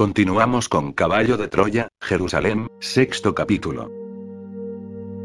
Continuamos con Caballo de Troya, Jerusalén, sexto capítulo.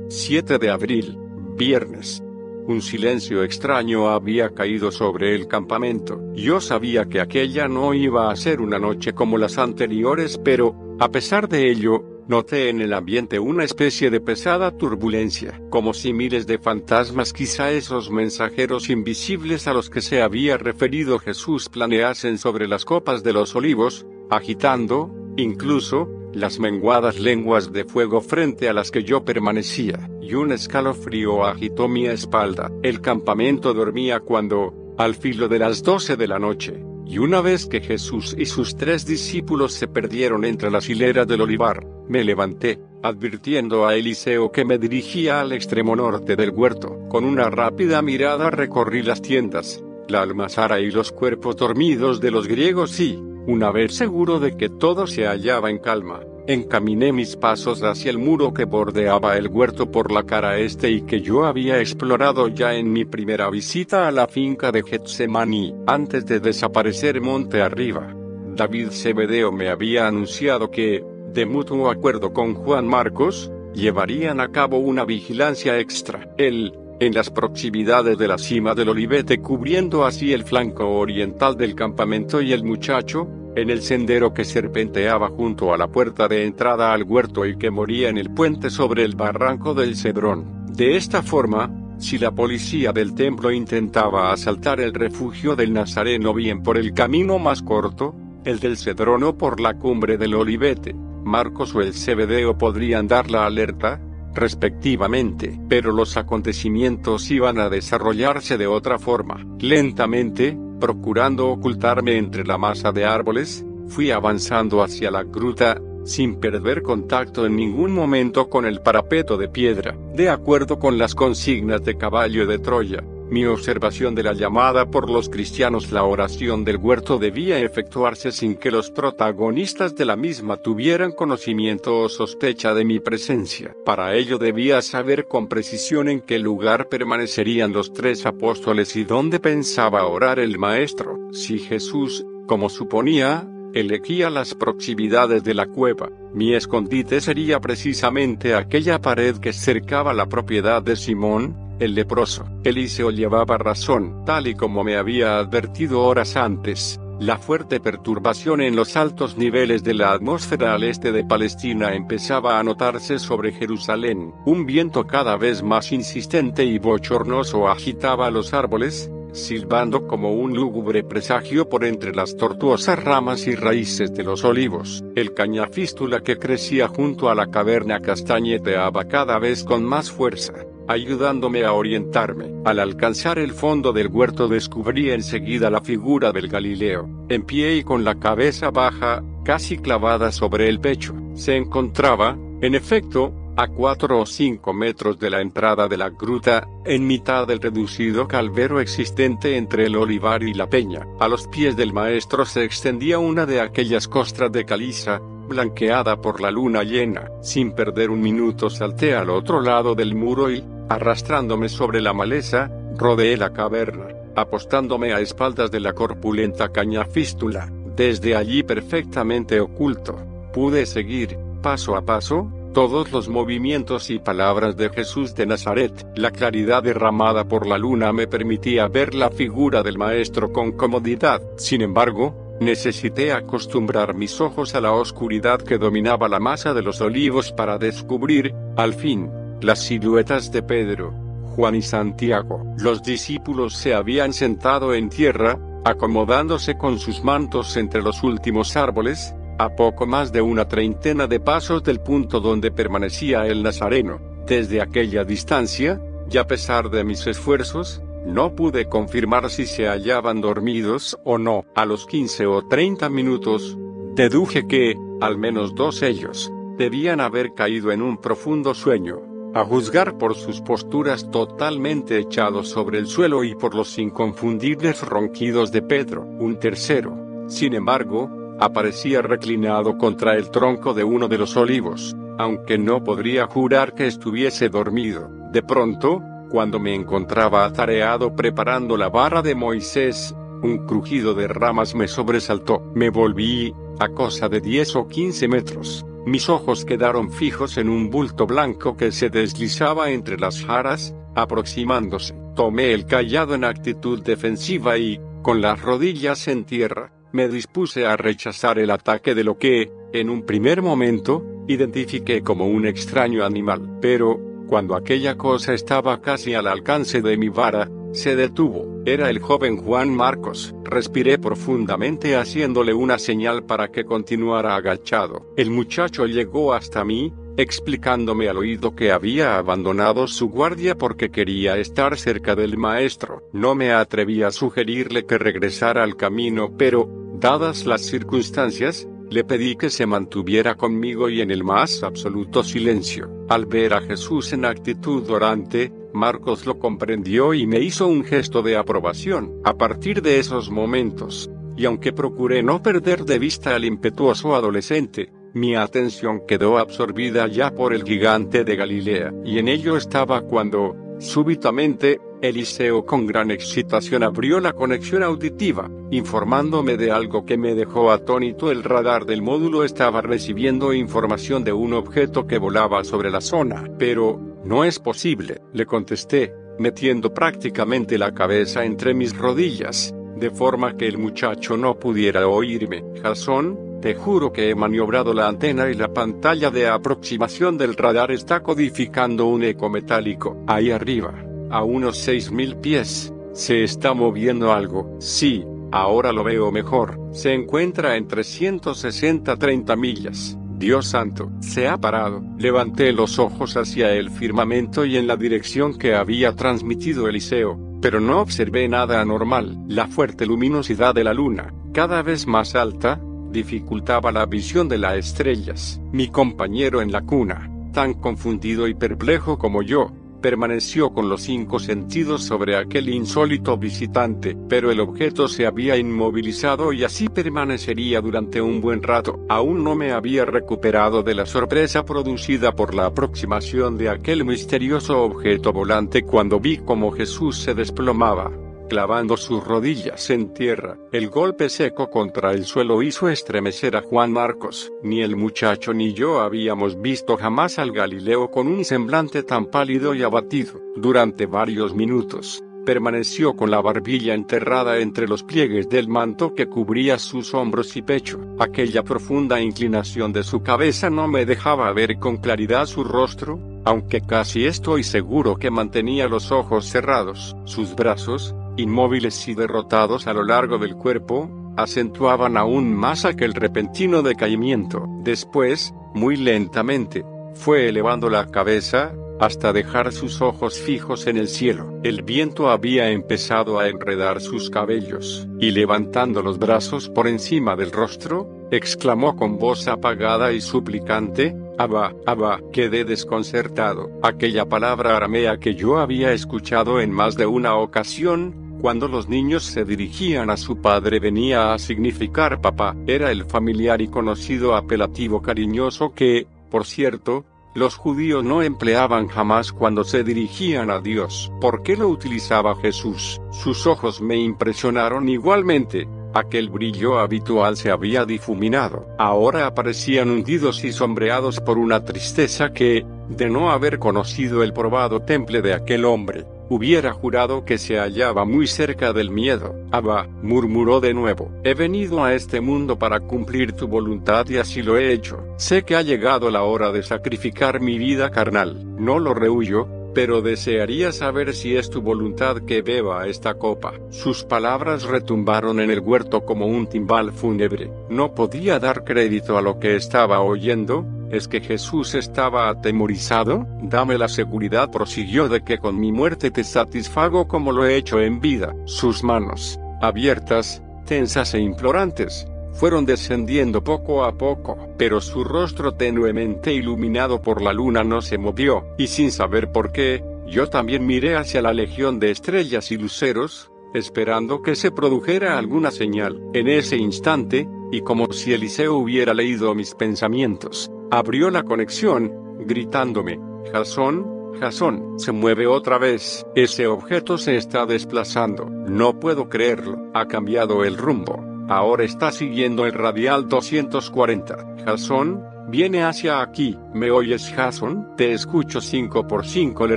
7 de abril, viernes. Un silencio extraño había caído sobre el campamento. Yo sabía que aquella no iba a ser una noche como las anteriores, pero, a pesar de ello, noté en el ambiente una especie de pesada turbulencia, como si miles de fantasmas, quizá esos mensajeros invisibles a los que se había referido Jesús, planeasen sobre las copas de los olivos, agitando, incluso, las menguadas lenguas de fuego frente a las que yo permanecía, y un escalofrío agitó mi espalda. El campamento dormía cuando, al filo de las doce de la noche, y una vez que Jesús y sus tres discípulos se perdieron entre las hileras del olivar, me levanté, advirtiendo a Eliseo que me dirigía al extremo norte del huerto. Con una rápida mirada recorrí las tiendas, la almazara y los cuerpos dormidos de los griegos y, una vez seguro de que todo se hallaba en calma, encaminé mis pasos hacia el muro que bordeaba el huerto por la cara este y que yo había explorado ya en mi primera visita a la finca de Getsemaní, antes de desaparecer monte arriba. David Cebedeo me había anunciado que, de mutuo acuerdo con Juan Marcos, llevarían a cabo una vigilancia extra. Él, en las proximidades de la cima del olivete cubriendo así el flanco oriental del campamento y el muchacho, en el sendero que serpenteaba junto a la puerta de entrada al huerto y que moría en el puente sobre el barranco del Cedrón. De esta forma, si la policía del templo intentaba asaltar el refugio del Nazareno bien por el camino más corto, el del Cedrón o por la cumbre del Olivete, Marcos o el Cebedeo podrían dar la alerta, respectivamente, pero los acontecimientos iban a desarrollarse de otra forma. Lentamente, procurando ocultarme entre la masa de árboles, fui avanzando hacia la gruta, sin perder contacto en ningún momento con el parapeto de piedra, de acuerdo con las consignas de caballo de Troya. Mi observación de la llamada por los cristianos la oración del huerto debía efectuarse sin que los protagonistas de la misma tuvieran conocimiento o sospecha de mi presencia. Para ello debía saber con precisión en qué lugar permanecerían los tres apóstoles y dónde pensaba orar el Maestro. Si Jesús, como suponía, elegía las proximidades de la cueva, mi escondite sería precisamente aquella pared que cercaba la propiedad de Simón, el leproso. Eliseo llevaba razón, tal y como me había advertido horas antes. La fuerte perturbación en los altos niveles de la atmósfera al este de Palestina empezaba a notarse sobre Jerusalén. Un viento cada vez más insistente y bochornoso agitaba los árboles, silbando como un lúgubre presagio por entre las tortuosas ramas y raíces de los olivos. El cañafístula que crecía junto a la caverna castañeteaba cada vez con más fuerza ayudándome a orientarme. Al alcanzar el fondo del huerto descubrí enseguida la figura del Galileo, en pie y con la cabeza baja, casi clavada sobre el pecho. Se encontraba, en efecto, a cuatro o cinco metros de la entrada de la gruta, en mitad del reducido calvero existente entre el olivar y la peña. A los pies del maestro se extendía una de aquellas costras de caliza, blanqueada por la luna llena. Sin perder un minuto salté al otro lado del muro y, arrastrándome sobre la maleza, rodeé la caverna, apostándome a espaldas de la corpulenta cañafístula. Desde allí perfectamente oculto, pude seguir, paso a paso, todos los movimientos y palabras de Jesús de Nazaret. La claridad derramada por la luna me permitía ver la figura del Maestro con comodidad. Sin embargo, necesité acostumbrar mis ojos a la oscuridad que dominaba la masa de los olivos para descubrir, al fin, las siluetas de Pedro, Juan y Santiago. Los discípulos se habían sentado en tierra, acomodándose con sus mantos entre los últimos árboles, a poco más de una treintena de pasos del punto donde permanecía el Nazareno. Desde aquella distancia, y a pesar de mis esfuerzos, no pude confirmar si se hallaban dormidos o no. A los 15 o 30 minutos, deduje que, al menos dos ellos, debían haber caído en un profundo sueño, a juzgar por sus posturas totalmente echados sobre el suelo y por los inconfundibles ronquidos de Pedro. Un tercero, sin embargo, aparecía reclinado contra el tronco de uno de los olivos, aunque no podría jurar que estuviese dormido. De pronto, cuando me encontraba atareado preparando la barra de Moisés, un crujido de ramas me sobresaltó. Me volví, a cosa de 10 o 15 metros. Mis ojos quedaron fijos en un bulto blanco que se deslizaba entre las jaras, aproximándose. Tomé el callado en actitud defensiva y, con las rodillas en tierra, me dispuse a rechazar el ataque de lo que, en un primer momento, identifiqué como un extraño animal. Pero, cuando aquella cosa estaba casi al alcance de mi vara, se detuvo. Era el joven Juan Marcos. Respiré profundamente haciéndole una señal para que continuara agachado. El muchacho llegó hasta mí, explicándome al oído que había abandonado su guardia porque quería estar cerca del maestro. No me atreví a sugerirle que regresara al camino, pero, dadas las circunstancias, le pedí que se mantuviera conmigo y en el más absoluto silencio. Al ver a Jesús en actitud orante, Marcos lo comprendió y me hizo un gesto de aprobación. A partir de esos momentos, y aunque procuré no perder de vista al impetuoso adolescente, mi atención quedó absorbida ya por el gigante de Galilea, y en ello estaba cuando, súbitamente, Eliseo con gran excitación abrió la conexión auditiva, informándome de algo que me dejó atónito. El radar del módulo estaba recibiendo información de un objeto que volaba sobre la zona. Pero, no es posible, le contesté, metiendo prácticamente la cabeza entre mis rodillas, de forma que el muchacho no pudiera oírme. Jason, te juro que he maniobrado la antena y la pantalla de aproximación del radar está codificando un eco metálico. Ahí arriba a unos 6.000 pies. Se está moviendo algo. Sí, ahora lo veo mejor. Se encuentra en 360-30 millas. Dios santo, se ha parado. Levanté los ojos hacia el firmamento y en la dirección que había transmitido Eliseo, pero no observé nada anormal. La fuerte luminosidad de la luna, cada vez más alta, dificultaba la visión de las estrellas. Mi compañero en la cuna, tan confundido y perplejo como yo, permaneció con los cinco sentidos sobre aquel insólito visitante, pero el objeto se había inmovilizado y así permanecería durante un buen rato. Aún no me había recuperado de la sorpresa producida por la aproximación de aquel misterioso objeto volante cuando vi cómo Jesús se desplomaba clavando sus rodillas en tierra. El golpe seco contra el suelo hizo estremecer a Juan Marcos. Ni el muchacho ni yo habíamos visto jamás al Galileo con un semblante tan pálido y abatido. Durante varios minutos, permaneció con la barbilla enterrada entre los pliegues del manto que cubría sus hombros y pecho. Aquella profunda inclinación de su cabeza no me dejaba ver con claridad su rostro, aunque casi estoy seguro que mantenía los ojos cerrados. Sus brazos, inmóviles y derrotados a lo largo del cuerpo, acentuaban aún más aquel repentino decaimiento. Después, muy lentamente, fue elevando la cabeza, hasta dejar sus ojos fijos en el cielo. El viento había empezado a enredar sus cabellos, y levantando los brazos por encima del rostro, exclamó con voz apagada y suplicante, Abba, Abba, quedé desconcertado. Aquella palabra aramea que yo había escuchado en más de una ocasión, cuando los niños se dirigían a su padre venía a significar papá, era el familiar y conocido apelativo cariñoso que, por cierto, los judíos no empleaban jamás cuando se dirigían a Dios. ¿Por qué lo utilizaba Jesús? Sus ojos me impresionaron igualmente. Aquel brillo habitual se había difuminado. Ahora aparecían hundidos y sombreados por una tristeza que, de no haber conocido el probado temple de aquel hombre, Hubiera jurado que se hallaba muy cerca del miedo. Abba, murmuró de nuevo, he venido a este mundo para cumplir tu voluntad y así lo he hecho. Sé que ha llegado la hora de sacrificar mi vida carnal. No lo rehuyo, pero desearía saber si es tu voluntad que beba esta copa. Sus palabras retumbaron en el huerto como un timbal fúnebre. No podía dar crédito a lo que estaba oyendo, ¿Es que Jesús estaba atemorizado? Dame la seguridad, prosiguió, de que con mi muerte te satisfago como lo he hecho en vida. Sus manos, abiertas, tensas e implorantes, fueron descendiendo poco a poco, pero su rostro tenuemente iluminado por la luna no se movió, y sin saber por qué, yo también miré hacia la legión de estrellas y luceros, esperando que se produjera alguna señal. En ese instante, y como si Eliseo hubiera leído mis pensamientos, abrió la conexión, gritándome, Jasón, Jason, se mueve otra vez. Ese objeto se está desplazando. No puedo creerlo. Ha cambiado el rumbo. Ahora está siguiendo el radial 240. Jason, viene hacia aquí. ¿Me oyes, Jason? Te escucho 5 por 5, le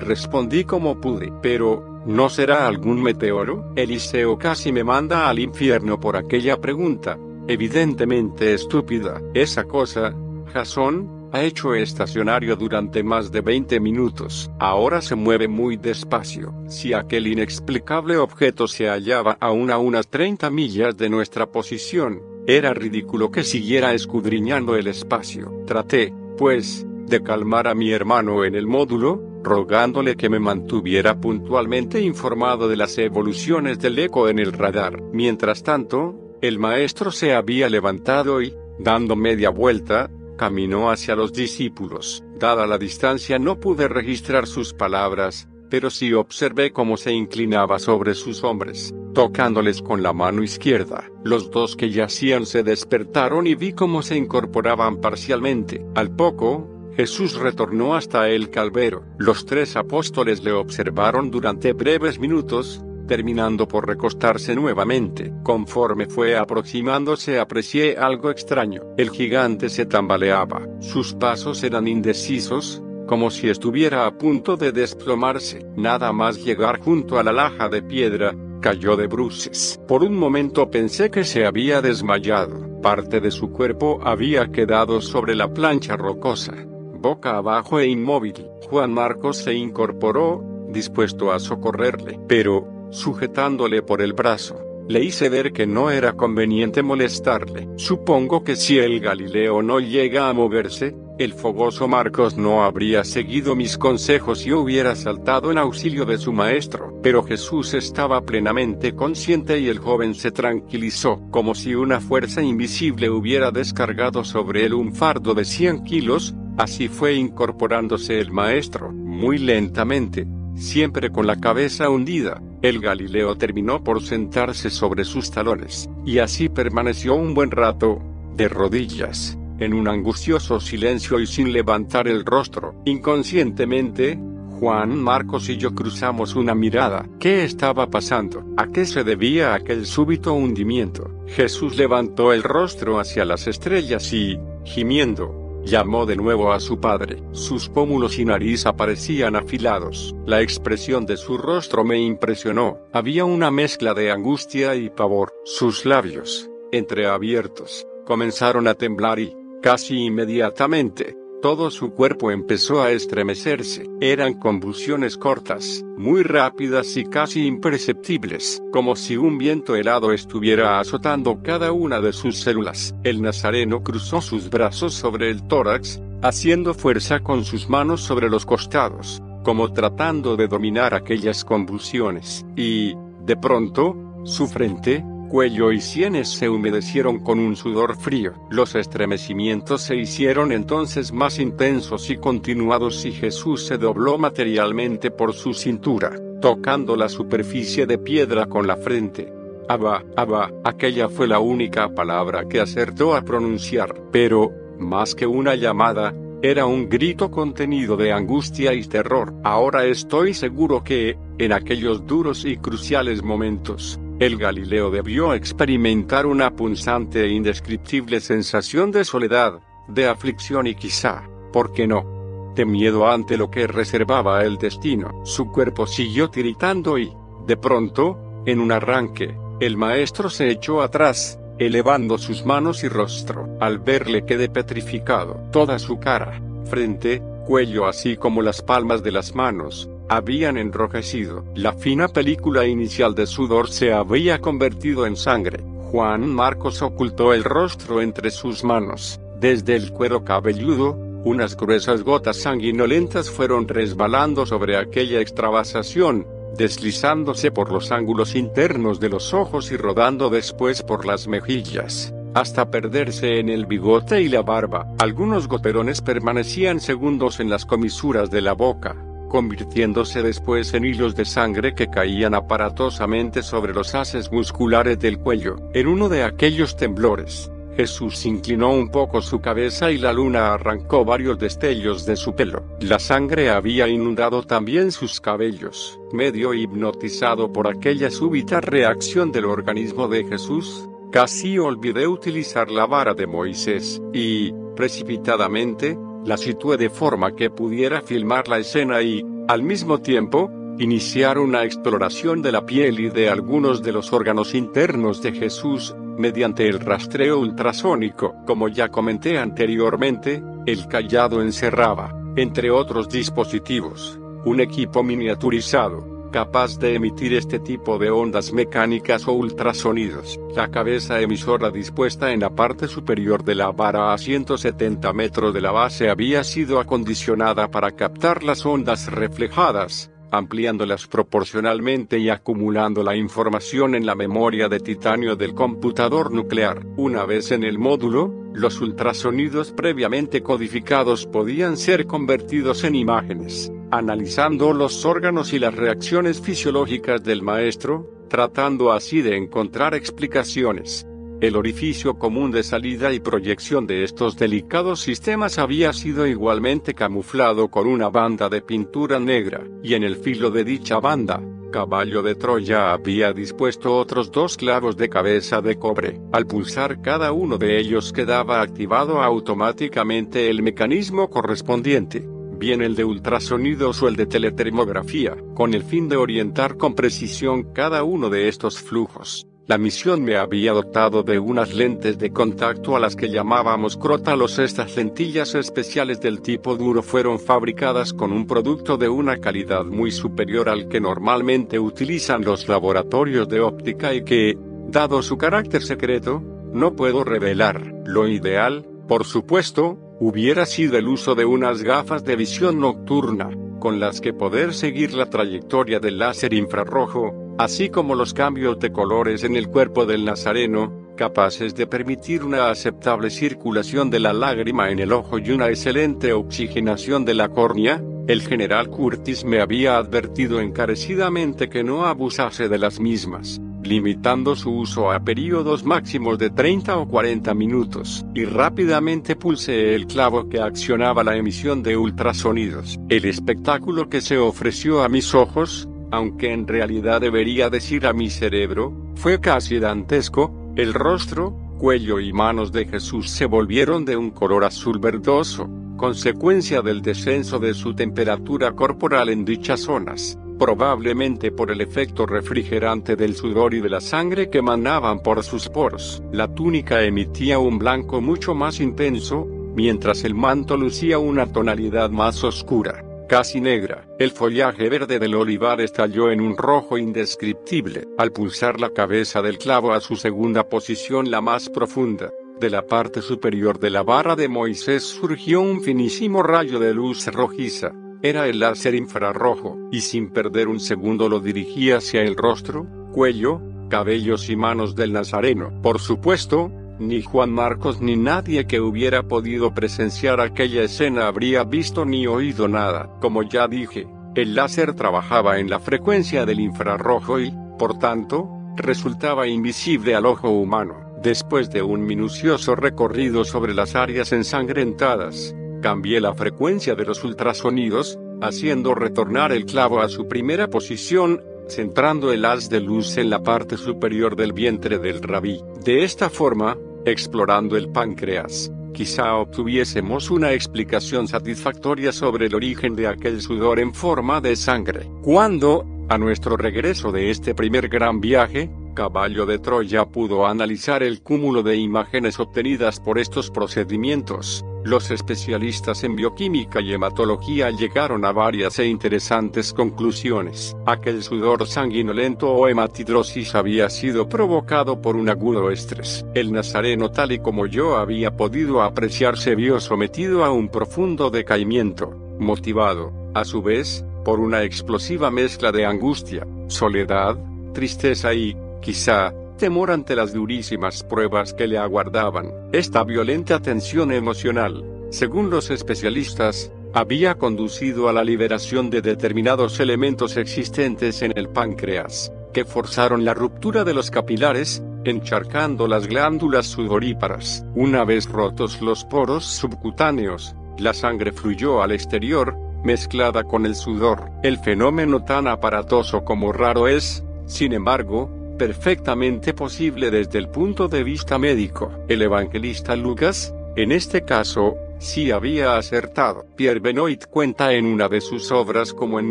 respondí como pude. Pero, ¿no será algún meteoro? Eliseo casi me manda al infierno por aquella pregunta. Evidentemente estúpida. Esa cosa, Jason, ha hecho estacionario durante más de 20 minutos. Ahora se mueve muy despacio. Si aquel inexplicable objeto se hallaba aún a unas 30 millas de nuestra posición, era ridículo que siguiera escudriñando el espacio. Traté, pues, de calmar a mi hermano en el módulo, rogándole que me mantuviera puntualmente informado de las evoluciones del eco en el radar. Mientras tanto, el maestro se había levantado y, dando media vuelta, caminó hacia los discípulos. Dada la distancia no pude registrar sus palabras, pero sí observé cómo se inclinaba sobre sus hombres, tocándoles con la mano izquierda. Los dos que yacían se despertaron y vi cómo se incorporaban parcialmente. Al poco, Jesús retornó hasta el calvero. Los tres apóstoles le observaron durante breves minutos, terminando por recostarse nuevamente. Conforme fue aproximándose aprecié algo extraño. El gigante se tambaleaba, sus pasos eran indecisos, como si estuviera a punto de desplomarse. Nada más llegar junto a la laja de piedra, cayó de bruces. Por un momento pensé que se había desmayado. Parte de su cuerpo había quedado sobre la plancha rocosa, boca abajo e inmóvil. Juan Marcos se incorporó, dispuesto a socorrerle, pero, sujetándole por el brazo. Le hice ver que no era conveniente molestarle. Supongo que si el Galileo no llega a moverse, el fogoso Marcos no habría seguido mis consejos y hubiera saltado en auxilio de su maestro. Pero Jesús estaba plenamente consciente y el joven se tranquilizó, como si una fuerza invisible hubiera descargado sobre él un fardo de 100 kilos, así fue incorporándose el maestro, muy lentamente, siempre con la cabeza hundida, el Galileo terminó por sentarse sobre sus talones, y así permaneció un buen rato, de rodillas, en un angustioso silencio y sin levantar el rostro. Inconscientemente, Juan Marcos y yo cruzamos una mirada. ¿Qué estaba pasando? ¿A qué se debía aquel súbito hundimiento? Jesús levantó el rostro hacia las estrellas y, gimiendo, Llamó de nuevo a su padre. Sus pómulos y nariz aparecían afilados. La expresión de su rostro me impresionó. Había una mezcla de angustia y pavor. Sus labios, entreabiertos, comenzaron a temblar y, casi inmediatamente, todo su cuerpo empezó a estremecerse. Eran convulsiones cortas, muy rápidas y casi imperceptibles, como si un viento helado estuviera azotando cada una de sus células. El nazareno cruzó sus brazos sobre el tórax, haciendo fuerza con sus manos sobre los costados, como tratando de dominar aquellas convulsiones. Y, de pronto, su frente, cuello y sienes se humedecieron con un sudor frío. Los estremecimientos se hicieron entonces más intensos y continuados y Jesús se dobló materialmente por su cintura, tocando la superficie de piedra con la frente. Abba, Abba, aquella fue la única palabra que acertó a pronunciar, pero, más que una llamada, era un grito contenido de angustia y terror. Ahora estoy seguro que, en aquellos duros y cruciales momentos, el Galileo debió experimentar una punzante e indescriptible sensación de soledad, de aflicción y quizá, ¿por qué no? De miedo ante lo que reservaba el destino. Su cuerpo siguió tiritando y, de pronto, en un arranque, el maestro se echó atrás, elevando sus manos y rostro. Al verle quedé petrificado. Toda su cara, frente, cuello así como las palmas de las manos, habían enrojecido. La fina película inicial de sudor se había convertido en sangre. Juan Marcos ocultó el rostro entre sus manos. Desde el cuero cabelludo, unas gruesas gotas sanguinolentas fueron resbalando sobre aquella extravasación, deslizándose por los ángulos internos de los ojos y rodando después por las mejillas, hasta perderse en el bigote y la barba. Algunos goterones permanecían segundos en las comisuras de la boca, convirtiéndose después en hilos de sangre que caían aparatosamente sobre los haces musculares del cuello. En uno de aquellos temblores, Jesús inclinó un poco su cabeza y la luna arrancó varios destellos de su pelo. La sangre había inundado también sus cabellos. Medio hipnotizado por aquella súbita reacción del organismo de Jesús, casi olvidé utilizar la vara de Moisés, y, precipitadamente, la situé de forma que pudiera filmar la escena y, al mismo tiempo, iniciar una exploración de la piel y de algunos de los órganos internos de Jesús, mediante el rastreo ultrasónico. Como ya comenté anteriormente, el callado encerraba, entre otros dispositivos, un equipo miniaturizado, capaz de emitir este tipo de ondas mecánicas o ultrasonidos. La cabeza emisora dispuesta en la parte superior de la vara a 170 metros de la base había sido acondicionada para captar las ondas reflejadas, ampliándolas proporcionalmente y acumulando la información en la memoria de titanio del computador nuclear. Una vez en el módulo, los ultrasonidos previamente codificados podían ser convertidos en imágenes, analizando los órganos y las reacciones fisiológicas del maestro, tratando así de encontrar explicaciones. El orificio común de salida y proyección de estos delicados sistemas había sido igualmente camuflado con una banda de pintura negra, y en el filo de dicha banda, Caballo de Troya había dispuesto otros dos clavos de cabeza de cobre. Al pulsar cada uno de ellos quedaba activado automáticamente el mecanismo correspondiente bien el de ultrasonidos o el de teletermografía, con el fin de orientar con precisión cada uno de estos flujos. La misión me había dotado de unas lentes de contacto a las que llamábamos crótalos. Estas lentillas especiales del tipo duro fueron fabricadas con un producto de una calidad muy superior al que normalmente utilizan los laboratorios de óptica y que, dado su carácter secreto, no puedo revelar. Lo ideal, por supuesto, hubiera sido el uso de unas gafas de visión nocturna, con las que poder seguir la trayectoria del láser infrarrojo, así como los cambios de colores en el cuerpo del Nazareno, capaces de permitir una aceptable circulación de la lágrima en el ojo y una excelente oxigenación de la córnea, el general Curtis me había advertido encarecidamente que no abusase de las mismas, limitando su uso a periodos máximos de 30 o 40 minutos, y rápidamente pulsé el clavo que accionaba la emisión de ultrasonidos. El espectáculo que se ofreció a mis ojos, aunque en realidad debería decir a mi cerebro, fue casi dantesco, el rostro, cuello y manos de Jesús se volvieron de un color azul verdoso, consecuencia del descenso de su temperatura corporal en dichas zonas, probablemente por el efecto refrigerante del sudor y de la sangre que emanaban por sus poros. La túnica emitía un blanco mucho más intenso, mientras el manto lucía una tonalidad más oscura casi negra. El follaje verde del olivar estalló en un rojo indescriptible. Al pulsar la cabeza del clavo a su segunda posición, la más profunda, de la parte superior de la barra de Moisés surgió un finísimo rayo de luz rojiza. Era el láser infrarrojo, y sin perder un segundo lo dirigí hacia el rostro, cuello, cabellos y manos del Nazareno. Por supuesto, ni Juan Marcos ni nadie que hubiera podido presenciar aquella escena habría visto ni oído nada. Como ya dije, el láser trabajaba en la frecuencia del infrarrojo y, por tanto, resultaba invisible al ojo humano. Después de un minucioso recorrido sobre las áreas ensangrentadas, cambié la frecuencia de los ultrasonidos, haciendo retornar el clavo a su primera posición, centrando el haz de luz en la parte superior del vientre del rabí. De esta forma, Explorando el páncreas, quizá obtuviésemos una explicación satisfactoria sobre el origen de aquel sudor en forma de sangre. Cuando, a nuestro regreso de este primer gran viaje, Caballo de Troya pudo analizar el cúmulo de imágenes obtenidas por estos procedimientos. Los especialistas en bioquímica y hematología llegaron a varias e interesantes conclusiones. Aquel sudor sanguinolento o hematidrosis había sido provocado por un agudo estrés. El nazareno tal y como yo había podido apreciar se vio sometido a un profundo decaimiento, motivado, a su vez, por una explosiva mezcla de angustia, soledad, tristeza y, quizá, temor ante las durísimas pruebas que le aguardaban. Esta violenta tensión emocional, según los especialistas, había conducido a la liberación de determinados elementos existentes en el páncreas, que forzaron la ruptura de los capilares, encharcando las glándulas sudoríparas. Una vez rotos los poros subcutáneos, la sangre fluyó al exterior, mezclada con el sudor. El fenómeno tan aparatoso como raro es, sin embargo, perfectamente posible desde el punto de vista médico. El evangelista Lucas, en este caso, sí había acertado. Pierre Benoit cuenta en una de sus obras como en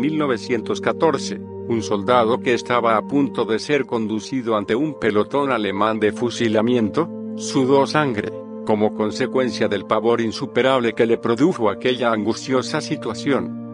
1914, un soldado que estaba a punto de ser conducido ante un pelotón alemán de fusilamiento, sudó sangre, como consecuencia del pavor insuperable que le produjo aquella angustiosa situación.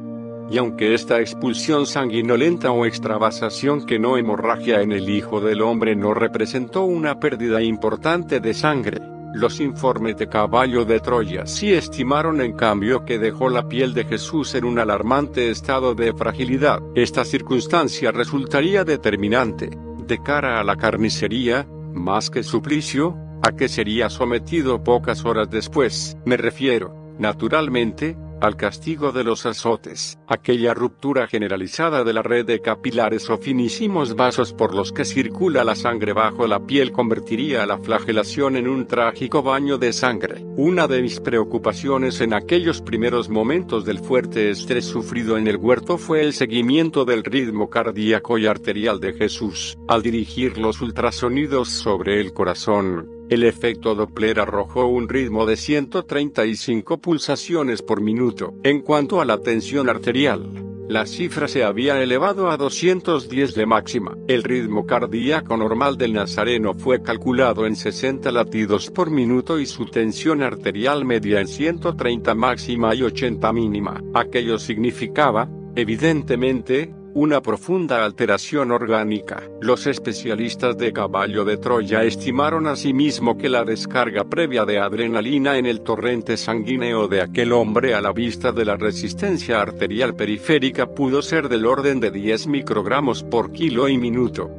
Y aunque esta expulsión sanguinolenta o extravasación que no hemorragia en el Hijo del Hombre no representó una pérdida importante de sangre, los informes de caballo de Troya sí estimaron en cambio que dejó la piel de Jesús en un alarmante estado de fragilidad. Esta circunstancia resultaría determinante, de cara a la carnicería, más que suplicio, a que sería sometido pocas horas después. Me refiero, naturalmente, al castigo de los azotes, aquella ruptura generalizada de la red de capilares o finísimos vasos por los que circula la sangre bajo la piel convertiría la flagelación en un trágico baño de sangre. Una de mis preocupaciones en aquellos primeros momentos del fuerte estrés sufrido en el huerto fue el seguimiento del ritmo cardíaco y arterial de Jesús, al dirigir los ultrasonidos sobre el corazón, el efecto Doppler arrojó un ritmo de 135 pulsaciones por minuto. En cuanto a la tensión arterial, la cifra se había elevado a 210 de máxima. El ritmo cardíaco normal del nazareno fue calculado en 60 latidos por minuto y su tensión arterial media en 130 máxima y 80 mínima. Aquello significaba, evidentemente, una profunda alteración orgánica. Los especialistas de caballo de Troya estimaron asimismo que la descarga previa de adrenalina en el torrente sanguíneo de aquel hombre a la vista de la resistencia arterial periférica pudo ser del orden de 10 microgramos por kilo y minuto.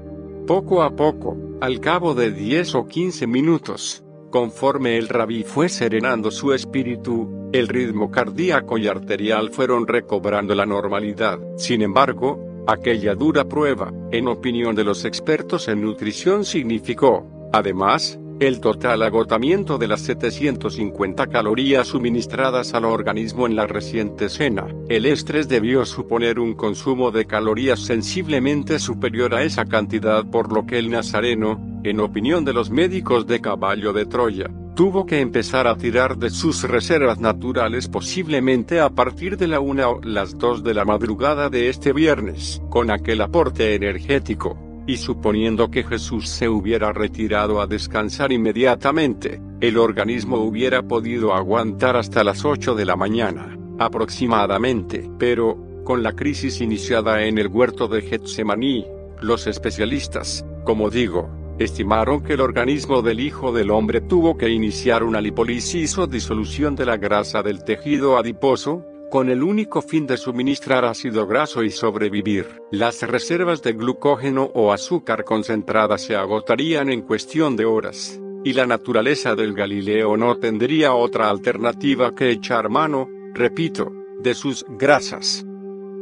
Poco a poco, al cabo de 10 o 15 minutos, Conforme el rabí fue serenando su espíritu, el ritmo cardíaco y arterial fueron recobrando la normalidad. Sin embargo, aquella dura prueba, en opinión de los expertos en nutrición, significó, además, el total agotamiento de las 750 calorías suministradas al organismo en la reciente cena. El estrés debió suponer un consumo de calorías sensiblemente superior a esa cantidad por lo que el nazareno, en opinión de los médicos de caballo de Troya, tuvo que empezar a tirar de sus reservas naturales posiblemente a partir de la una o las dos de la madrugada de este viernes, con aquel aporte energético, y suponiendo que Jesús se hubiera retirado a descansar inmediatamente, el organismo hubiera podido aguantar hasta las 8 de la mañana, aproximadamente, pero, con la crisis iniciada en el huerto de Getsemaní, los especialistas, como digo, estimaron que el organismo del Hijo del Hombre tuvo que iniciar una lipólisis o disolución de la grasa del tejido adiposo, con el único fin de suministrar ácido graso y sobrevivir. Las reservas de glucógeno o azúcar concentrada se agotarían en cuestión de horas, y la naturaleza del Galileo no tendría otra alternativa que echar mano, repito, de sus grasas.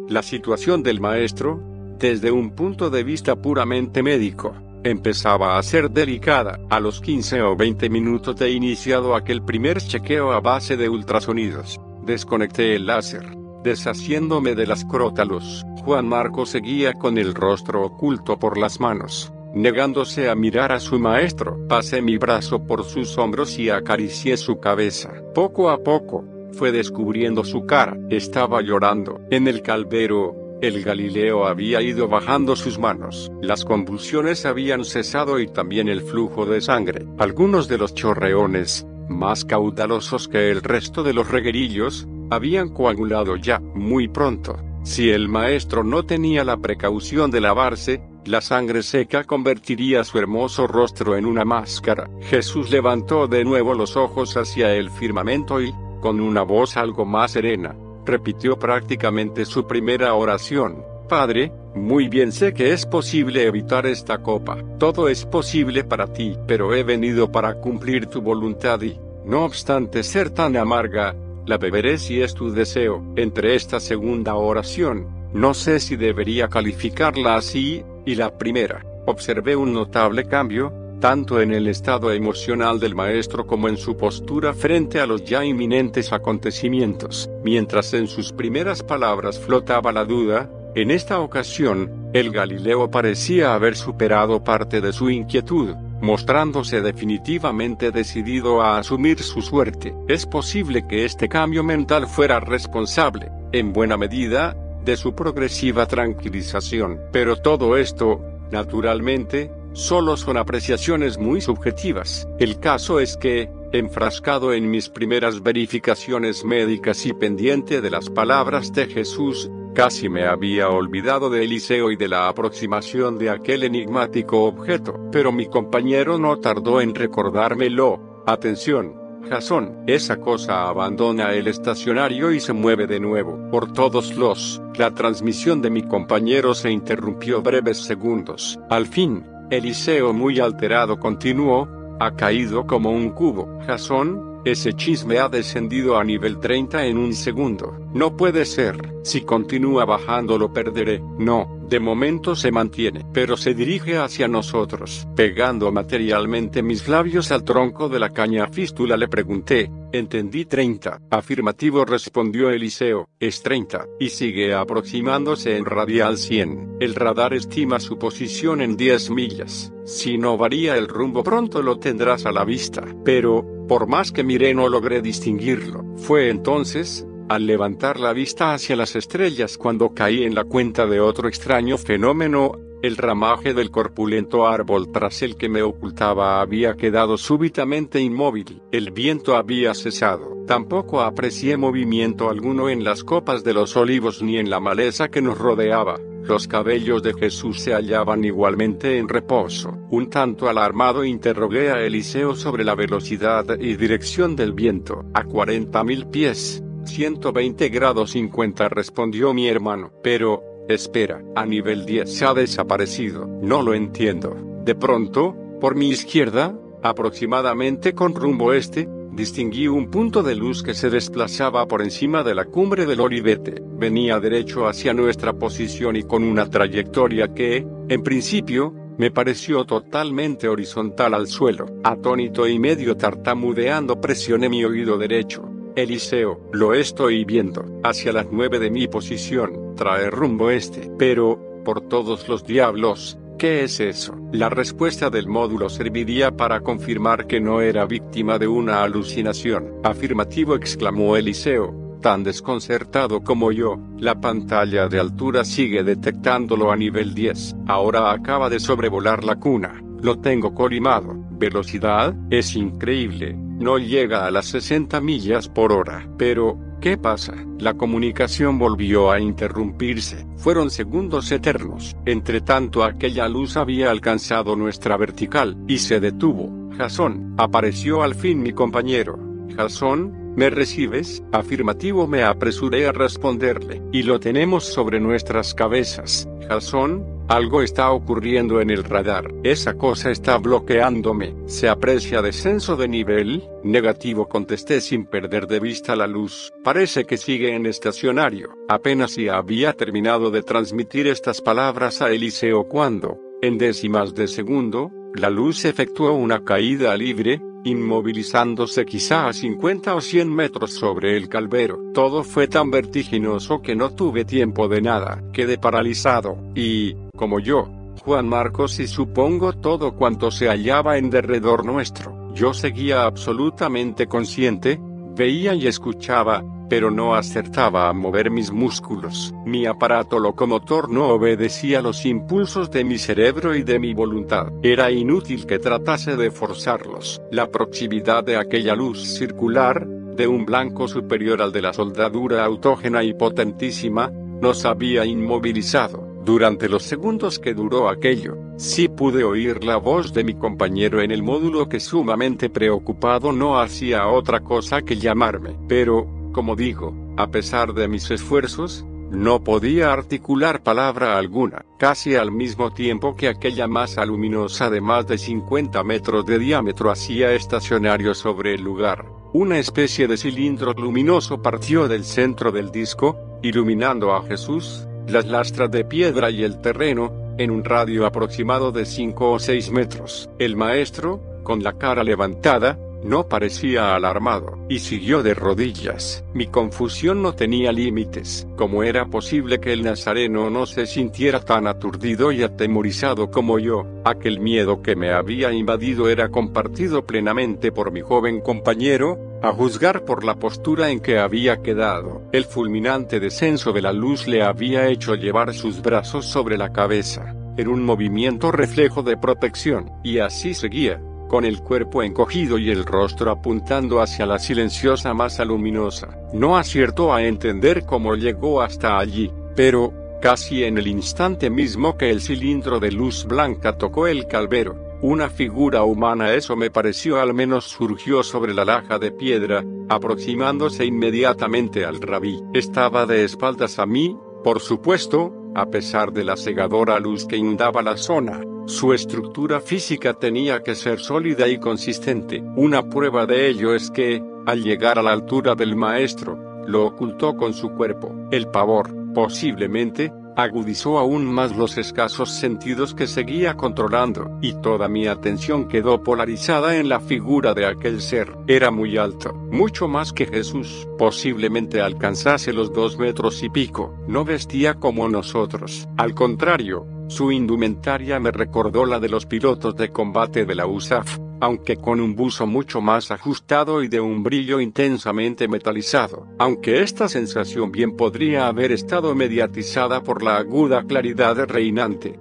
La situación del maestro, desde un punto de vista puramente médico, empezaba a ser delicada. A los 15 o 20 minutos de iniciado aquel primer chequeo a base de ultrasonidos, desconecté el láser, deshaciéndome de las crótalos. Juan Marco seguía con el rostro oculto por las manos, negándose a mirar a su maestro. Pasé mi brazo por sus hombros y acaricié su cabeza. Poco a poco, fue descubriendo su cara. Estaba llorando. En el calvero, el Galileo había ido bajando sus manos, las convulsiones habían cesado y también el flujo de sangre. Algunos de los chorreones, más caudalosos que el resto de los reguerillos, habían coagulado ya, muy pronto. Si el maestro no tenía la precaución de lavarse, la sangre seca convertiría su hermoso rostro en una máscara. Jesús levantó de nuevo los ojos hacia el firmamento y, con una voz algo más serena, repitió prácticamente su primera oración. Padre, muy bien sé que es posible evitar esta copa, todo es posible para ti, pero he venido para cumplir tu voluntad y, no obstante ser tan amarga, la beberé si es tu deseo. Entre esta segunda oración, no sé si debería calificarla así, y la primera, observé un notable cambio, tanto en el estado emocional del maestro como en su postura frente a los ya inminentes acontecimientos. Mientras en sus primeras palabras flotaba la duda, en esta ocasión, el Galileo parecía haber superado parte de su inquietud, mostrándose definitivamente decidido a asumir su suerte. Es posible que este cambio mental fuera responsable, en buena medida, de su progresiva tranquilización. Pero todo esto, naturalmente, solo son apreciaciones muy subjetivas. El caso es que, enfrascado en mis primeras verificaciones médicas y pendiente de las palabras de Jesús, casi me había olvidado de Eliseo y de la aproximación de aquel enigmático objeto, pero mi compañero no tardó en recordármelo. Atención, Jasón, esa cosa abandona el estacionario y se mueve de nuevo. Por todos los, la transmisión de mi compañero se interrumpió breves segundos. Al fin, Eliseo muy alterado continuó, ha caído como un cubo. Jasón, ese chisme ha descendido a nivel 30 en un segundo. No puede ser. Si continúa bajando lo perderé. No, de momento se mantiene, pero se dirige hacia nosotros. Pegando materialmente mis labios al tronco de la caña fístula le pregunté, entendí 30. Afirmativo respondió Eliseo, es 30, y sigue aproximándose en radial 100. El radar estima su posición en 10 millas. Si no varía el rumbo pronto lo tendrás a la vista. Pero, por más que miré no logré distinguirlo. Fue entonces, al levantar la vista hacia las estrellas cuando caí en la cuenta de otro extraño fenómeno, el ramaje del corpulento árbol tras el que me ocultaba había quedado súbitamente inmóvil, el viento había cesado, tampoco aprecié movimiento alguno en las copas de los olivos ni en la maleza que nos rodeaba, los cabellos de Jesús se hallaban igualmente en reposo. Un tanto alarmado interrogué a Eliseo sobre la velocidad y dirección del viento. A cuarenta mil pies, 120 grados 50 respondió mi hermano. Pero, espera, a nivel 10 se ha desaparecido. No lo entiendo. De pronto, por mi izquierda, aproximadamente con rumbo este, distinguí un punto de luz que se desplazaba por encima de la cumbre del Olivete. Venía derecho hacia nuestra posición y con una trayectoria que, en principio, me pareció totalmente horizontal al suelo. Atónito y medio tartamudeando presioné mi oído derecho. Eliseo, lo estoy viendo, hacia las nueve de mi posición, trae rumbo este. Pero, por todos los diablos, ¿qué es eso? La respuesta del módulo serviría para confirmar que no era víctima de una alucinación. Afirmativo exclamó Eliseo, tan desconcertado como yo, la pantalla de altura sigue detectándolo a nivel 10. Ahora acaba de sobrevolar la cuna. Lo tengo colimado. Velocidad, es increíble no llega a las 60 millas por hora. Pero, ¿qué pasa? La comunicación volvió a interrumpirse. Fueron segundos eternos. Entre tanto aquella luz había alcanzado nuestra vertical, y se detuvo. Jasón, apareció al fin mi compañero. Jasón, ¿me recibes? Afirmativo me apresuré a responderle. Y lo tenemos sobre nuestras cabezas. Jasón, algo está ocurriendo en el radar. Esa cosa está bloqueándome. ¿Se aprecia descenso de nivel? Negativo contesté sin perder de vista la luz. Parece que sigue en estacionario. Apenas si había terminado de transmitir estas palabras a Eliseo cuando, en décimas de segundo, la luz efectuó una caída libre, inmovilizándose quizá a 50 o 100 metros sobre el calvero. Todo fue tan vertiginoso que no tuve tiempo de nada, quedé paralizado, y, como yo, Juan Marcos y supongo todo cuanto se hallaba en derredor nuestro, yo seguía absolutamente consciente, veía y escuchaba, pero no acertaba a mover mis músculos. Mi aparato locomotor no obedecía los impulsos de mi cerebro y de mi voluntad. Era inútil que tratase de forzarlos. La proximidad de aquella luz circular, de un blanco superior al de la soldadura autógena y potentísima, nos había inmovilizado. Durante los segundos que duró aquello, sí pude oír la voz de mi compañero en el módulo que sumamente preocupado no hacía otra cosa que llamarme. Pero, como digo, a pesar de mis esfuerzos, no podía articular palabra alguna, casi al mismo tiempo que aquella masa luminosa de más de 50 metros de diámetro hacía estacionario sobre el lugar. Una especie de cilindro luminoso partió del centro del disco, iluminando a Jesús, las lastras de piedra y el terreno, en un radio aproximado de 5 o 6 metros. El maestro, con la cara levantada, no parecía alarmado, y siguió de rodillas. Mi confusión no tenía límites. ¿Cómo era posible que el nazareno no se sintiera tan aturdido y atemorizado como yo? Aquel miedo que me había invadido era compartido plenamente por mi joven compañero, a juzgar por la postura en que había quedado. El fulminante descenso de la luz le había hecho llevar sus brazos sobre la cabeza, en un movimiento reflejo de protección, y así seguía con el cuerpo encogido y el rostro apuntando hacia la silenciosa masa luminosa. No acierto a entender cómo llegó hasta allí, pero, casi en el instante mismo que el cilindro de luz blanca tocó el calvero, una figura humana, eso me pareció al menos surgió sobre la laja de piedra, aproximándose inmediatamente al rabí. Estaba de espaldas a mí, por supuesto, a pesar de la cegadora luz que inundaba la zona. Su estructura física tenía que ser sólida y consistente. Una prueba de ello es que, al llegar a la altura del maestro, lo ocultó con su cuerpo. El pavor, posiblemente, agudizó aún más los escasos sentidos que seguía controlando, y toda mi atención quedó polarizada en la figura de aquel ser. Era muy alto, mucho más que Jesús, posiblemente alcanzase los dos metros y pico. No vestía como nosotros. Al contrario, su indumentaria me recordó la de los pilotos de combate de la USAF, aunque con un buzo mucho más ajustado y de un brillo intensamente metalizado, aunque esta sensación bien podría haber estado mediatizada por la aguda claridad reinante.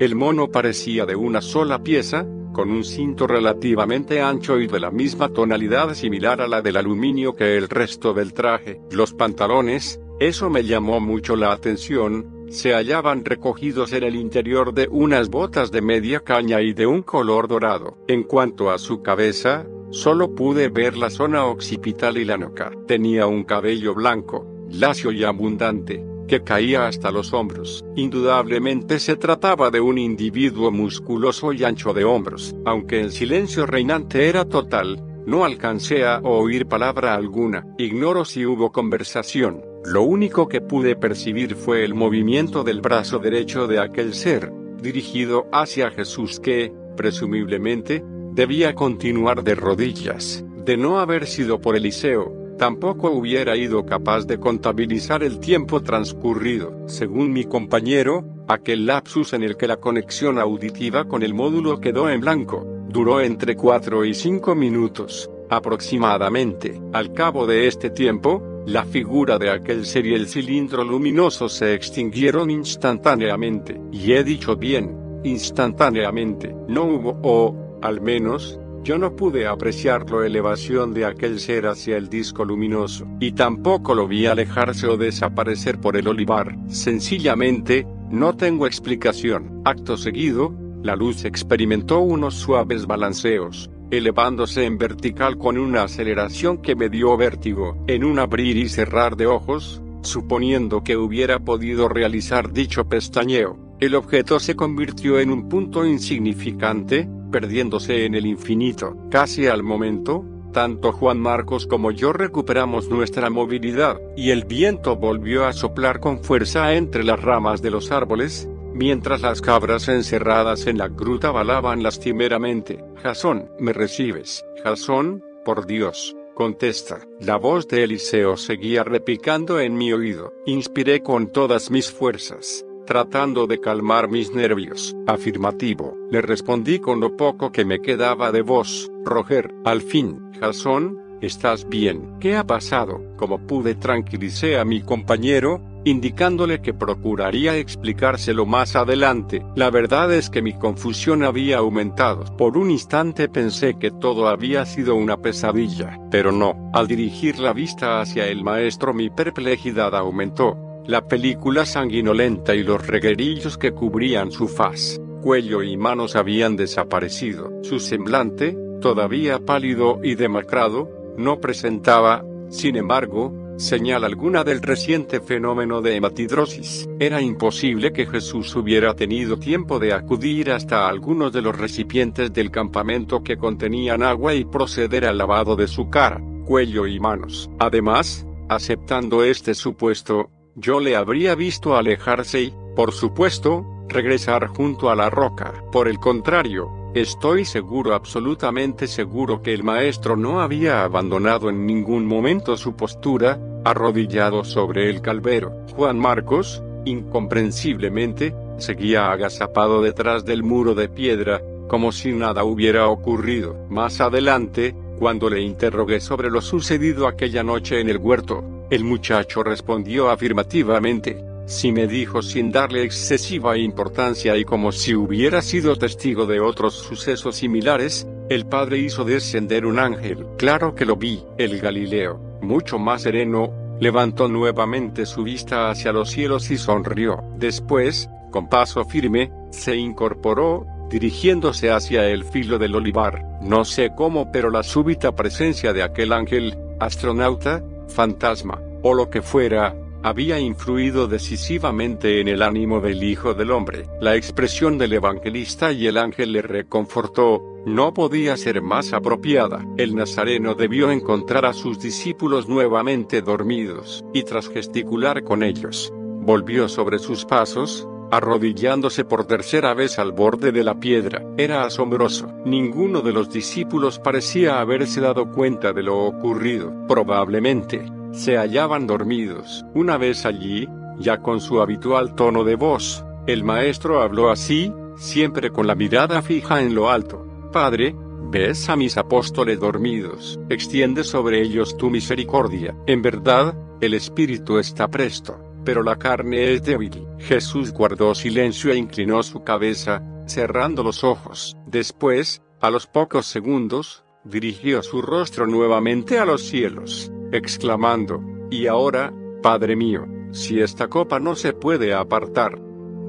El mono parecía de una sola pieza, con un cinto relativamente ancho y de la misma tonalidad similar a la del aluminio que el resto del traje. Los pantalones, eso me llamó mucho la atención, se hallaban recogidos en el interior de unas botas de media caña y de un color dorado. En cuanto a su cabeza, solo pude ver la zona occipital y la nuca. Tenía un cabello blanco, lacio y abundante, que caía hasta los hombros. Indudablemente se trataba de un individuo musculoso y ancho de hombros. Aunque el silencio reinante era total, no alcancé a oír palabra alguna. Ignoro si hubo conversación. Lo único que pude percibir fue el movimiento del brazo derecho de aquel ser, dirigido hacia Jesús que, presumiblemente, debía continuar de rodillas. De no haber sido por Eliseo, tampoco hubiera ido capaz de contabilizar el tiempo transcurrido. Según mi compañero, aquel lapsus en el que la conexión auditiva con el módulo quedó en blanco, duró entre 4 y 5 minutos, aproximadamente. Al cabo de este tiempo, la figura de aquel ser y el cilindro luminoso se extinguieron instantáneamente, y he dicho bien, instantáneamente, no hubo, o, al menos, yo no pude apreciar la elevación de aquel ser hacia el disco luminoso, y tampoco lo vi alejarse o desaparecer por el olivar. Sencillamente, no tengo explicación. Acto seguido, la luz experimentó unos suaves balanceos, elevándose en vertical con una aceleración que me dio vértigo, en un abrir y cerrar de ojos, suponiendo que hubiera podido realizar dicho pestañeo, el objeto se convirtió en un punto insignificante, perdiéndose en el infinito. Casi al momento, tanto Juan Marcos como yo recuperamos nuestra movilidad, y el viento volvió a soplar con fuerza entre las ramas de los árboles, mientras las cabras encerradas en la gruta balaban lastimeramente. Jasón, ¿me recibes? Jasón, por Dios, contesta. La voz de Eliseo seguía repicando en mi oído. Inspiré con todas mis fuerzas, tratando de calmar mis nervios. Afirmativo, le respondí con lo poco que me quedaba de voz. Roger, al fin, Jasón, ¿estás bien? ¿Qué ha pasado? Como pude tranquilicé a mi compañero, indicándole que procuraría explicárselo más adelante. La verdad es que mi confusión había aumentado. Por un instante pensé que todo había sido una pesadilla, pero no. Al dirigir la vista hacia el maestro mi perplejidad aumentó. La película sanguinolenta y los reguerillos que cubrían su faz, cuello y manos habían desaparecido. Su semblante, todavía pálido y demacrado, no presentaba, sin embargo, señal alguna del reciente fenómeno de hematidrosis. Era imposible que Jesús hubiera tenido tiempo de acudir hasta algunos de los recipientes del campamento que contenían agua y proceder al lavado de su cara, cuello y manos. Además, aceptando este supuesto, yo le habría visto alejarse y, por supuesto, regresar junto a la roca. Por el contrario, estoy seguro, absolutamente seguro que el maestro no había abandonado en ningún momento su postura, arrodillado sobre el calvero. Juan Marcos, incomprensiblemente, seguía agazapado detrás del muro de piedra, como si nada hubiera ocurrido. Más adelante, cuando le interrogué sobre lo sucedido aquella noche en el huerto, el muchacho respondió afirmativamente. Si me dijo sin darle excesiva importancia y como si hubiera sido testigo de otros sucesos similares, el padre hizo descender un ángel. Claro que lo vi. El Galileo, mucho más sereno, levantó nuevamente su vista hacia los cielos y sonrió. Después, con paso firme, se incorporó, dirigiéndose hacia el filo del olivar. No sé cómo, pero la súbita presencia de aquel ángel, astronauta, fantasma, o lo que fuera, había influido decisivamente en el ánimo del Hijo del Hombre. La expresión del evangelista y el ángel le reconfortó, no podía ser más apropiada. El Nazareno debió encontrar a sus discípulos nuevamente dormidos, y tras gesticular con ellos, volvió sobre sus pasos, arrodillándose por tercera vez al borde de la piedra. Era asombroso. Ninguno de los discípulos parecía haberse dado cuenta de lo ocurrido. Probablemente, se hallaban dormidos. Una vez allí, ya con su habitual tono de voz, el maestro habló así, siempre con la mirada fija en lo alto. Padre, ves a mis apóstoles dormidos, extiende sobre ellos tu misericordia. En verdad, el espíritu está presto, pero la carne es débil. Jesús guardó silencio e inclinó su cabeza, cerrando los ojos. Después, a los pocos segundos, dirigió su rostro nuevamente a los cielos, exclamando, Y ahora, Padre mío, si esta copa no se puede apartar,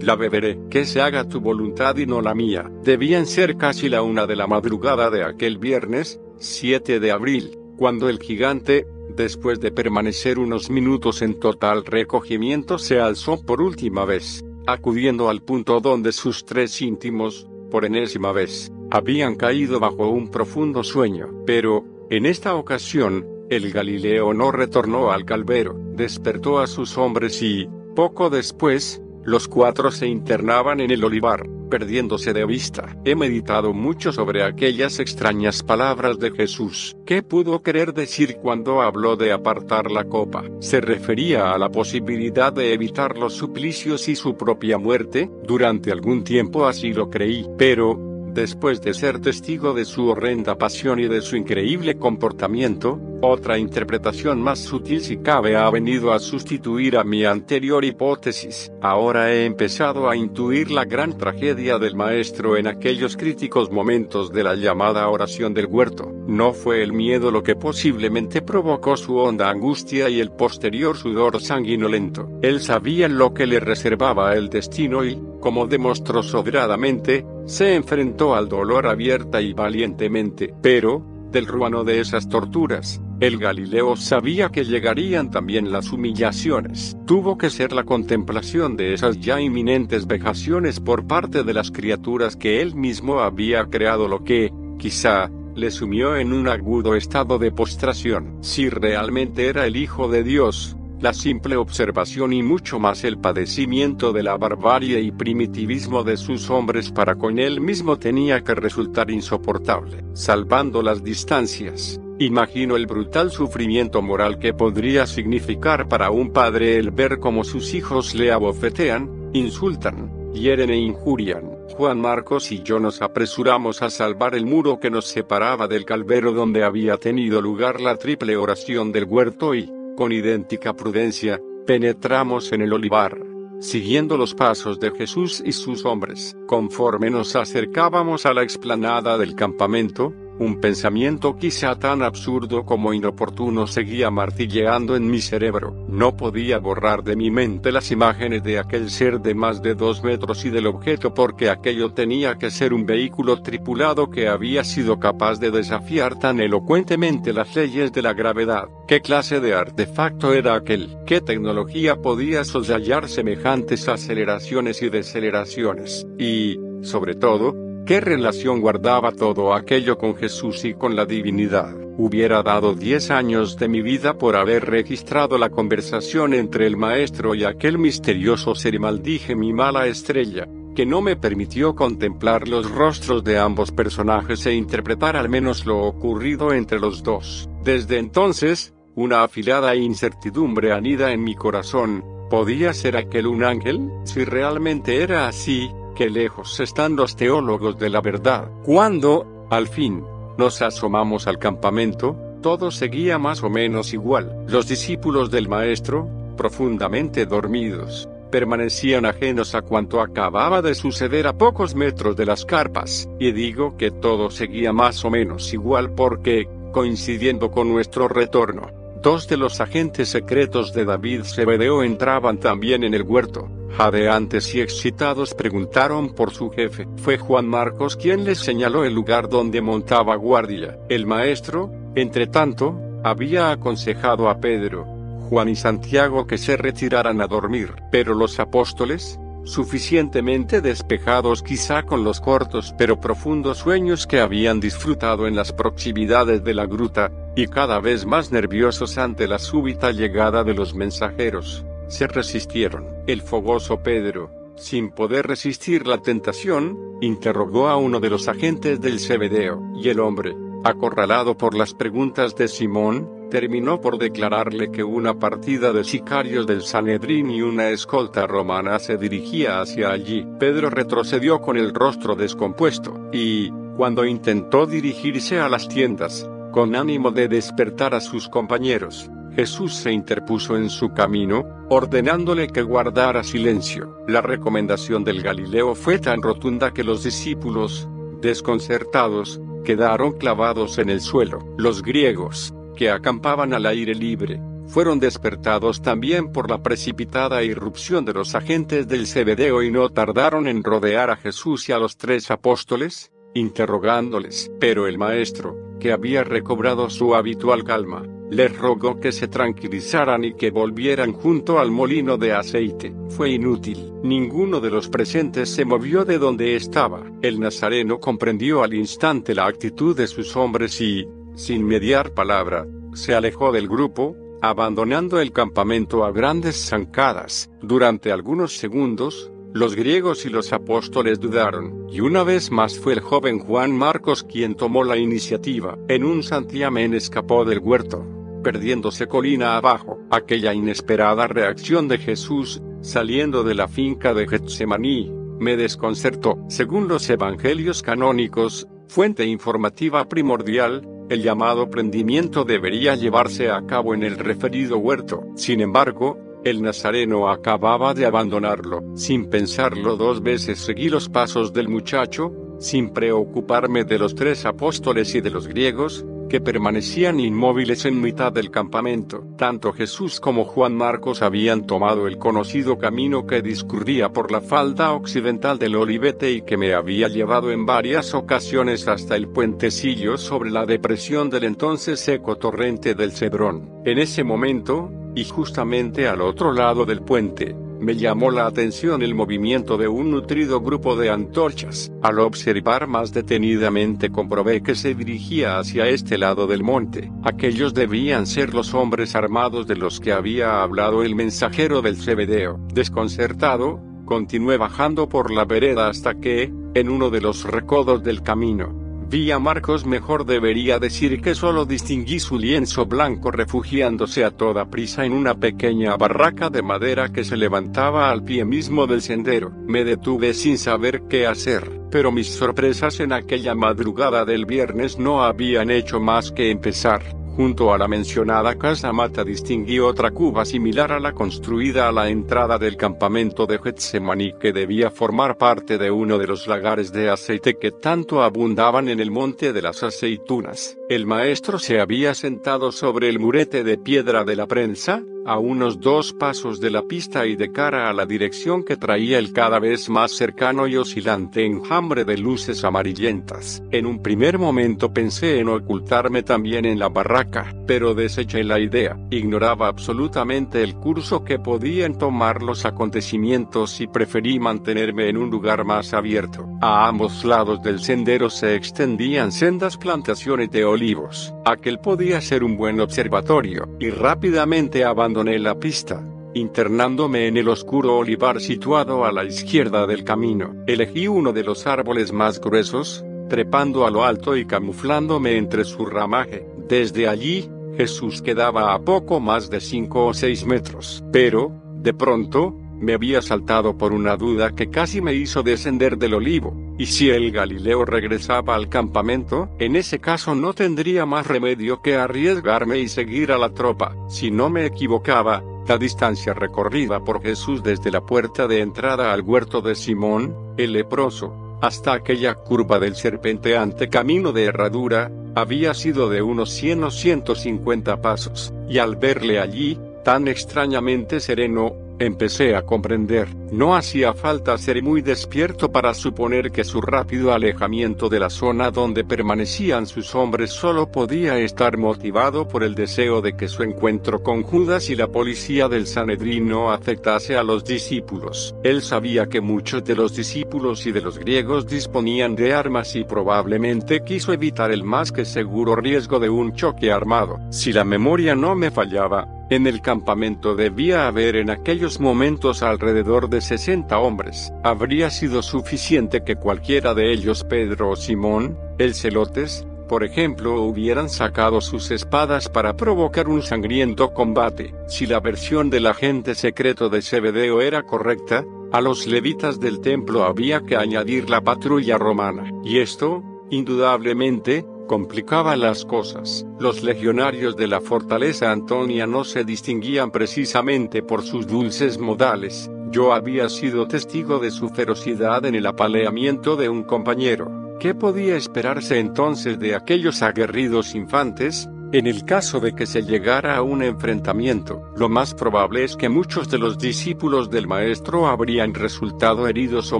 la beberé, que se haga tu voluntad y no la mía. Debían ser casi la una de la madrugada de aquel viernes, 7 de abril, cuando el gigante, después de permanecer unos minutos en total recogimiento, se alzó por última vez, acudiendo al punto donde sus tres íntimos, por enésima vez, habían caído bajo un profundo sueño. Pero, en esta ocasión, el Galileo no retornó al calvero, despertó a sus hombres y, poco después, los cuatro se internaban en el olivar, perdiéndose de vista. He meditado mucho sobre aquellas extrañas palabras de Jesús. ¿Qué pudo querer decir cuando habló de apartar la copa? ¿Se refería a la posibilidad de evitar los suplicios y su propia muerte? Durante algún tiempo así lo creí, pero, después de ser testigo de su horrenda pasión y de su increíble comportamiento, otra interpretación más sutil si cabe ha venido a sustituir a mi anterior hipótesis. Ahora he empezado a intuir la gran tragedia del maestro en aquellos críticos momentos de la llamada oración del huerto. No fue el miedo lo que posiblemente provocó su honda angustia y el posterior sudor sanguinolento. Él sabía lo que le reservaba el destino y, como demostró sobradamente, se enfrentó al dolor abierta y valientemente. Pero, del ruano de esas torturas, el Galileo sabía que llegarían también las humillaciones. Tuvo que ser la contemplación de esas ya inminentes vejaciones por parte de las criaturas que él mismo había creado lo que, quizá, le sumió en un agudo estado de postración. Si realmente era el Hijo de Dios, la simple observación y mucho más el padecimiento de la barbarie y primitivismo de sus hombres para con él mismo tenía que resultar insoportable. Salvando las distancias, imagino el brutal sufrimiento moral que podría significar para un padre el ver cómo sus hijos le abofetean, insultan, hieren e injurian. Juan Marcos y yo nos apresuramos a salvar el muro que nos separaba del calvero donde había tenido lugar la triple oración del huerto y, con idéntica prudencia, penetramos en el olivar, siguiendo los pasos de Jesús y sus hombres. Conforme nos acercábamos a la explanada del campamento, un pensamiento quizá tan absurdo como inoportuno seguía martilleando en mi cerebro. No podía borrar de mi mente las imágenes de aquel ser de más de dos metros y del objeto porque aquello tenía que ser un vehículo tripulado que había sido capaz de desafiar tan elocuentemente las leyes de la gravedad. ¿Qué clase de artefacto era aquel? ¿Qué tecnología podía soslayar semejantes aceleraciones y deceleraciones? Y, sobre todo, ¿Qué relación guardaba todo aquello con Jesús y con la divinidad? Hubiera dado diez años de mi vida por haber registrado la conversación entre el maestro y aquel misterioso ser maldije mi mala estrella que no me permitió contemplar los rostros de ambos personajes e interpretar al menos lo ocurrido entre los dos. Desde entonces, una afilada incertidumbre anida en mi corazón, ¿podía ser aquel un ángel? Si realmente era así, qué lejos están los teólogos de la verdad. Cuando, al fin, nos asomamos al campamento, todo seguía más o menos igual. Los discípulos del Maestro, profundamente dormidos, permanecían ajenos a cuanto acababa de suceder a pocos metros de las carpas, y digo que todo seguía más o menos igual porque, coincidiendo con nuestro retorno, dos de los agentes secretos de David Zebedeo entraban también en el huerto. Jadeantes y excitados preguntaron por su jefe. Fue Juan Marcos quien les señaló el lugar donde montaba guardia. El maestro, entre tanto, había aconsejado a Pedro, Juan y Santiago que se retiraran a dormir, pero los apóstoles, suficientemente despejados quizá con los cortos pero profundos sueños que habían disfrutado en las proximidades de la gruta, y cada vez más nerviosos ante la súbita llegada de los mensajeros, se resistieron. El fogoso Pedro, sin poder resistir la tentación, interrogó a uno de los agentes del Cebedeo, y el hombre, acorralado por las preguntas de Simón, terminó por declararle que una partida de sicarios del Sanedrín y una escolta romana se dirigía hacia allí. Pedro retrocedió con el rostro descompuesto, y, cuando intentó dirigirse a las tiendas, con ánimo de despertar a sus compañeros, Jesús se interpuso en su camino, ordenándole que guardara silencio. La recomendación del Galileo fue tan rotunda que los discípulos, desconcertados, quedaron clavados en el suelo. Los griegos, que acampaban al aire libre, fueron despertados también por la precipitada irrupción de los agentes del Cebedeo y no tardaron en rodear a Jesús y a los tres apóstoles, interrogándoles. Pero el maestro, que había recobrado su habitual calma, les rogó que se tranquilizaran y que volvieran junto al molino de aceite. Fue inútil. Ninguno de los presentes se movió de donde estaba. El nazareno comprendió al instante la actitud de sus hombres y, sin mediar palabra, se alejó del grupo, abandonando el campamento a grandes zancadas. Durante algunos segundos, los griegos y los apóstoles dudaron, y una vez más fue el joven Juan Marcos quien tomó la iniciativa. En un santiamén escapó del huerto, perdiéndose colina abajo. Aquella inesperada reacción de Jesús, saliendo de la finca de Getsemaní, me desconcertó. Según los evangelios canónicos, fuente informativa primordial, el llamado prendimiento debería llevarse a cabo en el referido huerto. Sin embargo, el nazareno acababa de abandonarlo. Sin pensarlo dos veces seguí los pasos del muchacho, sin preocuparme de los tres apóstoles y de los griegos, que permanecían inmóviles en mitad del campamento. Tanto Jesús como Juan Marcos habían tomado el conocido camino que discurría por la falda occidental del Olivete y que me había llevado en varias ocasiones hasta el puentecillo sobre la depresión del entonces seco torrente del Cedrón. En ese momento, y justamente al otro lado del puente, me llamó la atención el movimiento de un nutrido grupo de antorchas. Al observar más detenidamente comprobé que se dirigía hacia este lado del monte. Aquellos debían ser los hombres armados de los que había hablado el mensajero del Cebedeo. Desconcertado, continué bajando por la vereda hasta que, en uno de los recodos del camino, Vi a Marcos mejor debería decir que solo distinguí su lienzo blanco refugiándose a toda prisa en una pequeña barraca de madera que se levantaba al pie mismo del sendero. Me detuve sin saber qué hacer, pero mis sorpresas en aquella madrugada del viernes no habían hecho más que empezar. Junto a la mencionada casa mata distinguí otra cuba similar a la construida a la entrada del campamento de Getsemaní que debía formar parte de uno de los lagares de aceite que tanto abundaban en el monte de las aceitunas. El maestro se había sentado sobre el murete de piedra de la prensa, a unos dos pasos de la pista y de cara a la dirección que traía el cada vez más cercano y oscilante enjambre de luces amarillentas. En un primer momento pensé en ocultarme también en la barraca, pero deseché la idea. Ignoraba absolutamente el curso que podían tomar los acontecimientos y preferí mantenerme en un lugar más abierto. A ambos lados del sendero se extendían sendas plantaciones de olivos. Aquel podía ser un buen observatorio, y rápidamente abandoné la pista, internándome en el oscuro olivar situado a la izquierda del camino. Elegí uno de los árboles más gruesos, trepando a lo alto y camuflándome entre su ramaje. Desde allí, Jesús quedaba a poco más de cinco o seis metros. Pero, de pronto, me había saltado por una duda que casi me hizo descender del olivo. ¿Y si el Galileo regresaba al campamento? En ese caso no tendría más remedio que arriesgarme y seguir a la tropa. Si no me equivocaba, la distancia recorrida por Jesús desde la puerta de entrada al huerto de Simón, el leproso, hasta aquella curva del serpenteante camino de herradura, había sido de unos 100 o 150 pasos, y al verle allí, tan extrañamente sereno, Empecé a comprender, no hacía falta ser muy despierto para suponer que su rápido alejamiento de la zona donde permanecían sus hombres solo podía estar motivado por el deseo de que su encuentro con Judas y la policía del Sanedrín no afectase a los discípulos. Él sabía que muchos de los discípulos y de los griegos disponían de armas y probablemente quiso evitar el más que seguro riesgo de un choque armado. Si la memoria no me fallaba, en el campamento debía haber en aquellos momentos alrededor de 60 hombres. Habría sido suficiente que cualquiera de ellos, Pedro o Simón, el celotes, por ejemplo, hubieran sacado sus espadas para provocar un sangriento combate. Si la versión del agente secreto de Cebedeo era correcta, a los levitas del templo había que añadir la patrulla romana. Y esto, indudablemente, complicaba las cosas. Los legionarios de la fortaleza Antonia no se distinguían precisamente por sus dulces modales. Yo había sido testigo de su ferocidad en el apaleamiento de un compañero. ¿Qué podía esperarse entonces de aquellos aguerridos infantes? En el caso de que se llegara a un enfrentamiento, lo más probable es que muchos de los discípulos del maestro habrían resultado heridos o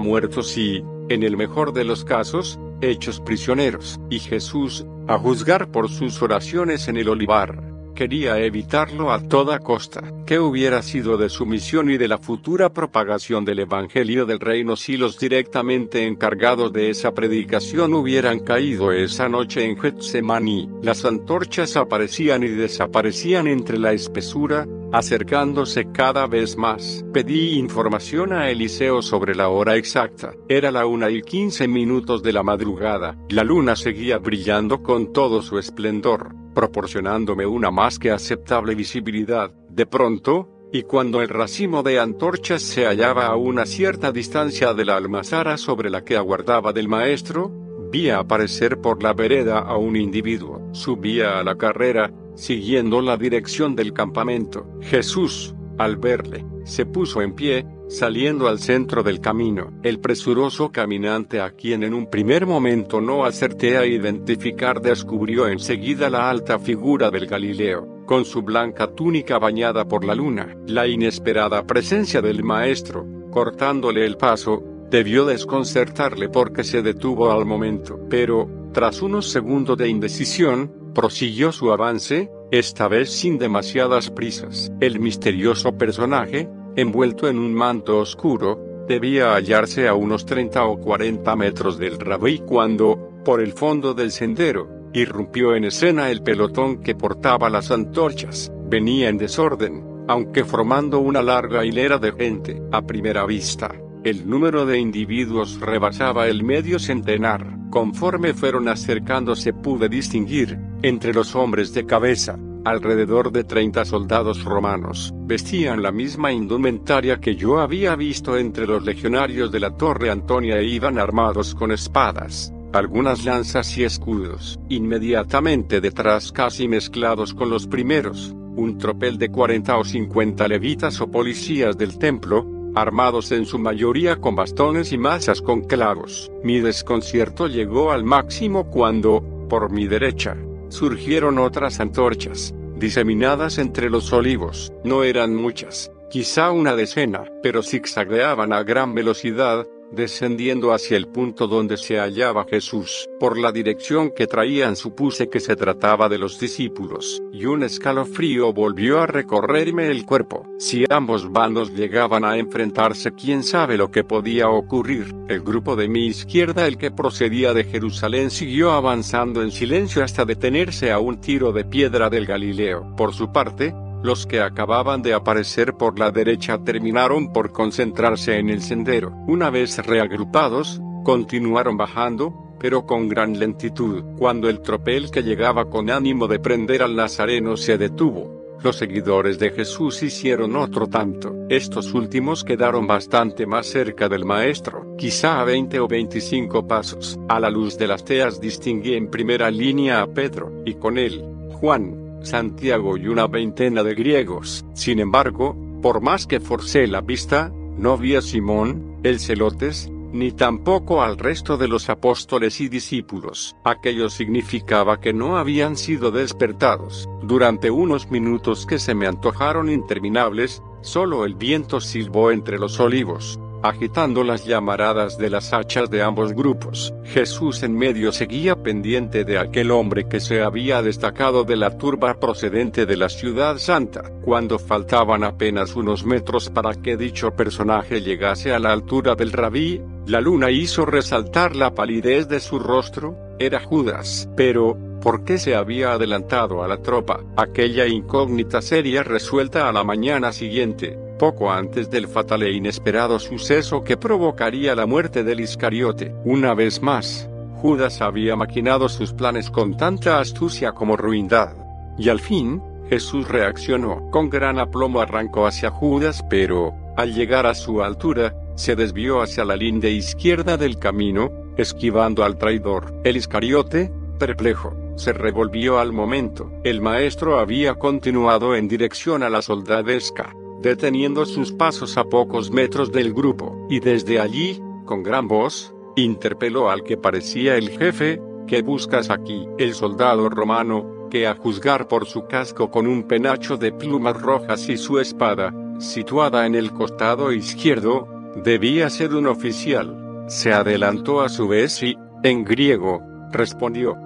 muertos y, en el mejor de los casos, hechos prisioneros, y Jesús, a juzgar por sus oraciones en el olivar, quería evitarlo a toda costa. ¿Qué hubiera sido de su misión y de la futura propagación del Evangelio del Reino si los directamente encargados de esa predicación hubieran caído esa noche en Getsemaní? Las antorchas aparecían y desaparecían entre la espesura, acercándose cada vez más. Pedí información a Eliseo sobre la hora exacta. Era la una y quince minutos de la madrugada. La luna seguía brillando con todo su esplendor, proporcionándome una más que aceptable visibilidad. De pronto, y cuando el racimo de antorchas se hallaba a una cierta distancia de la almazara sobre la que aguardaba del maestro, vi aparecer por la vereda a un individuo. Subía a la carrera, siguiendo la dirección del campamento. Jesús, al verle, se puso en pie, saliendo al centro del camino. El presuroso caminante a quien en un primer momento no acerté a identificar descubrió enseguida la alta figura del Galileo, con su blanca túnica bañada por la luna. La inesperada presencia del maestro, cortándole el paso, debió desconcertarle porque se detuvo al momento. Pero, tras unos segundos de indecisión, prosiguió su avance, esta vez sin demasiadas prisas. El misterioso personaje, envuelto en un manto oscuro, debía hallarse a unos 30 o 40 metros del rabí cuando, por el fondo del sendero, irrumpió en escena el pelotón que portaba las antorchas. Venía en desorden, aunque formando una larga hilera de gente. A primera vista, el número de individuos rebasaba el medio centenar. Conforme fueron acercándose pude distinguir, entre los hombres de cabeza, alrededor de 30 soldados romanos. Vestían la misma indumentaria que yo había visto entre los legionarios de la Torre Antonia e iban armados con espadas, algunas lanzas y escudos. Inmediatamente detrás, casi mezclados con los primeros, un tropel de 40 o 50 levitas o policías del templo, armados en su mayoría con bastones y masas con clavos. Mi desconcierto llegó al máximo cuando, por mi derecha, surgieron otras antorchas, diseminadas entre los olivos. No eran muchas, quizá una decena, pero zigzagueaban a gran velocidad, descendiendo hacia el punto donde se hallaba Jesús. Por la dirección que traían supuse que se trataba de los discípulos, y un escalofrío volvió a recorrerme el cuerpo. Si ambos bandos llegaban a enfrentarse, quién sabe lo que podía ocurrir. El grupo de mi izquierda, el que procedía de Jerusalén, siguió avanzando en silencio hasta detenerse a un tiro de piedra del Galileo. Por su parte, Los que acababan de aparecer por la derecha terminaron por concentrarse en el sendero. Una vez reagrupados, continuaron bajando, pero con gran lentitud. Cuando el tropel que llegaba con ánimo de prender al Nazareno se detuvo, los seguidores de Jesús hicieron otro tanto. Estos últimos quedaron bastante más cerca del Maestro, quizá a 20 o 25 pasos. A la luz de las teas distinguí en primera línea a Pedro, y con él, Juan, Santiago y una veintena de griegos. Sin embargo, por más que forcé la vista, no vi a Simón, el celotes, ni tampoco al resto de los apóstoles y discípulos. Aquello significaba que no habían sido despertados. Durante unos minutos que se me antojaron interminables, solo el viento silbó entre los olivos agitando las llamaradas de las hachas de ambos grupos. Jesús en medio seguía pendiente de aquel hombre que se había destacado de la turba procedente de la ciudad santa. Cuando faltaban apenas unos metros para que dicho personaje llegase a la altura del rabí, la luna hizo resaltar la palidez de su rostro, era Judas. Pero, ¿por qué se había adelantado a la tropa? Aquella incógnita sería resuelta a la mañana siguiente poco antes del fatal e inesperado suceso que provocaría la muerte del Iscariote. Una vez más, Judas había maquinado sus planes con tanta astucia como ruindad. Y al fin, Jesús reaccionó. Con gran aplomo arrancó hacia Judas, pero, al llegar a su altura, se desvió hacia la linde izquierda del camino, esquivando al traidor. El Iscariote, perplejo, se revolvió al momento. El maestro había continuado en dirección a la soldadesca deteniendo sus pasos a pocos metros del grupo, y desde allí, con gran voz, interpeló al que parecía el jefe, ¿qué buscas aquí? El soldado romano, que a juzgar por su casco con un penacho de plumas rojas y su espada, situada en el costado izquierdo, debía ser un oficial. Se adelantó a su vez y, en griego, respondió,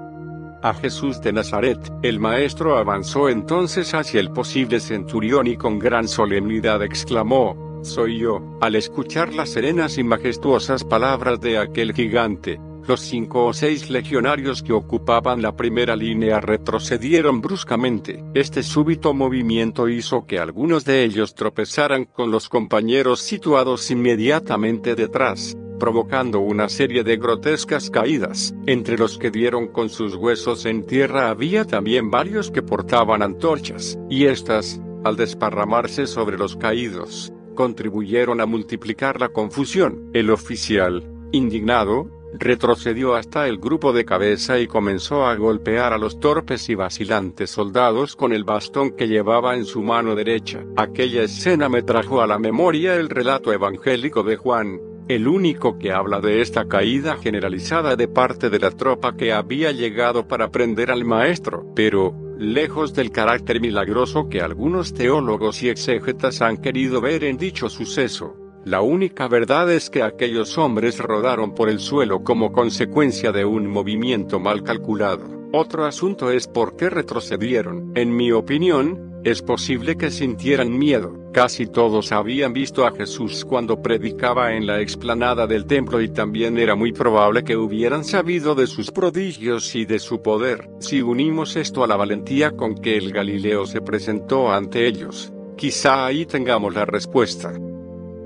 a Jesús de Nazaret. El maestro avanzó entonces hacia el posible centurión y con gran solemnidad exclamó, Soy yo. Al escuchar las serenas y majestuosas palabras de aquel gigante, los cinco o seis legionarios que ocupaban la primera línea retrocedieron bruscamente. Este súbito movimiento hizo que algunos de ellos tropezaran con los compañeros situados inmediatamente detrás provocando una serie de grotescas caídas. Entre los que dieron con sus huesos en tierra había también varios que portaban antorchas, y estas, al desparramarse sobre los caídos, contribuyeron a multiplicar la confusión. El oficial, indignado, retrocedió hasta el grupo de cabeza y comenzó a golpear a los torpes y vacilantes soldados con el bastón que llevaba en su mano derecha. Aquella escena me trajo a la memoria el relato evangélico de Juan, el único que habla de esta caída generalizada de parte de la tropa que había llegado para prender al maestro, pero, lejos del carácter milagroso que algunos teólogos y exégetas han querido ver en dicho suceso, la única verdad es que aquellos hombres rodaron por el suelo como consecuencia de un movimiento mal calculado. Otro asunto es por qué retrocedieron. En mi opinión, es posible que sintieran miedo. Casi todos habían visto a Jesús cuando predicaba en la explanada del templo y también era muy probable que hubieran sabido de sus prodigios y de su poder. Si unimos esto a la valentía con que el Galileo se presentó ante ellos, quizá ahí tengamos la respuesta.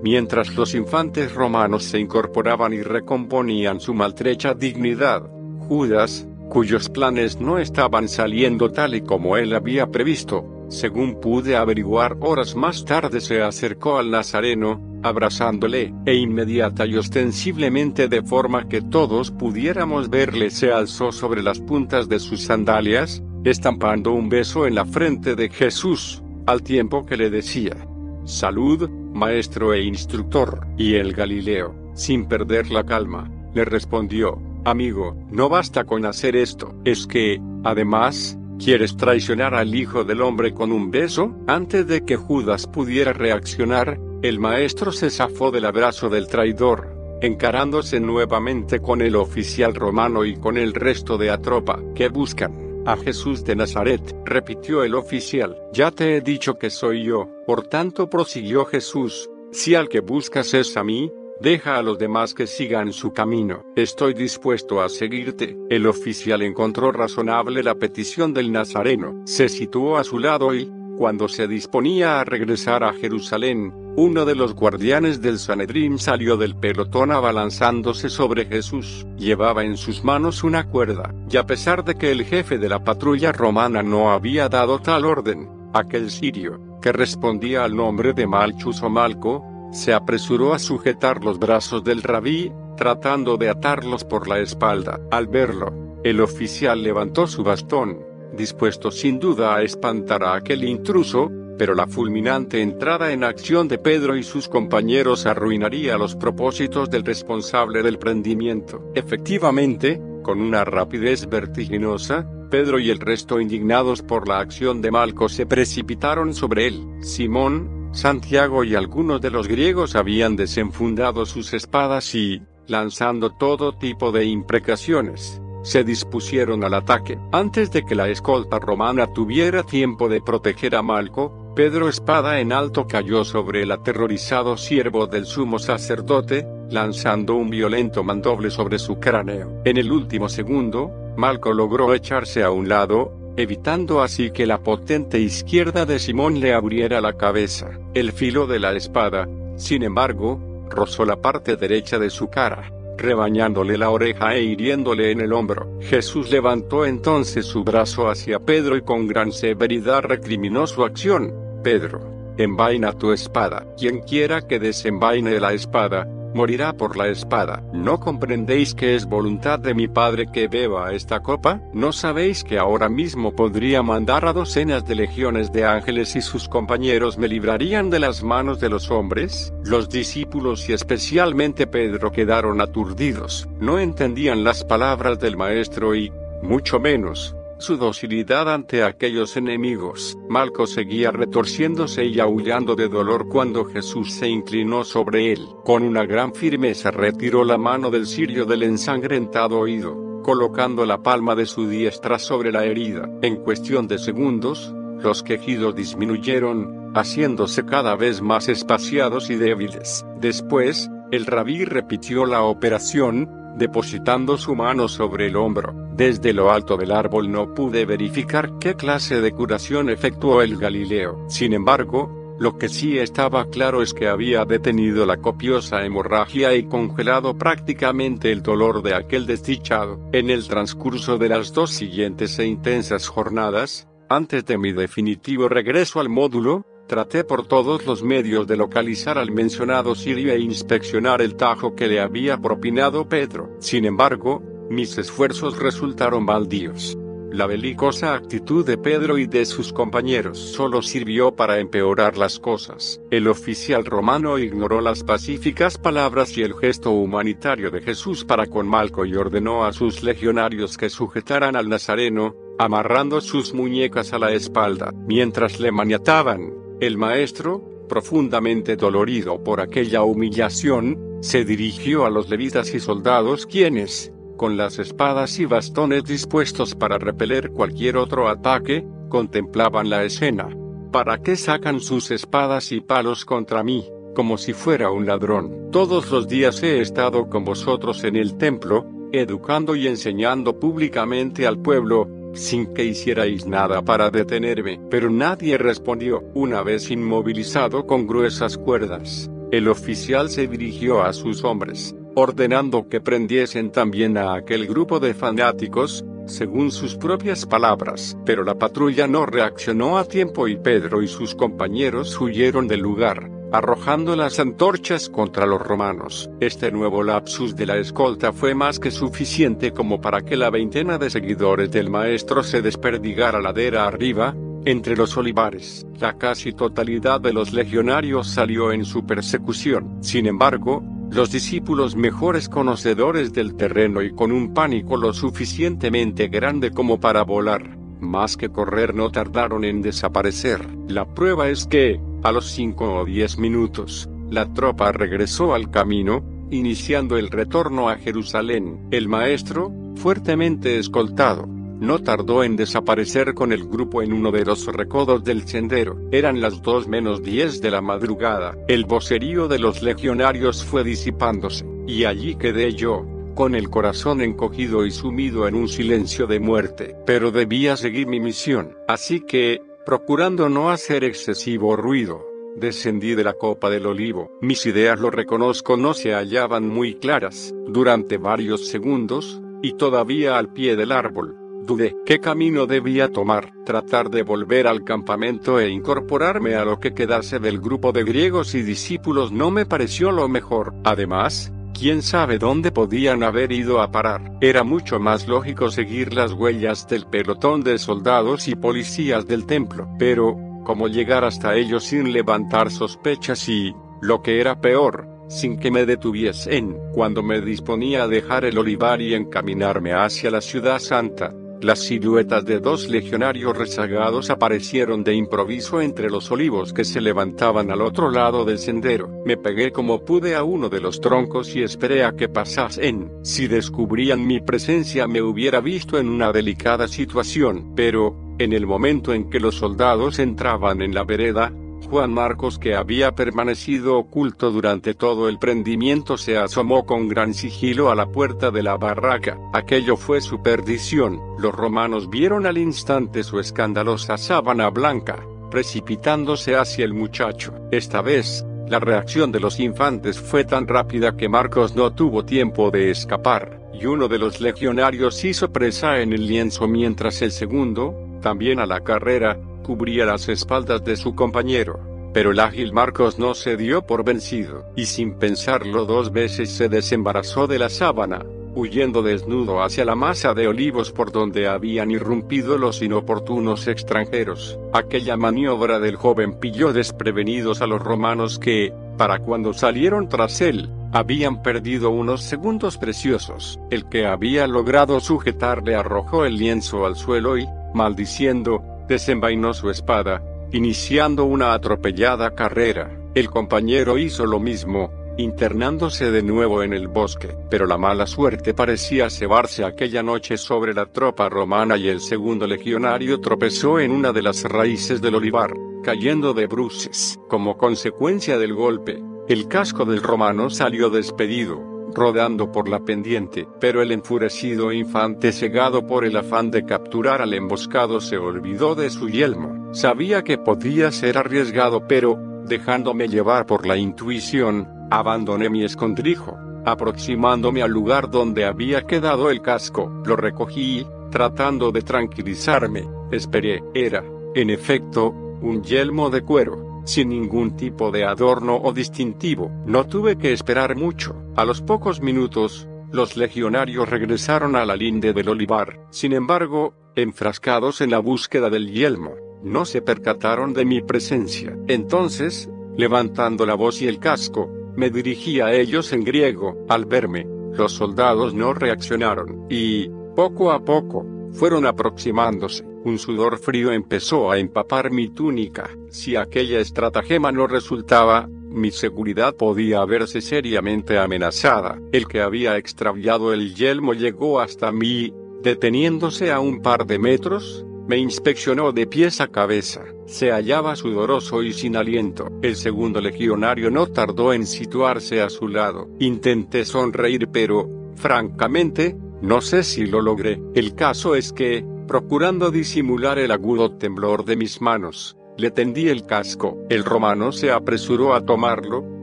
Mientras los infantes romanos se incorporaban y recomponían su maltrecha dignidad, Judas, cuyos planes no estaban saliendo tal y como él había previsto, según pude averiguar horas más tarde se acercó al Nazareno, abrazándole, e inmediata y ostensiblemente de forma que todos pudiéramos verle se alzó sobre las puntas de sus sandalias, estampando un beso en la frente de Jesús, al tiempo que le decía, Salud, maestro e instructor, y el Galileo, sin perder la calma, le respondió, Amigo, no basta con hacer esto, es que, además, ¿Quieres traicionar al Hijo del Hombre con un beso? Antes de que Judas pudiera reaccionar, el maestro se zafó del abrazo del traidor, encarándose nuevamente con el oficial romano y con el resto de la tropa. ¿Qué buscan? A Jesús de Nazaret, repitió el oficial. Ya te he dicho que soy yo. Por tanto prosiguió Jesús, si al que buscas es a mí, Deja a los demás que sigan su camino. Estoy dispuesto a seguirte. El oficial encontró razonable la petición del nazareno. Se situó a su lado y, Cuando se disponía a regresar a Jerusalén, uno de los guardianes del Sanedrín salió del pelotón abalanzándose sobre Jesús. Llevaba en sus manos una cuerda, y a pesar de que el jefe de la patrulla romana no había dado tal orden, aquel sirio, que respondía al nombre de Malchus o Malco, se apresuró a sujetar los brazos del rabí, tratando de atarlos por la espalda. Al verlo, el oficial levantó su bastón, dispuesto sin duda a espantar a aquel intruso, pero la fulminante entrada en acción de Pedro y sus compañeros arruinaría los propósitos del responsable del prendimiento. Efectivamente, con una rapidez vertiginosa, Pedro y el resto indignados por la acción de Malco se precipitaron sobre él. Simón, Santiago y algunos de los griegos habían desenfundado sus espadas y, lanzando todo tipo de imprecaciones, se dispusieron al ataque. Antes de que la escolta romana tuviera tiempo de proteger a Malco, Pedro espada en alto cayó sobre el aterrorizado siervo del sumo sacerdote, lanzando un violento mandoble sobre su cráneo. En el último segundo, Malco logró echarse a un lado, evitando así que la potente izquierda de Simón le abriera la cabeza. El filo de la espada, sin embargo, rozó la parte derecha de su cara rebañándole la oreja e hiriéndole en el hombro. Jesús levantó entonces su brazo hacia Pedro y con gran severidad recriminó su acción. Pedro, envaina tu espada. Quien quiera que desenvaine la espada, morirá por la espada. ¿No comprendéis que es voluntad de mi Padre que beba esta copa? ¿No sabéis que ahora mismo podría mandar a docenas de legiones de ángeles y sus compañeros me librarían de las manos de los hombres? Los discípulos y especialmente Pedro quedaron aturdidos, no entendían las palabras del Maestro y, mucho menos, su docilidad ante aquellos enemigos. Malco seguía retorciéndose y aullando de dolor cuando Jesús se inclinó sobre él. Con una gran firmeza retiró la mano del sirio del ensangrentado oído, colocando la palma de su diestra sobre la herida. En cuestión de segundos, los quejidos disminuyeron, haciéndose cada vez más espaciados y débiles. Después, el rabí repitió la operación, depositando su mano sobre el hombro. Desde lo alto del árbol no pude verificar qué clase de curación efectuó el Galileo. Sin embargo, lo que sí estaba claro es que había detenido la copiosa hemorragia y congelado prácticamente el dolor de aquel desdichado. En el transcurso de las dos siguientes e intensas jornadas, antes de mi definitivo regreso al módulo, Traté por todos los medios de localizar al mencionado sirio e inspeccionar el tajo que le había propinado Pedro. Sin embargo, mis esfuerzos resultaron baldíos. La belicosa actitud de Pedro y de sus compañeros solo sirvió para empeorar las cosas. El oficial romano ignoró las pacíficas palabras y el gesto humanitario de Jesús para con Malco y ordenó a sus legionarios que sujetaran al Nazareno, amarrando sus muñecas a la espalda, mientras le maniataban. El maestro, profundamente dolorido por aquella humillación, se dirigió a los levitas y soldados quienes, con las espadas y bastones dispuestos para repeler cualquier otro ataque, contemplaban la escena. ¿Para qué sacan sus espadas y palos contra mí, como si fuera un ladrón? Todos los días he estado con vosotros en el templo, educando y enseñando públicamente al pueblo, sin que hicierais nada para detenerme, pero nadie respondió. Una vez inmovilizado con gruesas cuerdas, el oficial se dirigió a sus hombres, ordenando que prendiesen también a aquel grupo de fanáticos, según sus propias palabras. Pero la patrulla no reaccionó a tiempo y Pedro y sus compañeros huyeron del lugar arrojando las antorchas contra los romanos. Este nuevo lapsus de la escolta fue más que suficiente como para que la veintena de seguidores del maestro se desperdigara ladera arriba, entre los olivares. La casi totalidad de los legionarios salió en su persecución. Sin embargo, los discípulos mejores conocedores del terreno y con un pánico lo suficientemente grande como para volar, más que correr no tardaron en desaparecer. La prueba es que, a los cinco o diez minutos, la tropa regresó al camino, iniciando el retorno a Jerusalén. El maestro, fuertemente escoltado, no tardó en desaparecer con el grupo en uno de los recodos del sendero. Eran las dos menos diez de la madrugada. El vocerío de los legionarios fue disipándose, y allí quedé yo, con el corazón encogido y sumido en un silencio de muerte. Pero debía seguir mi misión, así que, procurando no hacer excesivo ruido. Descendí de la copa del olivo. Mis ideas, lo reconozco, no se hallaban muy claras. Durante varios segundos, y todavía al pie del árbol, dudé qué camino debía tomar, tratar de volver al campamento e incorporarme a lo que quedase del grupo de griegos y discípulos no me pareció lo mejor. Además, quién sabe dónde podían haber ido a parar. Era mucho más lógico seguir las huellas del pelotón de soldados y policías del templo, pero, ¿cómo llegar hasta ellos sin levantar sospechas y, lo que era peor, sin que me detuviesen, cuando me disponía a dejar el olivar y encaminarme hacia la ciudad santa? Las siluetas de dos legionarios rezagados aparecieron de improviso entre los olivos que se levantaban al otro lado del sendero. Me pegué como pude a uno de los troncos y esperé a que pasasen. Si descubrían mi presencia me hubiera visto en una delicada situación, pero, en el momento en que los soldados entraban en la vereda, Juan Marcos, que había permanecido oculto durante todo el prendimiento, se asomó con gran sigilo a la puerta de la barraca. Aquello fue su perdición. Los romanos vieron al instante su escandalosa sábana blanca, precipitándose hacia el muchacho. Esta vez, la reacción de los infantes fue tan rápida que Marcos no tuvo tiempo de escapar, y uno de los legionarios hizo presa en el lienzo mientras el segundo, también a la carrera, cubría las espaldas de su compañero. Pero el ágil Marcos no se dio por vencido, y sin pensarlo dos veces se desembarazó de la sábana, huyendo desnudo hacia la masa de olivos por donde habían irrumpido los inoportunos extranjeros. Aquella maniobra del joven pilló desprevenidos a los romanos que, para cuando salieron tras él, habían perdido unos segundos preciosos. El que había logrado sujetarle arrojó el lienzo al suelo y, maldiciendo, desenvainó su espada, iniciando una atropellada carrera. El compañero hizo lo mismo, internándose de nuevo en el bosque, pero la mala suerte parecía cebarse aquella noche sobre la tropa romana y el segundo legionario tropezó en una de las raíces del olivar, cayendo de bruces. Como consecuencia del golpe, el casco del romano salió despedido, rodando por la pendiente, pero el enfurecido infante cegado por el afán de capturar al emboscado se olvidó de su yelmo. Sabía que podía ser arriesgado pero, dejándome llevar por la intuición, abandoné mi escondrijo. Aproximándome al lugar donde había quedado el casco, lo recogí, tratando de tranquilizarme, esperé, era, en efecto, un yelmo de cuero sin ningún tipo de adorno o distintivo. No tuve que esperar mucho. A los pocos minutos, los legionarios regresaron a la linde del olivar. Sin embargo, enfrascados en la búsqueda del yelmo, no se percataron de mi presencia. Entonces, levantando la voz y el casco, me dirigí a ellos en griego. Al verme, los soldados no reaccionaron, y, poco a poco, fueron aproximándose. Un sudor frío empezó a empapar mi túnica. Si aquella estratagema no resultaba, mi seguridad podía verse seriamente amenazada. El que había extraviado el yelmo llegó hasta mí, deteniéndose a un par de metros, me inspeccionó de pies a cabeza. Se hallaba sudoroso y sin aliento. El segundo legionario no tardó en situarse a su lado. Intenté sonreír pero, francamente, no sé si lo logré. El caso es que, Procurando disimular el agudo temblor de mis manos, le tendí el casco. El romano se apresuró a tomarlo,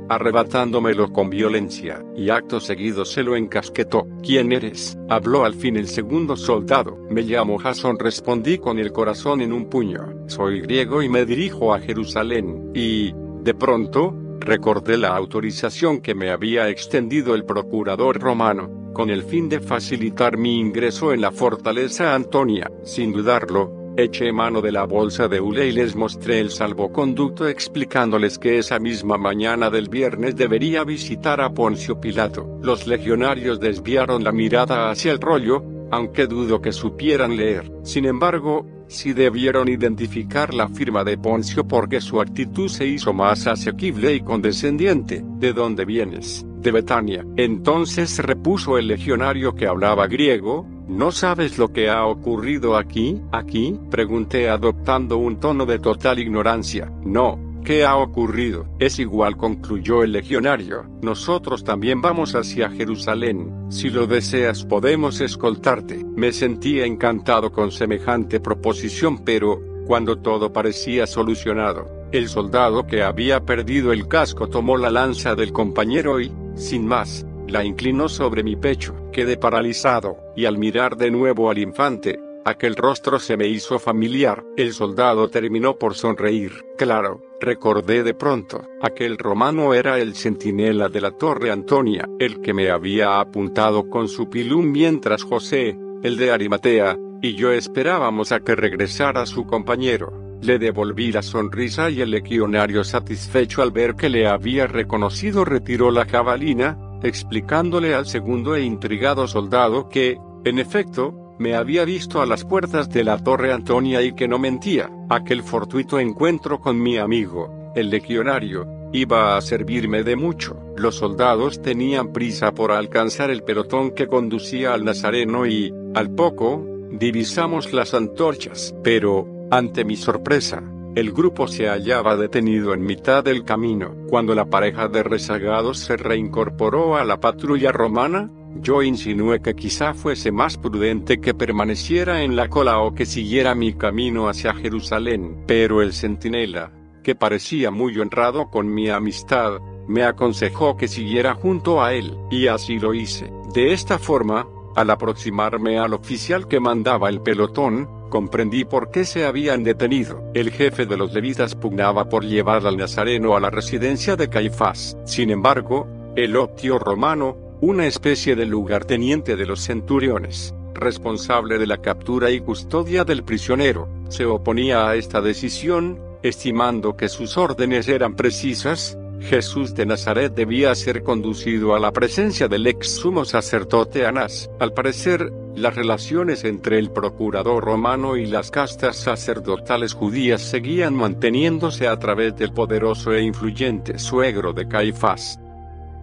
arrebatándomelo con violencia, y acto seguido se lo encasquetó. ¿Quién eres? Habló al fin el segundo soldado. Me llamo Jason, respondí con el corazón en un puño. Soy griego y me dirijo a Jerusalén. Y, de pronto, recordé la autorización que me había extendido el procurador romano con el fin de facilitar mi ingreso en la fortaleza Antonia. Sin dudarlo, eché mano de la bolsa de hule y les mostré el salvoconducto explicándoles que esa misma mañana del viernes debería visitar a Poncio Pilato. Los legionarios desviaron la mirada hacia el rollo, aunque dudo que supieran leer. Sin embargo, si debieron identificar la firma de Poncio porque su actitud se hizo más asequible y condescendiente. ¿De dónde vienes? De Betania. Entonces repuso el legionario que hablaba griego, ¿no sabes lo que ha ocurrido aquí? ¿Aquí? Pregunté adoptando un tono de total ignorancia. No, ¿Qué ha ocurrido? Es igual, concluyó el legionario. Nosotros también vamos hacia Jerusalén. Si lo deseas podemos escoltarte. Me sentí encantado con semejante proposición, pero, Cuando todo parecía solucionado, el soldado que había perdido el casco tomó la lanza del compañero y, sin más, la inclinó sobre mi pecho. Quedé paralizado, y al mirar de nuevo al infante, aquel rostro se me hizo familiar. El soldado terminó por sonreír. Claro, recordé de pronto, aquel romano era el centinela de la Torre Antonia, el que me había apuntado con su pilum mientras José, el de Arimatea, y yo esperábamos a que regresara su compañero. Le devolví la sonrisa y el legionario satisfecho al ver que le había reconocido retiró la jabalina, explicándole al segundo e intrigado soldado que, en efecto, me había visto a las puertas de la Torre Antonia y que no mentía. Aquel fortuito encuentro con mi amigo, el legionario, iba a servirme de mucho. Los soldados tenían prisa por alcanzar el pelotón que conducía al Nazareno y, al poco, divisamos las antorchas. Pero, ante mi sorpresa, el grupo se hallaba detenido en mitad del camino. Cuando la pareja de rezagados se reincorporó a la patrulla romana, yo insinué que quizá fuese más prudente que permaneciera en la cola o que siguiera mi camino hacia Jerusalén, pero el centinela, que parecía muy honrado con mi amistad, me aconsejó que siguiera junto a él, y así lo hice. De esta forma, al aproximarme al oficial que mandaba el pelotón, comprendí por qué se habían detenido. El jefe de los levitas pugnaba por llevar al nazareno a la residencia de Caifás. Sin embargo, el optio romano, una especie de lugarteniente de los centuriones, responsable de la captura y custodia del prisionero, se oponía a esta decisión, estimando que sus órdenes eran precisas, Jesús de Nazaret debía ser conducido a la presencia del ex sumo sacerdote Anás. Al parecer, las relaciones entre el procurador romano y las castas sacerdotales judías seguían manteniéndose a través del poderoso e influyente suegro de Caifás.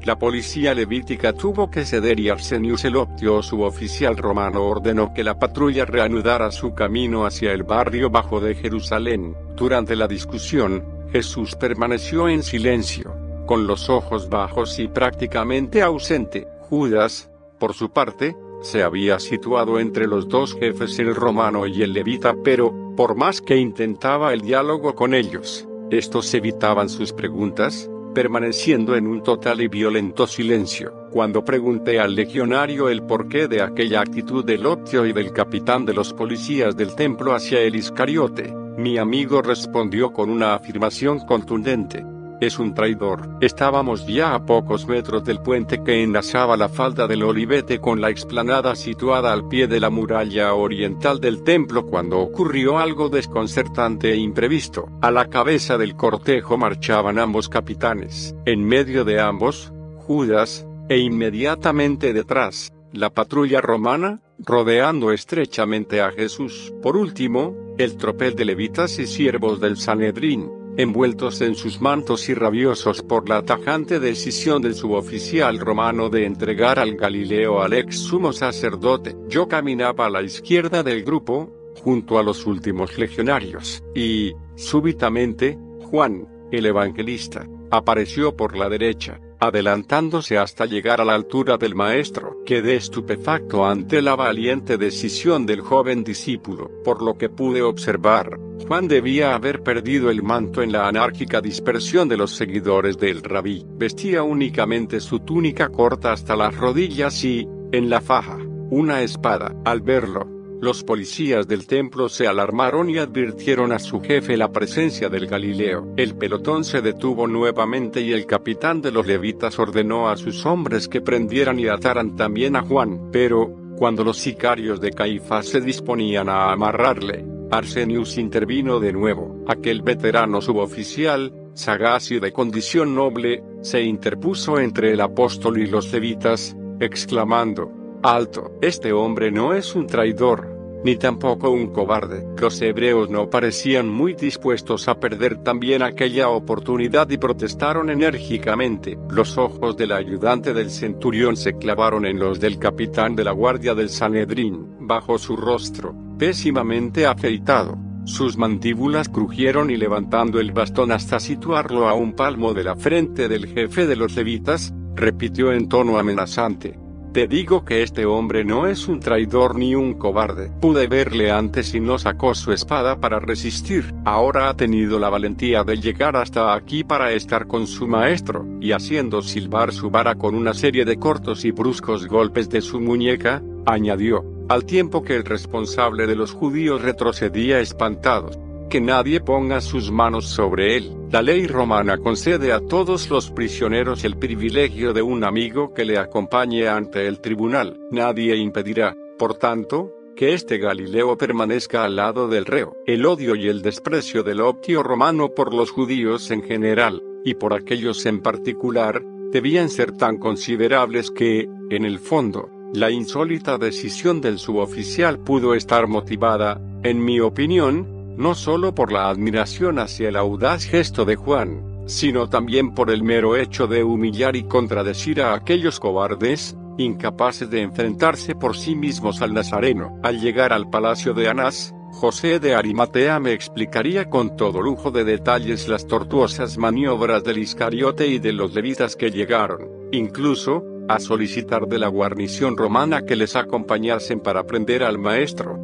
La policía levítica tuvo que ceder y Arsenius el Optio, su oficial romano, ordenó que la patrulla reanudara su camino hacia el barrio bajo de Jerusalén. Durante la discusión, Jesús permaneció en silencio, con los ojos bajos y prácticamente ausente. Judas, por su parte, se había situado entre los dos jefes el romano y el levita, pero, por más que intentaba el diálogo con ellos, estos evitaban sus preguntas, permaneciendo en un total y violento silencio. Cuando pregunté al legionario el porqué de aquella actitud del Optio y del capitán de los policías del templo hacia el Iscariote, mi amigo respondió con una afirmación contundente. Es un traidor. Estábamos ya a pocos metros del puente que enlazaba la falda del Olivete con la explanada situada al pie de la muralla oriental del templo cuando ocurrió algo desconcertante e imprevisto. A la cabeza del cortejo marchaban ambos capitanes. En medio de ambos, Judas, e inmediatamente detrás, la patrulla romana, rodeando estrechamente a Jesús. Por último, el tropel de levitas y siervos del Sanedrín, envueltos en sus mantos y rabiosos por la tajante decisión del suboficial romano de entregar al Galileo al ex sumo sacerdote. Yo caminaba a la izquierda del grupo, junto a los últimos legionarios, y, súbitamente, Juan, el evangelista, apareció por la derecha adelantándose hasta llegar a la altura del maestro. Quedé estupefacto ante la valiente decisión del joven discípulo. Por lo que pude observar, Juan debía haber perdido el manto en la anárquica dispersión de los seguidores del rabí. Vestía únicamente su túnica corta hasta las rodillas y, en la faja, una espada. Al verlo, los policías del templo se alarmaron y advirtieron a su jefe la presencia del Galileo. El pelotón se detuvo nuevamente y el capitán de los levitas ordenó a sus hombres que prendieran y ataran también a Juan. Pero, cuando los sicarios de Caifás se disponían a amarrarle, Arsenius intervino de nuevo. Aquel veterano suboficial, sagaz y de condición noble, se interpuso entre el apóstol y los levitas, exclamando, Alto, este hombre no es un traidor, ni tampoco un cobarde. Los hebreos no parecían muy dispuestos a perder también aquella oportunidad y protestaron enérgicamente. Los ojos del ayudante del centurión se clavaron en los del capitán de la guardia del Sanedrín, bajo su rostro, pésimamente afeitado. Sus mandíbulas crujieron y levantando el bastón hasta situarlo a un palmo de la frente del jefe de los levitas, repitió en tono amenazante, Te digo que este hombre no es un traidor ni un cobarde. Pude verle antes y no sacó su espada para resistir. Ahora ha tenido la valentía de llegar hasta aquí para estar con su maestro, y haciendo silbar su vara con una serie de cortos y bruscos golpes de su muñeca, añadió, al tiempo que el responsable de los judíos retrocedía espantado que nadie ponga sus manos sobre él. La ley romana concede a todos los prisioneros el privilegio de un amigo que le acompañe ante el tribunal. Nadie impedirá, por tanto, que este Galileo permanezca al lado del reo. El odio y el desprecio del optio romano por los judíos en general, y por aquellos en particular, debían ser tan considerables que, en el fondo, la insólita decisión del suboficial pudo estar motivada, en mi opinión, no solo por la admiración hacia el audaz gesto de Juan, sino también por el mero hecho de humillar y contradecir a aquellos cobardes, incapaces de enfrentarse por sí mismos al Nazareno. Al llegar al palacio de Anás, José de Arimatea me explicaría con todo lujo de detalles las tortuosas maniobras del Iscariote y de los levitas que llegaron, incluso, a solicitar de la guarnición romana que les acompañasen para prender al maestro.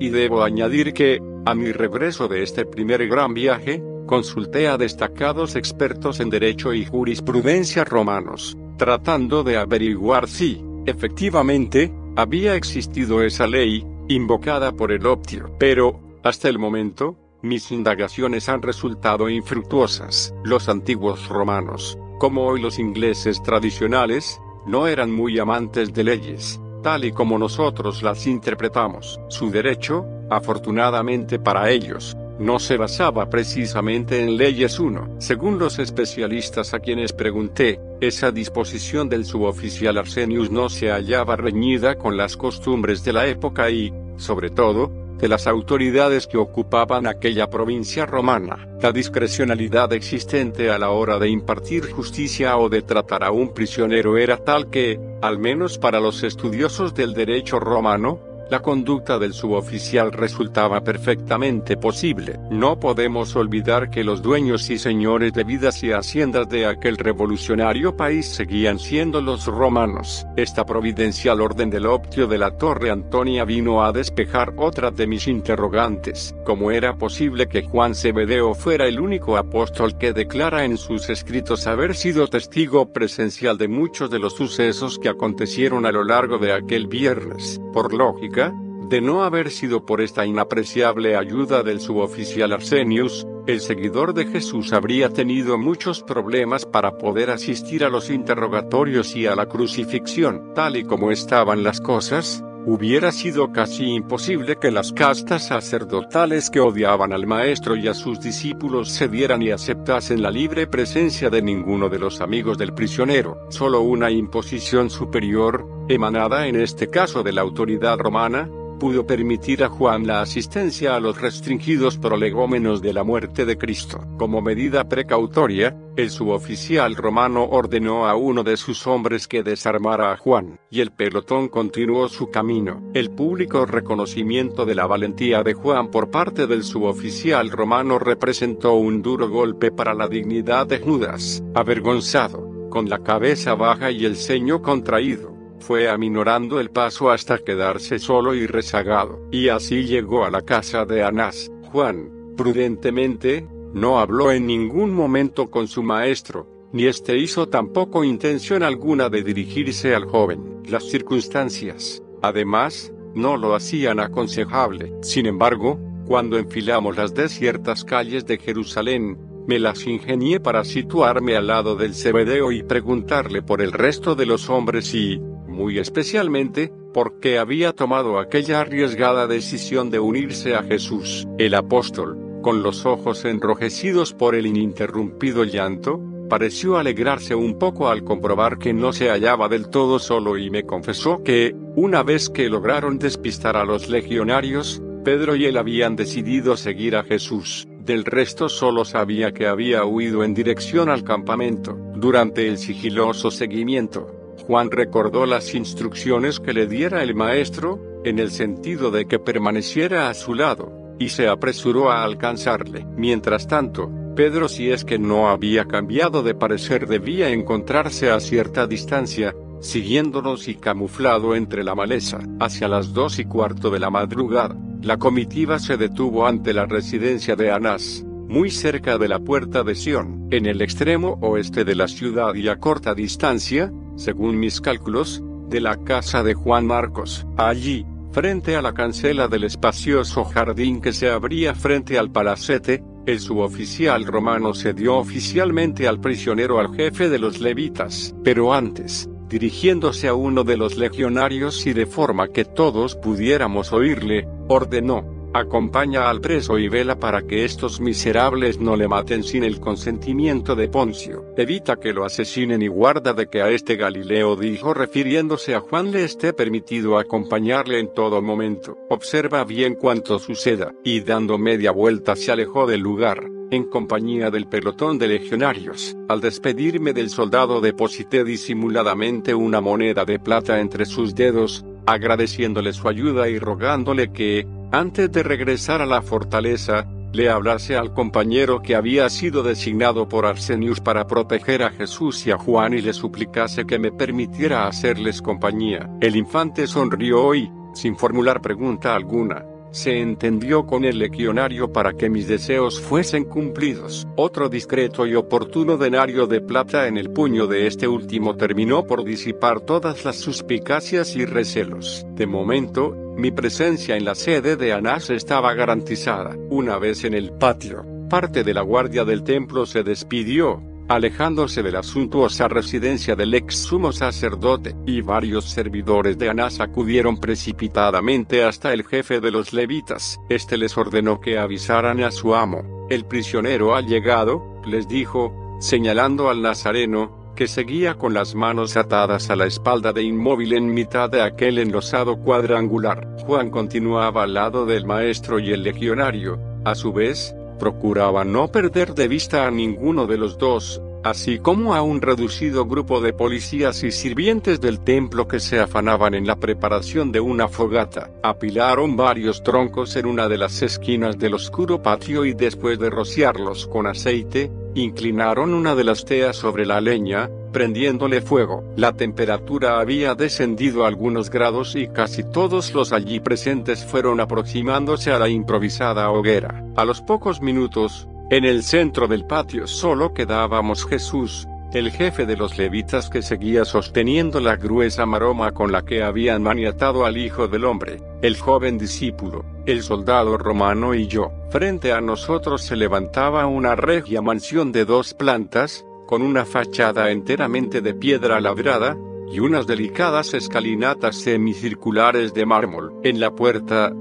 Y debo añadir que, a mi regreso de este primer gran viaje, consulté a destacados expertos en derecho y jurisprudencia romanos, tratando de averiguar si, efectivamente, había existido esa ley, invocada por el optio. Pero, hasta el momento, mis indagaciones han resultado infructuosas. Los antiguos romanos, como hoy los ingleses tradicionales, no eran muy amantes de leyes, tal y como nosotros las interpretamos. Su derecho, afortunadamente para ellos, no se basaba precisamente en leyes 1. Según los especialistas a quienes pregunté, esa disposición del suboficial Arsenius no se hallaba reñida con las costumbres de la época y, sobre todo, de las autoridades que ocupaban aquella provincia romana. La discrecionalidad existente a la hora de impartir justicia o de tratar a un prisionero era tal que, al menos para los estudiosos del derecho romano, la conducta del suboficial resultaba perfectamente posible. No podemos olvidar que los dueños y señores de vidas y haciendas de aquel revolucionario país seguían siendo los romanos. Esta providencial orden del optio de la Torre Antonia vino a despejar otra de mis interrogantes. ¿Cómo era posible que Juan Cebedeo fuera el único apóstol que declara en sus escritos haber sido testigo presencial de muchos de los sucesos que acontecieron a lo largo de aquel viernes? Por lógica, de no haber sido por esta inapreciable ayuda del suboficial Arsenius, el seguidor de Jesús habría tenido muchos problemas para poder asistir a los interrogatorios y a la crucifixión. Tal y como estaban las cosas, hubiera sido casi imposible que las castas sacerdotales que odiaban al maestro y a sus discípulos cedieran y aceptasen la libre presencia de ninguno de los amigos del prisionero. Solo una imposición superior, emanada en este caso de la autoridad romana, pudo permitir a Juan la asistencia a los restringidos prolegómenos de la muerte de Cristo. Como medida precautoria, el suboficial romano ordenó a uno de sus hombres que desarmara a Juan, y el pelotón continuó su camino. El público reconocimiento de la valentía de Juan por parte del suboficial romano representó un duro golpe para la dignidad de Judas, avergonzado, con la cabeza baja y el ceño contraído fue aminorando el paso hasta quedarse solo y rezagado, y así llegó a la casa de Anás. Juan, prudentemente, no habló en ningún momento con su maestro, ni éste hizo tampoco intención alguna de dirigirse al joven. Las circunstancias, además, no lo hacían aconsejable. Sin embargo, cuando enfilamos las desiertas calles de Jerusalén, me las ingenié para situarme al lado del Cebedeo y preguntarle por el resto de los hombres y, muy especialmente, porque había tomado aquella arriesgada decisión de unirse a Jesús. El apóstol, con los ojos enrojecidos por el ininterrumpido llanto, pareció alegrarse un poco al comprobar que no se hallaba del todo solo y me confesó que, una vez que lograron despistar a los legionarios, Pedro y él habían decidido seguir a Jesús. Del resto solo sabía que había huido en dirección al campamento. Durante el sigiloso seguimiento, Juan recordó las instrucciones que le diera el maestro, en el sentido de que permaneciera a su lado, y se apresuró a alcanzarle. Mientras tanto, Pedro si es que no había cambiado de parecer debía encontrarse a cierta distancia, siguiéndonos y camuflado entre la maleza. Hacia las dos y cuarto de la madrugada, la comitiva se detuvo ante la residencia de Anás, muy cerca de la puerta de Sion, en el extremo oeste de la ciudad y a corta distancia, según mis cálculos, de la casa de Juan Marcos. Allí, frente a la cancela del espacioso jardín que se abría frente al palacete, el suboficial romano se dio oficialmente al prisionero al jefe de los levitas, pero antes, dirigiéndose a uno de los legionarios y de forma que todos pudiéramos oírle, ordenó, acompaña al preso y vela para que estos miserables no le maten sin el consentimiento de Poncio. Evita que lo asesinen y guarda de que a este Galileo dijo refiriéndose a Juan le esté permitido acompañarle en todo momento. Observa bien cuanto suceda, y dando media vuelta se alejó del lugar en compañía del pelotón de legionarios. Al despedirme del soldado deposité disimuladamente una moneda de plata entre sus dedos, agradeciéndole su ayuda y rogándole que, antes de regresar a la fortaleza, le hablase al compañero que había sido designado por Arsenius para proteger a Jesús y a Juan y le suplicase que me permitiera hacerles compañía. El infante sonrió y, sin formular pregunta alguna, se entendió con el legionario para que mis deseos fuesen cumplidos. Otro discreto y oportuno denario de plata en el puño de este último terminó por disipar todas las suspicacias y recelos. De momento, mi presencia en la sede de Anás estaba garantizada. Una vez en el patio, parte de la guardia del templo se despidió, alejándose de la suntuosa residencia del ex sumo sacerdote, y varios servidores de Anás acudieron precipitadamente hasta el jefe de los levitas. Este les ordenó que avisaran a su amo. El prisionero ha llegado, les dijo, señalando al nazareno, que seguía con las manos atadas a la espalda de inmóvil en mitad de aquel enlosado cuadrangular. Juan continuaba al lado del maestro y el legionario, a su vez, procuraba no perder de vista a ninguno de los dos, así como a un reducido grupo de policías y sirvientes del templo que se afanaban en la preparación de una fogata. Apilaron varios troncos en una de las esquinas del oscuro patio y después de rociarlos con aceite, inclinaron una de las teas sobre la leña, prendiéndole fuego. La temperatura había descendido algunos grados y casi todos los allí presentes fueron aproximándose a la improvisada hoguera. A los pocos minutos, en el centro del patio solo quedábamos Jesús, el jefe de los levitas que seguía sosteniendo la gruesa maroma con la que habían maniatado al Hijo del Hombre, el joven discípulo, el soldado romano y yo. Frente a nosotros se levantaba una regia mansión de dos plantas, con una fachada enteramente de piedra labrada, y unas delicadas escalinatas semicirculares de mármol. En la puerta,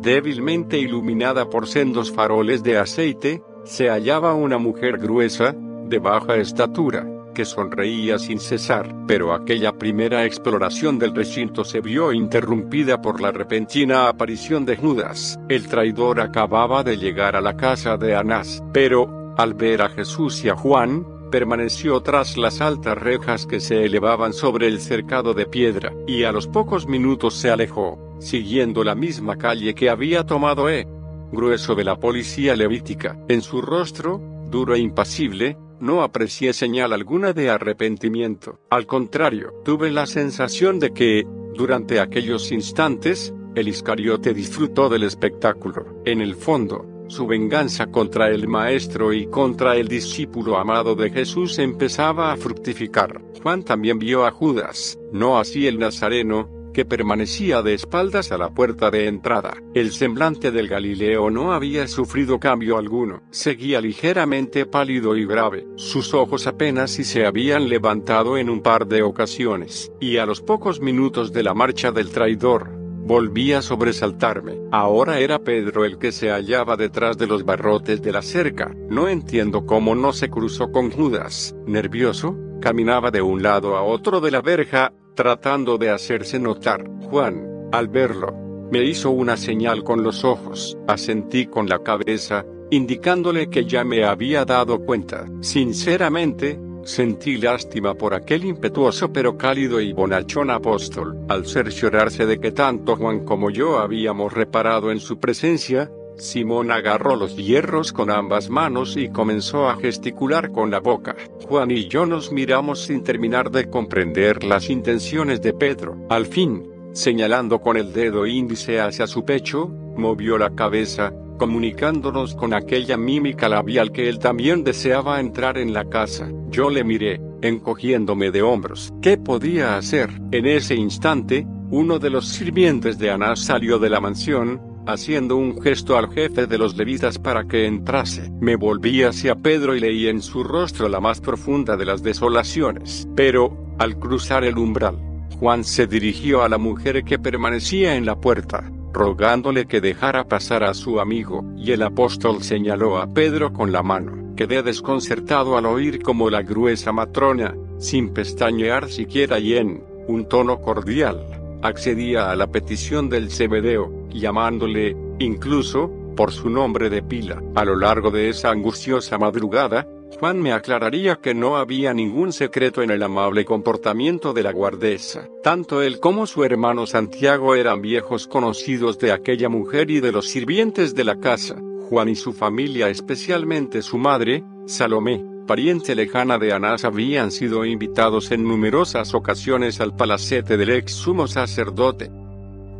débilmente iluminada por sendos faroles de aceite, se hallaba una mujer gruesa, de baja estatura, que sonreía sin cesar, pero aquella primera exploración del recinto se vio interrumpida por la repentina aparición de Judas. El traidor acababa de llegar a la casa de Anás, pero, al ver a Jesús y a Juan, permaneció tras las altas rejas que se elevaban sobre el cercado de piedra, y a los pocos minutos se alejó, siguiendo la misma calle que había tomado E. Grueso de la policía levítica. En su rostro, duro e impasible, no aprecié señal alguna de arrepentimiento. Al contrario, tuve la sensación de que, durante aquellos instantes, el Iscariote disfrutó del espectáculo. En el fondo, su venganza contra el Maestro y contra el discípulo amado de Jesús empezaba a fructificar. Juan también vio a Judas, no así el Nazareno, que permanecía de espaldas a la puerta de entrada. El semblante del Galileo no había sufrido cambio alguno. Seguía ligeramente pálido y grave. Sus ojos apenas si se habían levantado en un par de ocasiones. Y a los pocos minutos de la marcha del traidor, Volví a sobresaltarme. Ahora era Pedro el que se hallaba detrás de los barrotes de la cerca. No entiendo cómo no se cruzó con Judas. Nervioso, caminaba de un lado a otro de la verja, tratando de hacerse notar. Juan, al verlo, me hizo una señal con los ojos. Asentí con la cabeza, indicándole que ya me había dado cuenta. Sinceramente, Sentí lástima por aquel impetuoso pero cálido y bonachón apóstol. Al cerciorarse de que tanto Juan como yo habíamos reparado en su presencia, Simón agarró los hierros con ambas manos y comenzó a gesticular con la boca. Juan y yo nos miramos sin terminar de comprender las intenciones de Pedro. Al fin, señalando con el dedo índice hacia su pecho, movió la cabeza, comunicándonos con aquella mímica labial que él también deseaba entrar en la casa. Yo le miré, encogiéndome de hombros. ¿Qué podía hacer? En ese instante, uno de los sirvientes de Anás salió de la mansión, haciendo un gesto al jefe de los levitas para que entrase. Me volví hacia Pedro y leí en su rostro la más profunda de las desolaciones. Pero, al cruzar el umbral, Juan se dirigió a la mujer que permanecía en la puerta, rogándole que dejara pasar a su amigo, y el apóstol señaló a Pedro con la mano. Quedé desconcertado al oír como la gruesa matrona, sin pestañear siquiera y en un tono cordial, accedía a la petición del cebedeo, llamándole, incluso, por su nombre de pila. A lo largo de esa angustiosa madrugada, Juan me aclararía que no había ningún secreto en el amable comportamiento de la guardesa. Tanto él como su hermano Santiago eran viejos conocidos de aquella mujer y de los sirvientes de la casa. Juan y su familia, especialmente su madre, Salomé, pariente lejana de Anás, habían sido invitados en numerosas ocasiones al palacete del ex sumo sacerdote.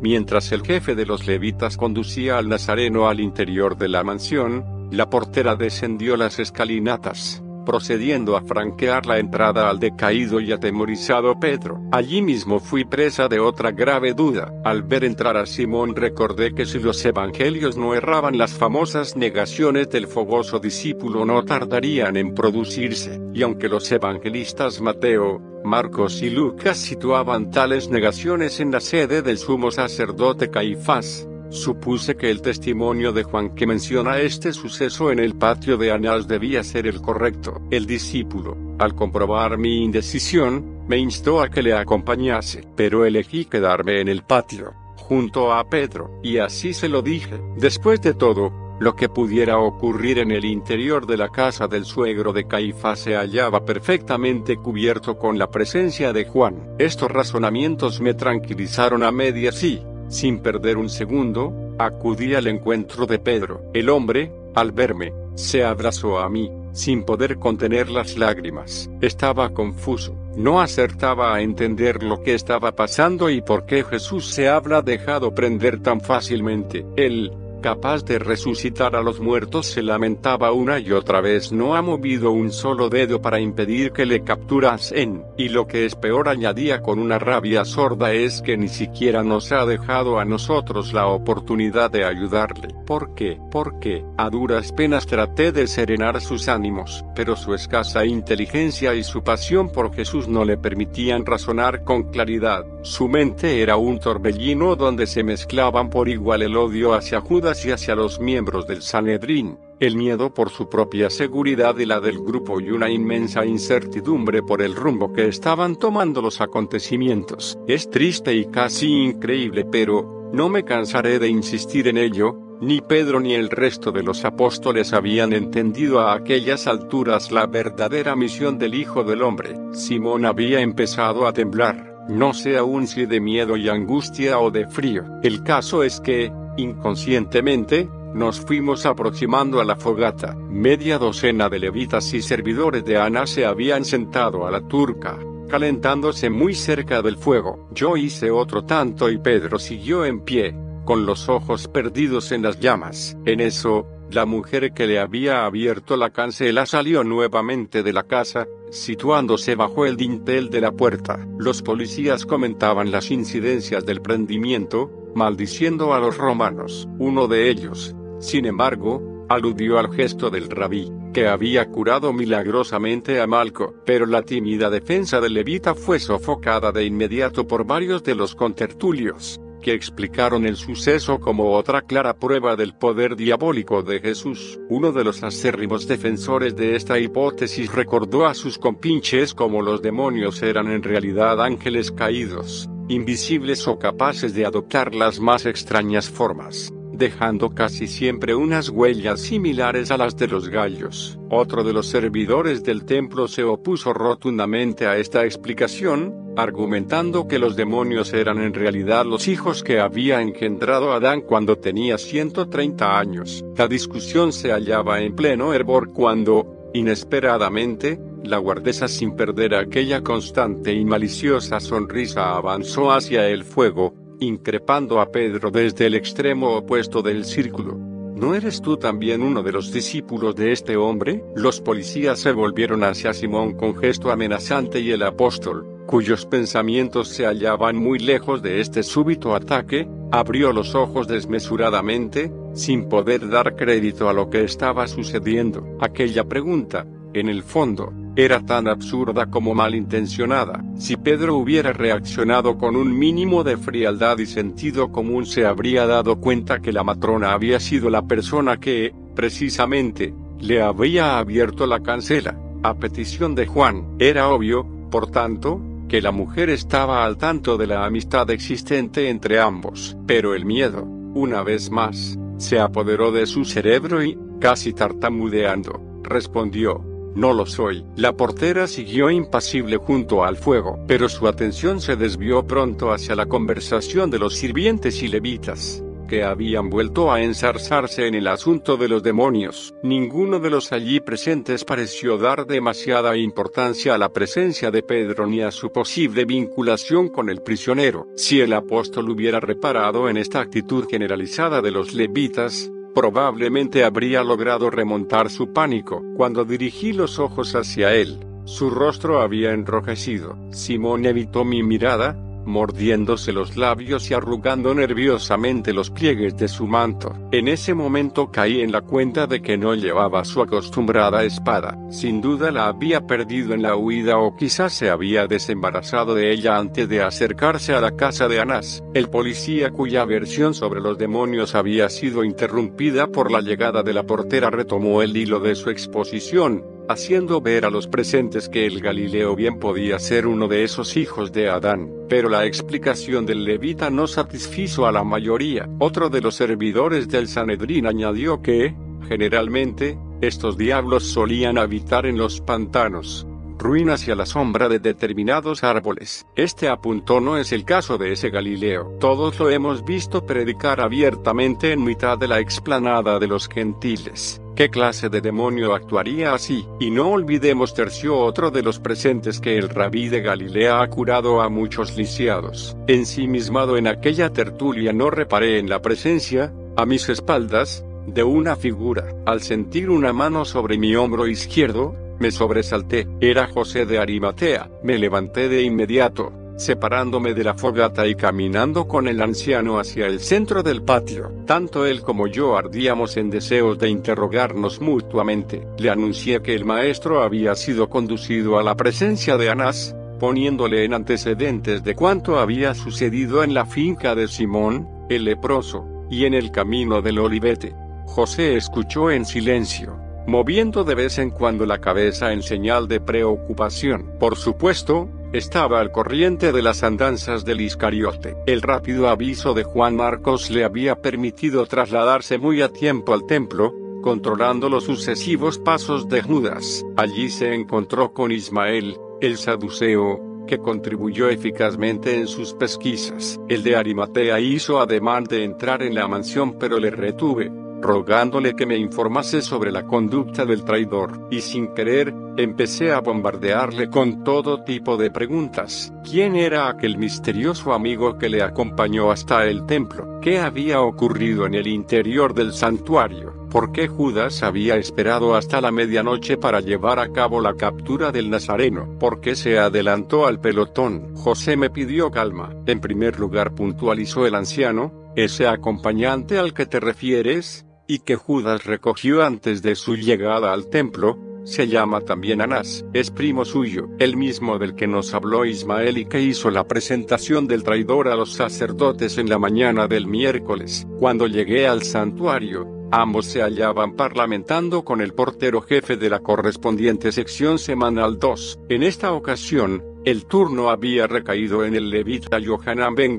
Mientras el jefe de los levitas conducía al nazareno al interior de la mansión, la portera descendió las escalinatas, procediendo a franquear la entrada al decaído y atemorizado Pedro. Allí mismo fui presa de otra grave duda. Al ver entrar a Simón recordé que si los evangelios no erraban las famosas negaciones del fogoso discípulo no tardarían en producirse, y aunque los evangelistas Mateo, Marcos y Lucas situaban tales negaciones en la sede del sumo sacerdote Caifás, Supuse que el testimonio de Juan que menciona este suceso en el patio de Anás debía ser el correcto. El discípulo, al comprobar mi indecisión, me instó a que le acompañase, pero elegí quedarme en el patio, junto a Pedro, y así se lo dije. Después de todo, lo que pudiera ocurrir en el interior de la casa del suegro de Caifás se hallaba perfectamente cubierto con la presencia de Juan. Estos razonamientos me tranquilizaron a medias y, sin perder un segundo, acudí al encuentro de Pedro. El hombre, al verme, se abrazó a mí, sin poder contener las lágrimas. Estaba confuso, no acertaba a entender lo que estaba pasando y por qué Jesús se habla dejado prender tan fácilmente. Él, capaz de resucitar a los muertos, se lamentaba una y otra vez. No ha movido un solo dedo para impedir que le capturasen, y lo que es peor añadía con una rabia sorda es que ni siquiera nos ha dejado a nosotros la oportunidad de ayudarle. ¿Por qué? Porque, a duras penas traté de serenar sus ánimos, pero su escasa inteligencia y su pasión por Jesús no le permitían razonar con claridad. Su mente era un torbellino donde se mezclaban por igual el odio hacia Judas y hacia los miembros del Sanedrín, el miedo por su propia seguridad y la del grupo y una inmensa incertidumbre por el rumbo que estaban tomando los acontecimientos. Es triste y casi increíble pero, no me cansaré de insistir en ello, ni Pedro ni el resto de los apóstoles habían entendido a aquellas alturas la verdadera misión del Hijo del Hombre. Simón había empezado a temblar, no sé aún si de miedo y angustia o de frío. El caso es que, Inconscientemente, nos fuimos aproximando a la fogata. Media docena de levitas y servidores de Ana se habían sentado a la turca, calentándose muy cerca del fuego. Yo hice otro tanto y Pedro siguió en pie, con los ojos perdidos en las llamas. En eso, la mujer que le había abierto la cancela salió nuevamente de la casa, situándose bajo el dintel de la puerta. Los policías comentaban las incidencias del prendimiento, maldiciendo a los romanos. Uno de ellos, sin embargo, aludió al gesto del rabí, que había curado milagrosamente a Malco, pero la tímida defensa del levita fue sofocada de inmediato por varios de los contertulios, que explicaron el suceso como otra clara prueba del poder diabólico de Jesús. Uno de los acérrimos defensores de esta hipótesis recordó a sus compinches como los demonios eran en realidad ángeles caídos, invisibles o capaces de adoptar las más extrañas formas. dejando casi siempre unas huellas similares a las de los gallos. Otro de los servidores del templo se opuso rotundamente a esta explicación, argumentando que los demonios eran en realidad los hijos que había engendrado Adán cuando tenía 130 años. La discusión se hallaba en pleno hervor cuando, inesperadamente, la guardesa sin perder aquella constante y maliciosa sonrisa avanzó hacia el fuego, increpando a Pedro desde el extremo opuesto del círculo. ¿No eres tú también uno de los discípulos de este hombre? Los policías se volvieron hacia Simón con gesto amenazante y el apóstol, cuyos pensamientos se hallaban muy lejos de este súbito ataque, abrió los ojos desmesuradamente, sin poder dar crédito a lo que estaba sucediendo. Aquella pregunta, en el fondo, era tan absurda como malintencionada. Si Pedro hubiera reaccionado con un mínimo de frialdad y sentido común se habría dado cuenta que la matrona había sido la persona que, precisamente, le había abierto la cancela. A petición de Juan, era obvio, por tanto, que la mujer estaba al tanto de la amistad existente entre ambos. Pero el miedo, una vez más, se apoderó de su cerebro y, casi tartamudeando, respondió, no lo soy. La portera siguió impasible junto al fuego, pero su atención se desvió pronto hacia la conversación de los sirvientes y levitas que habían vuelto a ensarzarse en el asunto de los demonios. Ninguno de los allí presentes pareció dar demasiada importancia a la presencia de Pedro ni a su posible vinculación con el prisionero. Si el apóstol hubiera reparado en esta actitud generalizada de los levitas, Probablemente habría logrado remontar su pánico. Cuando dirigí los ojos hacia él, su rostro había enrojecido. Simón evitó mi mirada, mordiéndose los labios y arrugando nerviosamente los pliegues de su manto. En ese momento caí en la cuenta de que no llevaba su acostumbrada espada. Sin duda la había perdido en la huida o quizás se había desembarazado de ella antes de acercarse a la casa de Anás. El policía cuya versión sobre los demonios había sido interrumpida por la llegada de la portera retomó el hilo de su exposición, haciendo ver a los presentes que el Galileo bien podía ser uno de esos hijos de Adán, pero la explicación del levita no satisfizo a la mayoría. Otro de los servidores del Sanedrín añadió que, generalmente, estos diablos solían habitar en los pantanos, ruinas y a la sombra de determinados árboles. Este apuntó no es el caso de ese Galileo. Todos lo hemos visto predicar abiertamente en mitad de la explanada de los gentiles. ¿Qué clase de demonio actuaría así? Y no olvidemos terció otro de los presentes que el rabí de Galilea ha curado a muchos lisiados. Ensimismado en aquella tertulia no reparé en la presencia, a mis espaldas, de una figura. Al sentir una mano sobre mi hombro izquierdo, me sobresalté. Era José de Arimatea. Me levanté de inmediato separándome de la fogata y caminando con el anciano hacia el centro del patio. Tanto él como yo ardíamos en deseos de interrogarnos mutuamente. Le anuncié que el maestro había sido conducido a la presencia de Anás, poniéndole en antecedentes de cuanto había sucedido en la finca de Simón, el leproso, y en el camino del olivete. José escuchó en silencio, moviendo de vez en cuando la cabeza en señal de preocupación. Por supuesto, estaba al corriente de las andanzas del Iscariote. El rápido aviso de Juan Marcos le había permitido trasladarse muy a tiempo al templo, controlando los sucesivos pasos de Judas. Allí se encontró con Ismael, el saduceo, que contribuyó eficazmente en sus pesquisas. El de Arimatea hizo ademán de entrar en la mansión pero le retuve, rogándole que me informase sobre la conducta del traidor, y sin querer, empecé a bombardearle con todo tipo de preguntas. ¿Quién era aquel misterioso amigo que le acompañó hasta el templo? ¿Qué había ocurrido en el interior del santuario? ¿Por qué Judas había esperado hasta la medianoche para llevar a cabo la captura del Nazareno? ¿Por qué se adelantó al pelotón? José me pidió calma. En primer lugar puntualizó el anciano, ese acompañante al que te refieres, y que Judas recogió antes de su llegada al templo, se llama también Anás, es primo suyo, el mismo del que nos habló Ismael y que hizo la presentación del traidor a los sacerdotes en la mañana del miércoles. Cuando llegué al santuario, ambos se hallaban parlamentando con el portero jefe de la correspondiente sección semanal 2. En esta ocasión, el turno había recaído en el levita Johanan Ben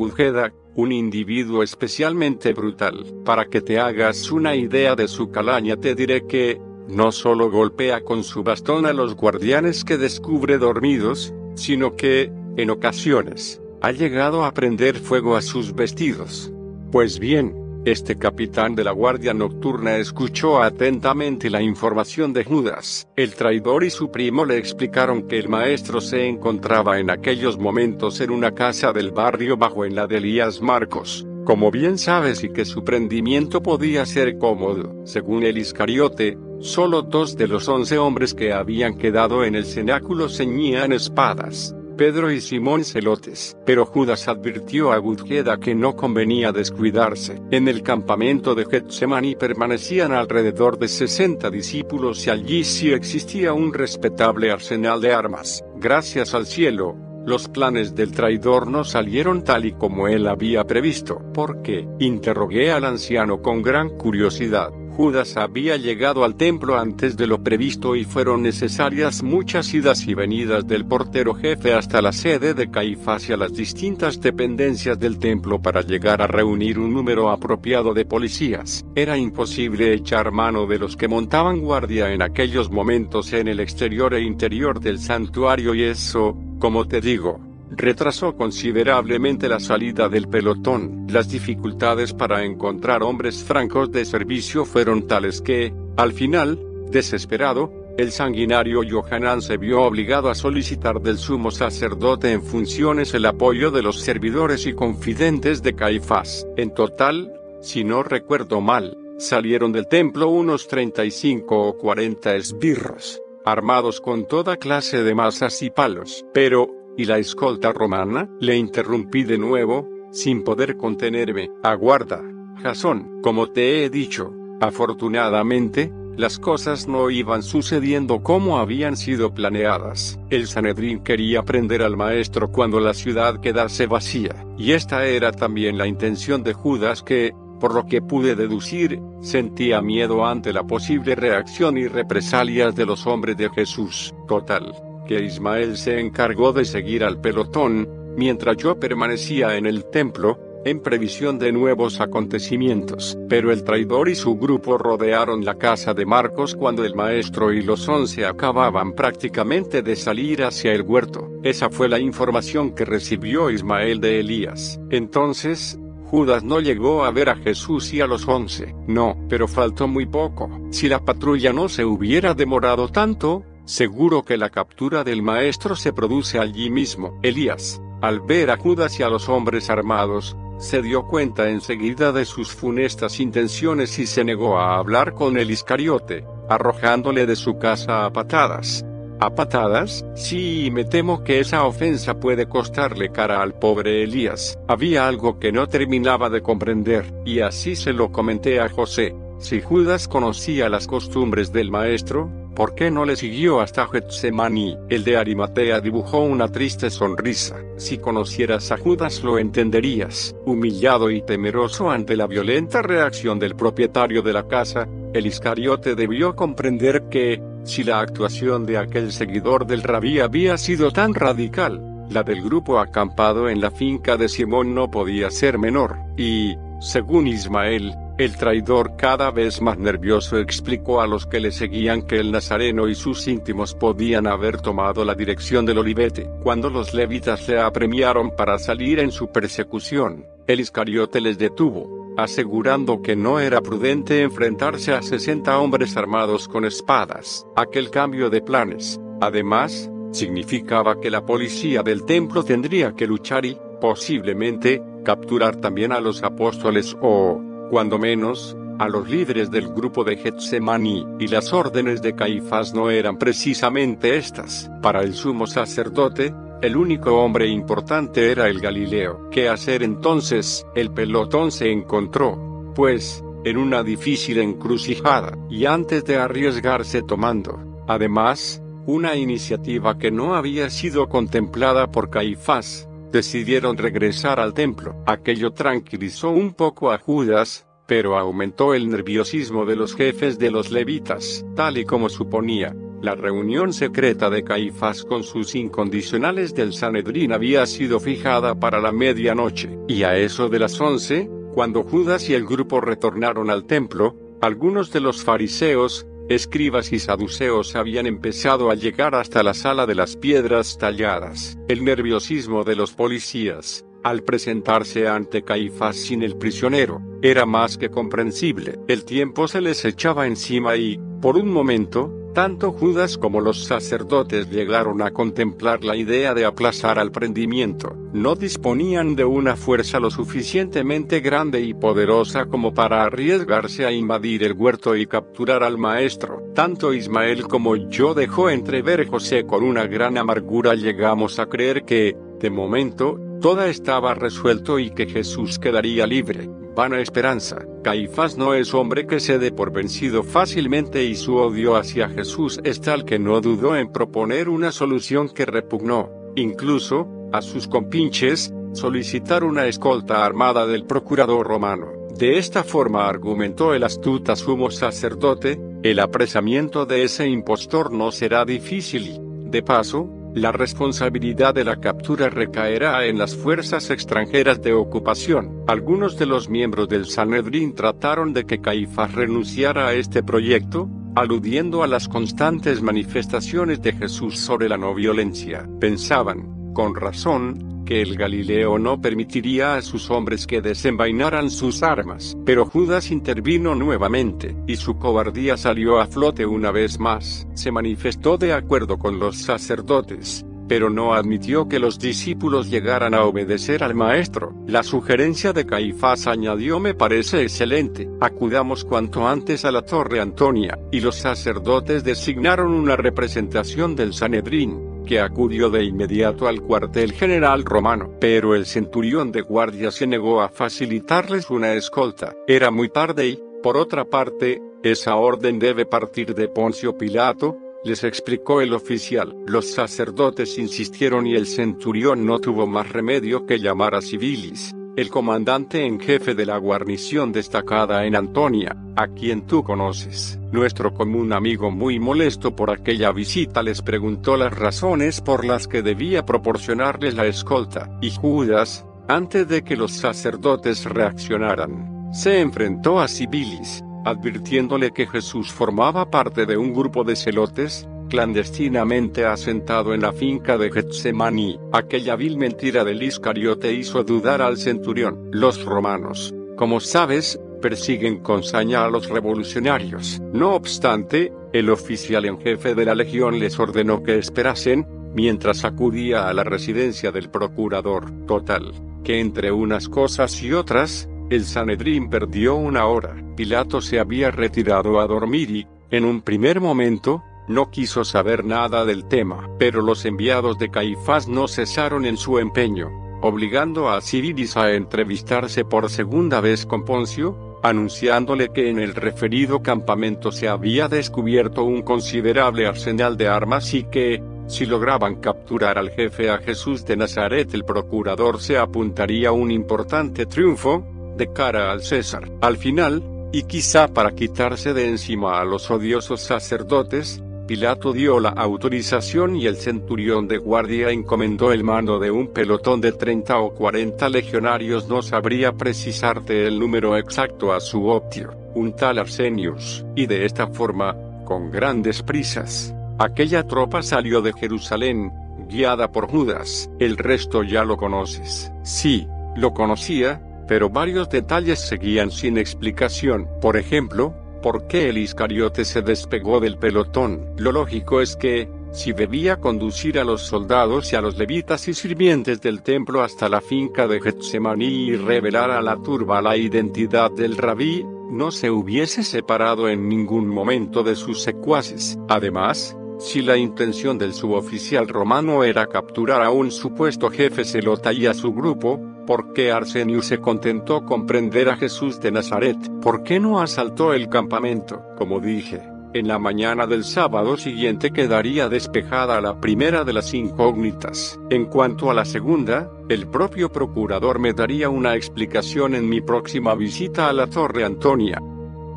un individuo especialmente brutal. Para que te hagas una idea de su calaña te diré que, no solo golpea con su bastón a los guardianes que descubre dormidos, sino que, en ocasiones, ha llegado a prender fuego a sus vestidos. Pues bien, este capitán de la Guardia Nocturna escuchó atentamente la información de Judas. El traidor y su primo le explicaron que el maestro se encontraba en aquellos momentos en una casa del barrio bajo en la de Elías Marcos. Como bien sabes y que su prendimiento podía ser cómodo, según el Iscariote, solo dos de los once hombres que habían quedado en el cenáculo ceñían espadas. Pedro y Simón celotes. Pero Judas advirtió a Gudjeda que no convenía descuidarse. En el campamento de Getsemaní permanecían alrededor de 60 discípulos y allí sí existía un respetable arsenal de armas. Gracias al cielo, los planes del traidor no salieron tal y como él había previsto. ¿Por qué? Interrogué al anciano con gran curiosidad. Judas había llegado al templo antes de lo previsto y fueron necesarias muchas idas y venidas del portero jefe hasta la sede de Caifás y a las distintas dependencias del templo para llegar a reunir un número apropiado de policías. Era imposible echar mano de los que montaban guardia en aquellos momentos en el exterior e interior del santuario y eso, como te digo, retrasó considerablemente la salida del pelotón. Las dificultades para encontrar hombres francos de servicio fueron tales que, al final, desesperado, el sanguinario Johanan se vio obligado a solicitar del sumo sacerdote en funciones el apoyo de los servidores y confidentes de Caifás. En total, si no recuerdo mal, salieron del templo unos 35 o 40 esbirros, armados con toda clase de masas y palos. Pero, ¿Y la escolta romana? Le interrumpí de nuevo, sin poder contenerme. Aguarda, Jasón, como te he dicho, afortunadamente, las cosas no iban sucediendo como habían sido planeadas. El Sanedrín quería prender al maestro cuando la ciudad quedase vacía, y esta era también la intención de Judas que, por lo que pude deducir, sentía miedo ante la posible reacción y represalias de los hombres de Jesús. Total, que Ismael se encargó de seguir al pelotón, mientras yo permanecía en el templo, en previsión de nuevos acontecimientos. Pero el traidor y su grupo rodearon la casa de Marcos cuando el maestro y los once acababan prácticamente de salir hacia el huerto. Esa fue la información que recibió Ismael de Elías. Entonces, Judas no llegó a ver a Jesús y a los once. No, pero faltó muy poco. Si la patrulla no se hubiera demorado tanto, Seguro que la captura del maestro se produce allí mismo. Elías, al ver a Judas y a los hombres armados, se dio cuenta enseguida de sus funestas intenciones y se negó a hablar con el Iscariote, arrojándole de su casa a patadas. ¿A patadas? Sí, me temo que esa ofensa puede costarle cara al pobre Elías. Había algo que no terminaba de comprender, y así se lo comenté a José. Si Judas conocía las costumbres del maestro, ¿Por qué no le siguió hasta Getsemaní? El de Arimatea dibujó una triste sonrisa. Si conocieras a Judas lo entenderías. Humillado y temeroso ante la violenta reacción del propietario de la casa, el Iscariote debió comprender que, si la actuación de aquel seguidor del rabí había sido tan radical, la del grupo acampado en la finca de Simón no podía ser menor, y, según Ismael, el traidor cada vez más nervioso explicó a los que le seguían que el nazareno y sus íntimos podían haber tomado la dirección del olivete. Cuando los levitas le apremiaron para salir en su persecución, el Iscariote les detuvo, asegurando que no era prudente enfrentarse a 60 hombres armados con espadas. Aquel cambio de planes, además, significaba que la policía del templo tendría que luchar y, posiblemente, capturar también a los apóstoles o cuando menos, a los líderes del grupo de Getsemaní, y las órdenes de Caifás no eran precisamente estas. Para el sumo sacerdote, el único hombre importante era el Galileo. ¿Qué hacer entonces? El pelotón se encontró, pues, en una difícil encrucijada, y antes de arriesgarse tomando, además, una iniciativa que no había sido contemplada por Caifás, decidieron regresar al templo. Aquello tranquilizó un poco a Judas, pero aumentó el nerviosismo de los jefes de los levitas. Tal y como suponía, La reunión secreta de Caifás con sus incondicionales del Sanedrín había sido fijada para la medianoche, y a eso de las once, cuando Judas y el grupo retornaron al templo, algunos de los fariseos, escribas y saduceos habían empezado a llegar hasta la sala de las piedras talladas. El nerviosismo de los policías, al presentarse ante Caifás sin el prisionero, era más que comprensible. El tiempo se les echaba encima y, por un momento, tanto Judas como los sacerdotes llegaron a contemplar la idea de aplazar al prendimiento. No disponían de una fuerza lo suficientemente grande y poderosa como para arriesgarse a invadir el huerto y capturar al maestro. Tanto Ismael como yo dejó entrever José con una gran amargura llegamos a creer que, de momento, todo estaba resuelto y que Jesús quedaría libre. Vana esperanza. Caifás no es hombre que se dé por vencido fácilmente y su odio hacia Jesús es tal que no dudó en proponer una solución que repugnó, incluso, a sus compinches, solicitar una escolta armada del procurador romano. De esta forma argumentó el astuta sumo sacerdote, el apresamiento de ese impostor no será difícil de paso, la responsabilidad de la captura recaerá en las fuerzas extranjeras de ocupación. Algunos de los miembros del Sanedrín trataron de que Caifás renunciara a este proyecto, aludiendo a las constantes manifestaciones de Jesús sobre la no violencia. Pensaban, con razón, que el Galileo no permitiría a sus hombres que desenvainaran sus armas. Pero Judas intervino nuevamente, y su cobardía salió a flote una vez más. Se manifestó de acuerdo con los sacerdotes, pero no admitió que los discípulos llegaran a obedecer al maestro. La sugerencia de Caifás añadió me parece excelente, acudamos cuanto antes a la torre Antonia, y los sacerdotes designaron una representación del Sanedrín, que acudió de inmediato al cuartel general romano, pero el centurión de guardia se negó a facilitarles una escolta. Era muy tarde y, por otra parte, esa orden debe partir de Poncio Pilato, les explicó el oficial. Los sacerdotes insistieron y el centurión no tuvo más remedio que llamar a civilis el comandante en jefe de la guarnición destacada en Antonia, a quien tú conoces. Nuestro común amigo muy molesto por aquella visita les preguntó las razones por las que debía proporcionarles la escolta, y Judas, antes de que los sacerdotes reaccionaran, se enfrentó a Sibilis, advirtiéndole que Jesús formaba parte de un grupo de celotes, clandestinamente asentado en la finca de Getsemaní. Aquella vil mentira del Iscariote hizo dudar al centurión. Los romanos, como sabes, persiguen con saña a los revolucionarios. No obstante, el oficial en jefe de la legión les ordenó que esperasen, mientras acudía a la residencia del procurador. Total, que entre unas cosas y otras, el Sanedrín perdió una hora. Pilato se había retirado a dormir y, en un primer momento, no quiso saber nada del tema, pero los enviados de Caifás no cesaron en su empeño, obligando a Ciridis a entrevistarse por segunda vez con Poncio, anunciándole que en el referido campamento se había descubierto un considerable arsenal de armas y que, si lograban capturar al jefe a Jesús de Nazaret el procurador se apuntaría un importante triunfo, de cara al César. Al final, y quizá para quitarse de encima a los odiosos sacerdotes, Pilato dio la autorización y el centurión de guardia encomendó el mando de un pelotón de 30 o 40 legionarios no sabría precisarte el número exacto a su optio, un tal Arsenius, y de esta forma, con grandes prisas, aquella tropa salió de Jerusalén, guiada por Judas, el resto ya lo conoces. Sí, lo conocía, pero varios detalles seguían sin explicación, por ejemplo, por qué el Iscariote se despegó del pelotón. Lo lógico es que, si debía conducir a los soldados y a los levitas y sirvientes del templo hasta la finca de Getsemaní y revelar a la turba la identidad del rabí, no se hubiese separado en ningún momento de sus secuaces. Además, si la intención del suboficial romano era capturar a un supuesto jefe celota y a su grupo, ¿Por qué Arsenio se contentó con prender a Jesús de Nazaret? ¿Por qué no asaltó el campamento? Como dije, en la mañana del sábado siguiente quedaría despejada la primera de las incógnitas. En cuanto a la segunda, el propio procurador me daría una explicación en mi próxima visita a la Torre Antonia.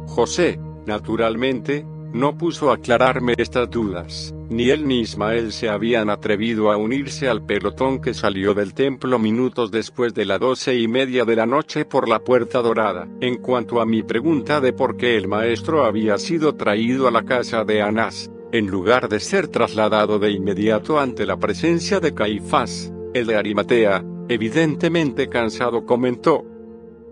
José, naturalmente, no puso aclararme estas dudas. Ni él ni Ismael se habían atrevido a unirse al pelotón que salió del templo minutos después de las doce y media de la noche por la puerta dorada. En cuanto a mi pregunta de por qué el maestro había sido traído a la casa de Anás, en lugar de ser trasladado de inmediato ante la presencia de Caifás, el de Arimatea, evidentemente cansado comentó.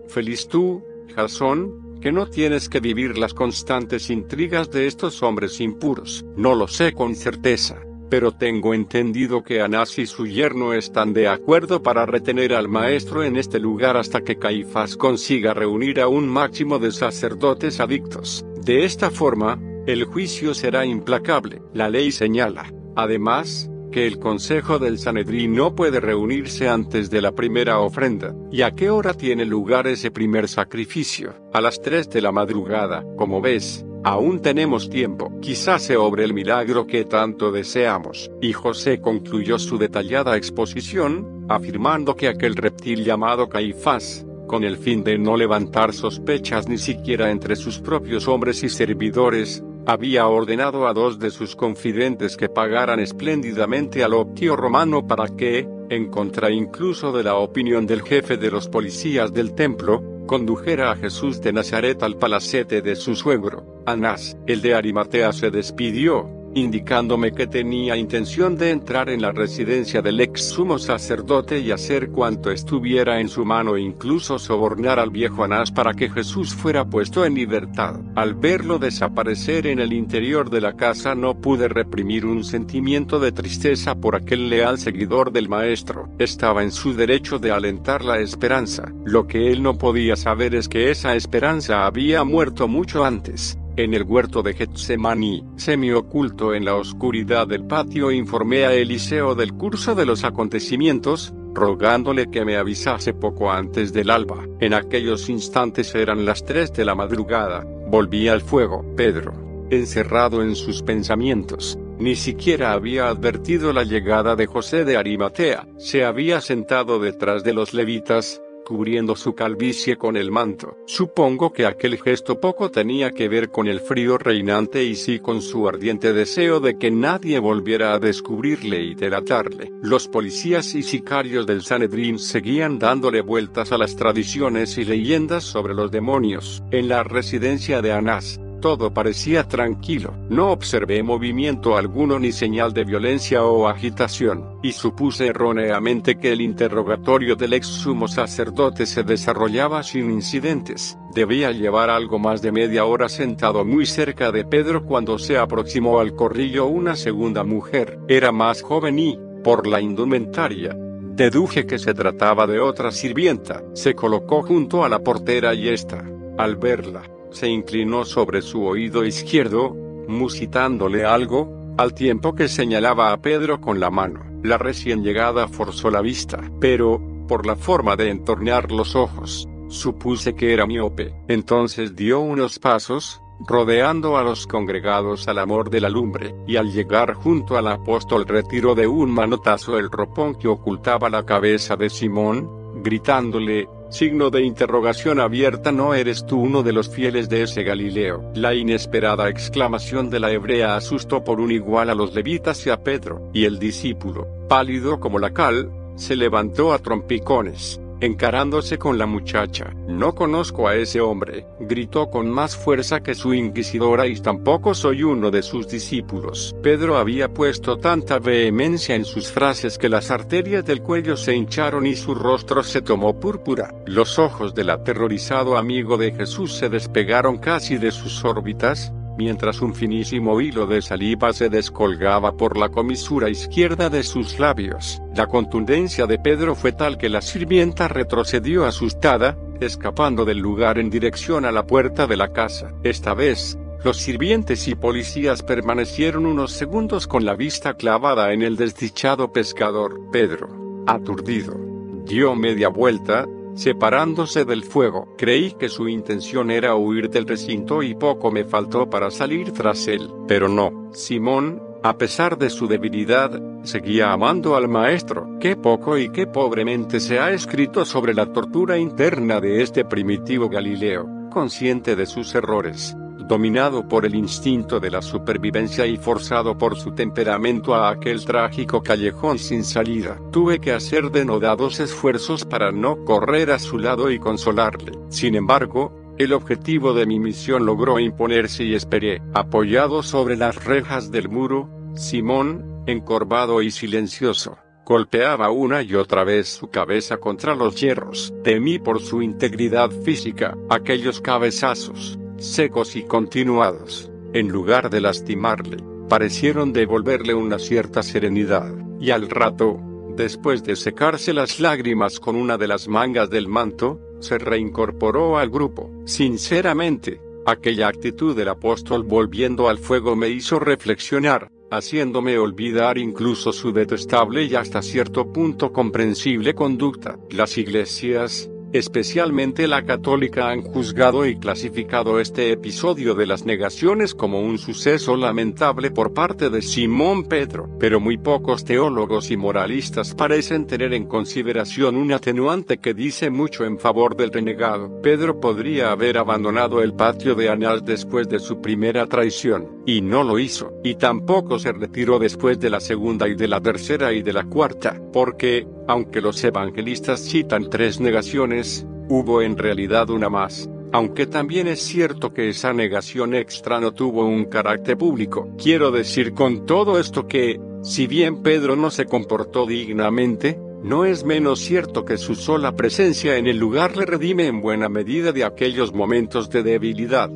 Feliz tú, Jasón, que no tienes que vivir las constantes intrigas de estos hombres impuros. No lo sé con certeza, pero tengo entendido que Anás y su yerno están de acuerdo para retener al maestro en este lugar hasta que Caifás consiga reunir a un máximo de sacerdotes adictos. De esta forma, el juicio será implacable. La ley señala, además, que el Consejo del Sanedrín no puede reunirse antes de la primera ofrenda. ¿Y a qué hora tiene lugar ese primer sacrificio? A las 3 de la madrugada, como ves. Aún tenemos tiempo, quizás se obre el milagro que tanto deseamos. Y José concluyó su detallada exposición, afirmando que aquel reptil llamado Caifás, con el fin de no levantar sospechas ni siquiera entre sus propios hombres y servidores, había ordenado a dos de sus confidentes que pagaran espléndidamente al optio romano para que, en contra incluso de la opinión del jefe de los policías del templo, condujera a Jesús de Nazaret al palacete de su suegro, Anás. El de Arimatea se despidió, indicándome que tenía intención de entrar en la residencia del ex sumo sacerdote y hacer cuanto estuviera en su mano, incluso sobornar al viejo Anás para que Jesús fuera puesto en libertad. Al verlo desaparecer en el interior de la casa no pude reprimir un sentimiento de tristeza por aquel leal seguidor del maestro. Estaba en su derecho de alentar la esperanza. Lo que él no podía saber es que esa esperanza había muerto mucho antes. En el huerto de Getsemaní, semi-oculto en la oscuridad del patio, informé a Eliseo del curso de los acontecimientos, rogándole que me avisase poco antes del alba. En aquellos instantes eran las tres de la madrugada. Volví al fuego. Pedro, encerrado en sus pensamientos, ni siquiera había advertido la llegada de José de Arimatea. Se había sentado detrás de los levitas, cubriendo su calvicie con el manto. Supongo que aquel gesto poco tenía que ver con el frío reinante y sí con su ardiente deseo de que nadie volviera a descubrirle y delatarle. Los policías y sicarios del Sanedrín seguían dándole vueltas a las tradiciones y leyendas sobre los demonios. En la residencia de Anás, todo parecía tranquilo. No observé movimiento alguno ni señal de violencia o agitación, y supuse erróneamente que el interrogatorio del ex sumo sacerdote se desarrollaba sin incidentes. Debía llevar algo más de media hora sentado muy cerca de Pedro cuando se aproximó al corrillo una segunda mujer. Era más joven y, por la indumentaria, deduje que se trataba de otra sirvienta. Se colocó junto a la portera y esta, al verla, se inclinó sobre su oído izquierdo, musitándole algo, al tiempo que señalaba a Pedro con la mano. La recién llegada forzó la vista, pero, por la forma de entornear los ojos, supuse que era miope. Entonces dio unos pasos, rodeando a los congregados al amor de la lumbre, y al llegar junto al apóstol retiró de un manotazo el ropón que ocultaba la cabeza de Simón, gritándole, Signo de interrogación abierta ¿No eres tú uno de los fieles de ese Galileo? La inesperada exclamación de la hebrea asustó por un igual a los levitas y a Pedro, y el discípulo, pálido como la cal, se levantó a trompicones encarándose con la muchacha. No conozco a ese hombre, gritó con más fuerza que su inquisidora y tampoco soy uno de sus discípulos. Pedro había puesto tanta vehemencia en sus frases que las arterias del cuello se hincharon y su rostro se tomó púrpura. Los ojos del aterrorizado amigo de Jesús se despegaron casi de sus órbitas, mientras un finísimo hilo de saliva se descolgaba por la comisura izquierda de sus labios. La contundencia de Pedro fue tal que la sirvienta retrocedió asustada, escapando del lugar en dirección a la puerta de la casa. Esta vez, los sirvientes y policías permanecieron unos segundos con la vista clavada en el desdichado pescador. Pedro, aturdido, dio media vuelta, separándose del fuego. Creí que su intención era huir del recinto y poco me faltó para salir tras él. Pero no, Simón, a pesar de su debilidad, seguía amando al maestro. Qué poco y qué pobremente se ha escrito sobre la tortura interna de este primitivo Galileo, consciente de sus errores dominado por el instinto de la supervivencia y forzado por su temperamento a aquel trágico callejón sin salida. Tuve que hacer denodados esfuerzos para no correr a su lado y consolarle. Sin embargo, el objetivo de mi misión logró imponerse y esperé, apoyado sobre las rejas del muro, Simón, encorvado y silencioso, golpeaba una y otra vez su cabeza contra los hierros. Temí por su integridad física, aquellos cabezazos, secos y continuados, en lugar de lastimarle, parecieron devolverle una cierta serenidad, y al rato, después de secarse las lágrimas con una de las mangas del manto, se reincorporó al grupo. Sinceramente, aquella actitud del apóstol volviendo al fuego me hizo reflexionar, haciéndome olvidar incluso su detestable y hasta cierto punto comprensible conducta. Las iglesias, especialmente la católica, han juzgado y clasificado este episodio de las negaciones como un suceso lamentable por parte de Simón Pedro, pero muy pocos teólogos y moralistas parecen tener en consideración un atenuante que dice mucho en favor del renegado. Pedro podría haber abandonado el patio de Anás después de su primera traición, y no lo hizo, y tampoco se retiró después de la segunda y de la tercera y de la cuarta, porque, aunque los evangelistas citan tres negaciones, hubo en realidad una más. Aunque también es cierto que esa negación extra no tuvo un carácter público. Quiero decir con todo esto que, si bien Pedro no se comportó dignamente, no es menos cierto que su sola presencia en el lugar le redime en buena medida de aquellos momentos de debilidad.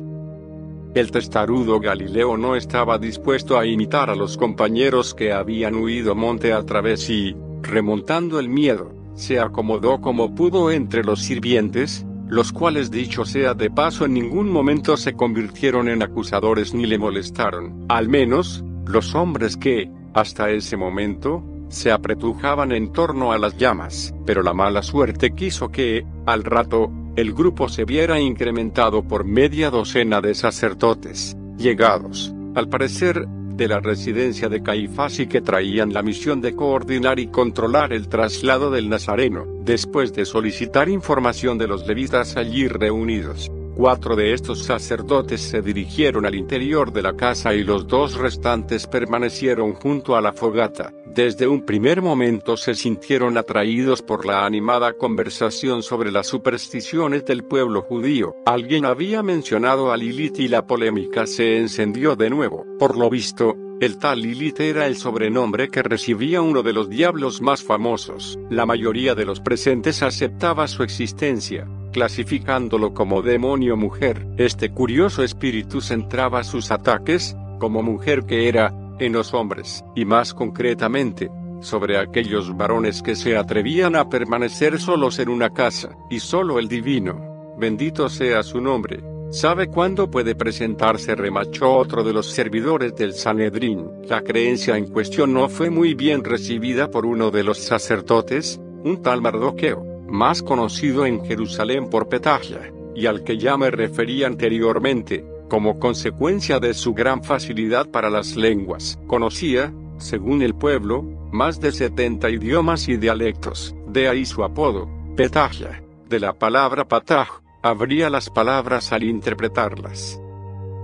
El testarudo Galileo no estaba dispuesto a imitar a los compañeros que habían huido monte a través y, remontando el miedo, se acomodó como pudo entre los sirvientes, los cuales dicho sea de paso en ningún momento se convirtieron en acusadores ni le molestaron, al menos, los hombres que, hasta ese momento, se apretujaban en torno a las llamas, pero la mala suerte quiso que, al rato, el grupo se viera incrementado por media docena de sacerdotes, llegados, al parecer, de la residencia de Caifás y que traían la misión de coordinar y controlar el traslado del Nazareno, después de solicitar información de los levitas allí reunidos. Cuatro de estos sacerdotes se dirigieron al interior de la casa y los dos restantes permanecieron junto a la fogata. Desde un primer momento se sintieron atraídos por la animada conversación sobre las supersticiones del pueblo judío. Alguien había mencionado a Lilith y la polémica se encendió de nuevo. Por lo visto, el tal Lilith era el sobrenombre que recibía uno de los diablos más famosos. La mayoría de los presentes aceptaba su existencia clasificándolo como demonio mujer. Este curioso espíritu centraba sus ataques, como mujer que era, en los hombres, y más concretamente, sobre aquellos varones que se atrevían a permanecer solos en una casa, y solo el divino, bendito sea su nombre, sabe cuándo puede presentarse, remachó otro de los servidores del Sanedrín. La creencia en cuestión no fue muy bien recibida por uno de los sacerdotes, un tal Mardoqueo más conocido en Jerusalén por Petahia, y al que ya me referí anteriormente, como consecuencia de su gran facilidad para las lenguas. Conocía, según el pueblo, más de 70 idiomas y dialectos, de ahí su apodo, Petahia, de la palabra pataj, abría las palabras al interpretarlas.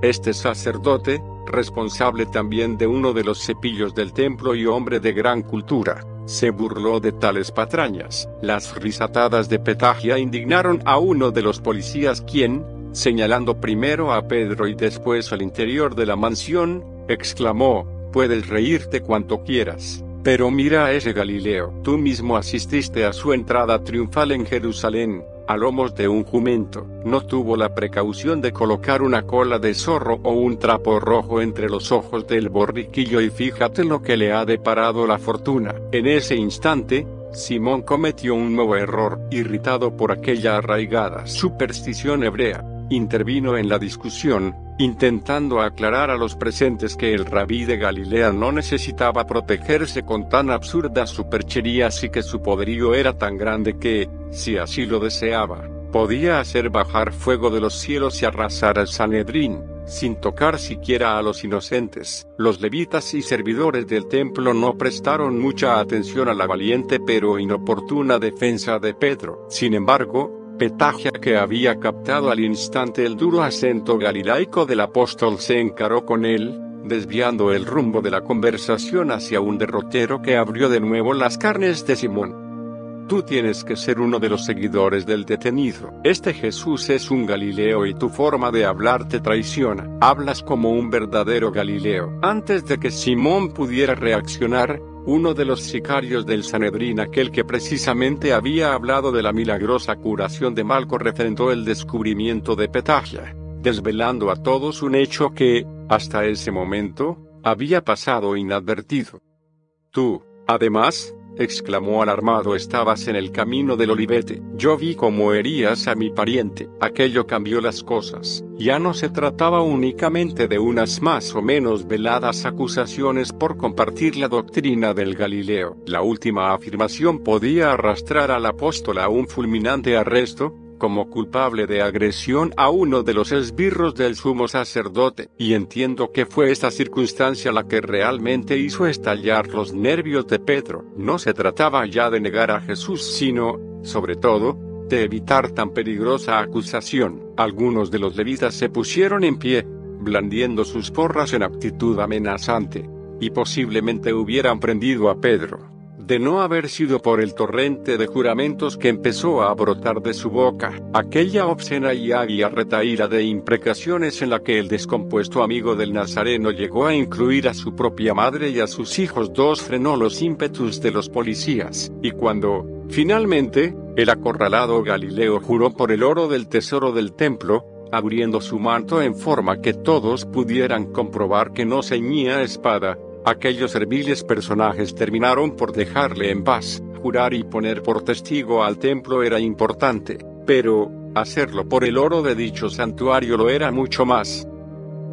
Este sacerdote, responsable también de uno de los cepillos del templo y hombre de gran cultura, se burló de tales patrañas. Las risatadas de Petagia indignaron a uno de los policías quien, señalando primero a Pedro y después al interior de la mansión, exclamó, puedes reírte cuanto quieras. Pero mira a ese Galileo, tú mismo asististe a su entrada triunfal en Jerusalén, a lomos de un jumento, no tuvo la precaución de colocar una cola de zorro o un trapo rojo entre los ojos del borriquillo y fíjate lo que le ha deparado la fortuna. En ese instante, Simón cometió un nuevo error, irritado por aquella arraigada superstición hebrea, intervino en la discusión, intentando aclarar a los presentes que el rabí de Galilea no necesitaba protegerse con tan absurdas supercherías y que su poderío era tan grande que, si así lo deseaba, podía hacer bajar fuego de los cielos y arrasar al Sanedrín, sin tocar siquiera a los inocentes. Los levitas y servidores del templo no prestaron mucha atención a la valiente pero inoportuna defensa de Pedro. Sin embargo, Petagia, que había captado al instante el duro acento galilaico del apóstol, se encaró con él, desviando el rumbo de la conversación hacia un derrotero que abrió de nuevo las carnes de Simón. Tú tienes que ser uno de los seguidores del detenido. Este Jesús es un Galileo y tu forma de hablar te traiciona. Hablas como un verdadero Galileo. Antes de que Simón pudiera reaccionar, uno de los sicarios del Sanedrín, aquel que precisamente había hablado de la milagrosa curación de Malco, refrendó el descubrimiento de Petagia, desvelando a todos un hecho que, hasta ese momento, había pasado inadvertido. Tú, además, exclamó alarmado, estabas en el camino del olivete. Yo vi cómo herías a mi pariente. Aquello cambió las cosas. Ya no se trataba únicamente de unas más o menos veladas acusaciones por compartir la doctrina del Galileo. La última afirmación podía arrastrar al apóstol a un fulminante arresto, como culpable de agresión a uno de los esbirros del sumo sacerdote, y entiendo que fue esta circunstancia la que realmente hizo estallar los nervios de Pedro. No se trataba ya de negar a Jesús, sino, sobre todo, de evitar tan peligrosa acusación. Algunos de los levitas se pusieron en pie, blandiendo sus porras en actitud amenazante, y posiblemente hubieran prendido a Pedro de no haber sido por el torrente de juramentos que empezó a brotar de su boca, aquella obscena y agria retaíra de imprecaciones en la que el descompuesto amigo del Nazareno llegó a incluir a su propia madre y a sus hijos dos frenó los ímpetus de los policías, y cuando, finalmente, el acorralado Galileo juró por el oro del tesoro del templo, abriendo su manto en forma que todos pudieran comprobar que no ceñía espada, Aquellos serviles personajes terminaron por dejarle en paz. Jurar y poner por testigo al templo era importante, pero, hacerlo por el oro de dicho santuario lo era mucho más.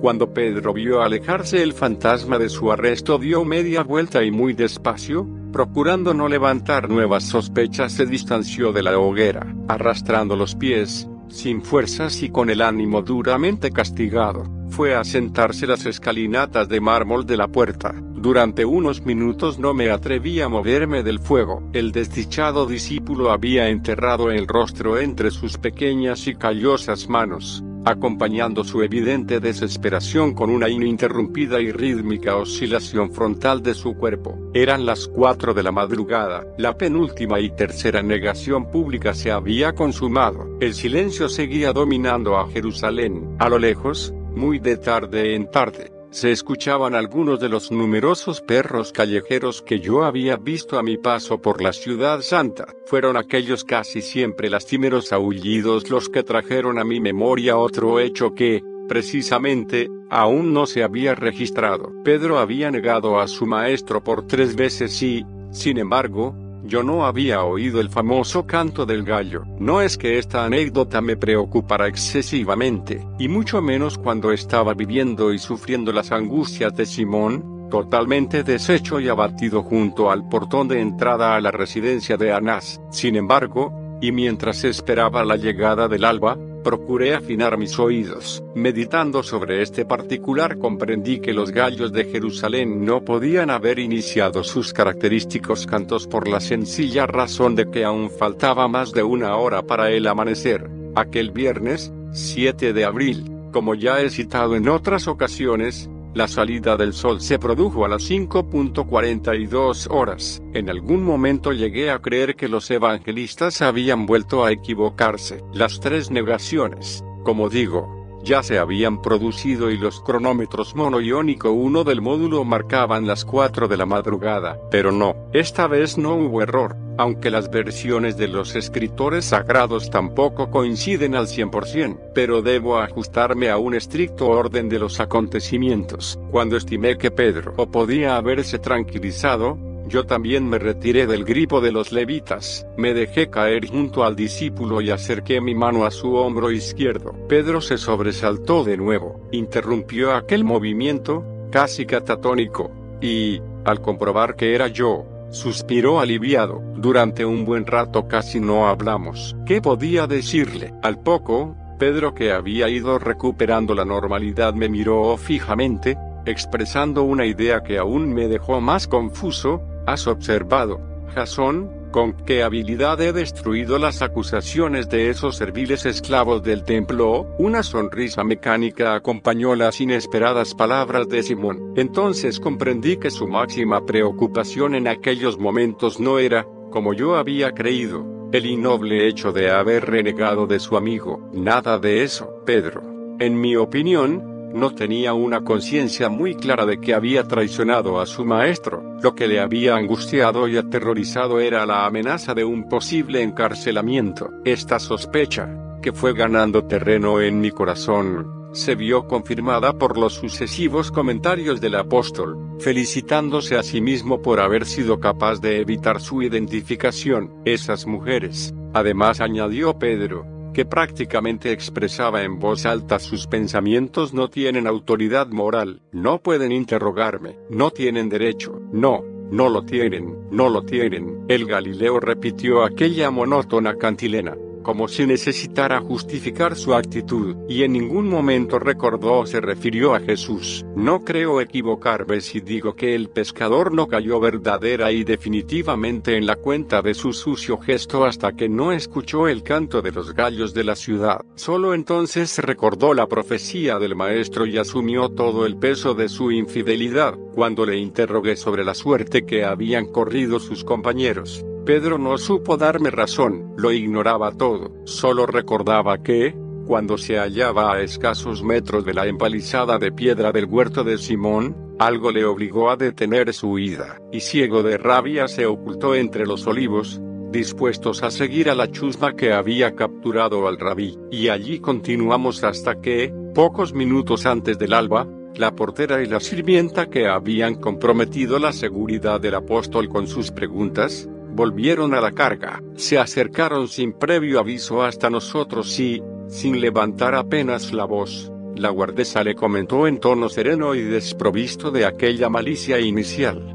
Cuando Pedro vio alejarse el fantasma de su arresto dio media vuelta y muy despacio, procurando no levantar nuevas sospechas se distanció de la hoguera, arrastrando los pies, sin fuerzas y con el ánimo duramente castigado fue a sentarse las escalinatas de mármol de la puerta. Durante unos minutos no me atreví a moverme del fuego. El desdichado discípulo había enterrado el rostro entre sus pequeñas y callosas manos, acompañando su evidente desesperación con una ininterrumpida y rítmica oscilación frontal de su cuerpo. Eran las cuatro de la madrugada, la penúltima y tercera negación pública se había consumado. El silencio seguía dominando a Jerusalén. A lo lejos, muy de tarde en tarde, se escuchaban algunos de los numerosos perros callejeros que yo había visto a mi paso por la ciudad santa. Fueron aquellos casi siempre lastimeros aullidos los que trajeron a mi memoria otro hecho que, precisamente, aún no se había registrado. Pedro había negado a su maestro por tres veces y, sin embargo, yo no había oído el famoso canto del gallo. No es que esta anécdota me preocupara excesivamente, y mucho menos cuando estaba viviendo y sufriendo las angustias de Simón, totalmente deshecho y abatido junto al portón de entrada a la residencia de Anás. Sin embargo, y mientras esperaba la llegada del alba, procuré afinar mis oídos. Meditando sobre este particular comprendí que los gallos de Jerusalén no podían haber iniciado sus característicos cantos por la sencilla razón de que aún faltaba más de una hora para el amanecer. Aquel viernes, 7 de abril, como ya he citado en otras ocasiones, la salida del sol se produjo a las 5.42 horas. En algún momento llegué a creer que los evangelistas habían vuelto a equivocarse. Las tres negaciones, como digo, ya se habían producido y los cronómetros monoiónico 1 del módulo marcaban las 4 de la madrugada. Pero no, esta vez no hubo error aunque las versiones de los escritores sagrados tampoco coinciden al 100%, pero debo ajustarme a un estricto orden de los acontecimientos. Cuando estimé que Pedro o podía haberse tranquilizado, yo también me retiré del gripo de los levitas, me dejé caer junto al discípulo y acerqué mi mano a su hombro izquierdo. Pedro se sobresaltó de nuevo, interrumpió aquel movimiento, casi catatónico, y, al comprobar que era yo, Suspiró aliviado. Durante un buen rato casi no hablamos. ¿Qué podía decirle? Al poco, Pedro que había ido recuperando la normalidad me miró fijamente, expresando una idea que aún me dejó más confuso. ¿Has observado, Jasón, con qué habilidad he destruido las acusaciones de esos serviles esclavos del templo. Una sonrisa mecánica acompañó las inesperadas palabras de Simón. Entonces comprendí que su máxima preocupación en aquellos momentos no era, como yo había creído, el innoble hecho de haber renegado de su amigo. Nada de eso, Pedro. En mi opinión, no tenía una conciencia muy clara de que había traicionado a su maestro. Lo que le había angustiado y aterrorizado era la amenaza de un posible encarcelamiento. Esta sospecha, que fue ganando terreno en mi corazón, se vio confirmada por los sucesivos comentarios del apóstol, felicitándose a sí mismo por haber sido capaz de evitar su identificación. Esas mujeres, además añadió Pedro, que prácticamente expresaba en voz alta sus pensamientos no tienen autoridad moral, no pueden interrogarme, no tienen derecho, no, no lo tienen, no lo tienen. El Galileo repitió aquella monótona cantilena como si necesitara justificar su actitud, y en ningún momento recordó o se refirió a Jesús. No creo equivocarme si digo que el pescador no cayó verdadera y definitivamente en la cuenta de su sucio gesto hasta que no escuchó el canto de los gallos de la ciudad. Solo entonces recordó la profecía del maestro y asumió todo el peso de su infidelidad, cuando le interrogué sobre la suerte que habían corrido sus compañeros. Pedro no supo darme razón, lo ignoraba todo, solo recordaba que, cuando se hallaba a escasos metros de la empalizada de piedra del huerto de Simón, algo le obligó a detener su huida, y ciego de rabia se ocultó entre los olivos, dispuestos a seguir a la chusma que había capturado al rabí, y allí continuamos hasta que, pocos minutos antes del alba, la portera y la sirvienta que habían comprometido la seguridad del apóstol con sus preguntas, volvieron a la carga, se acercaron sin previo aviso hasta nosotros y, sin levantar apenas la voz, la guardesa le comentó en tono sereno y desprovisto de aquella malicia inicial.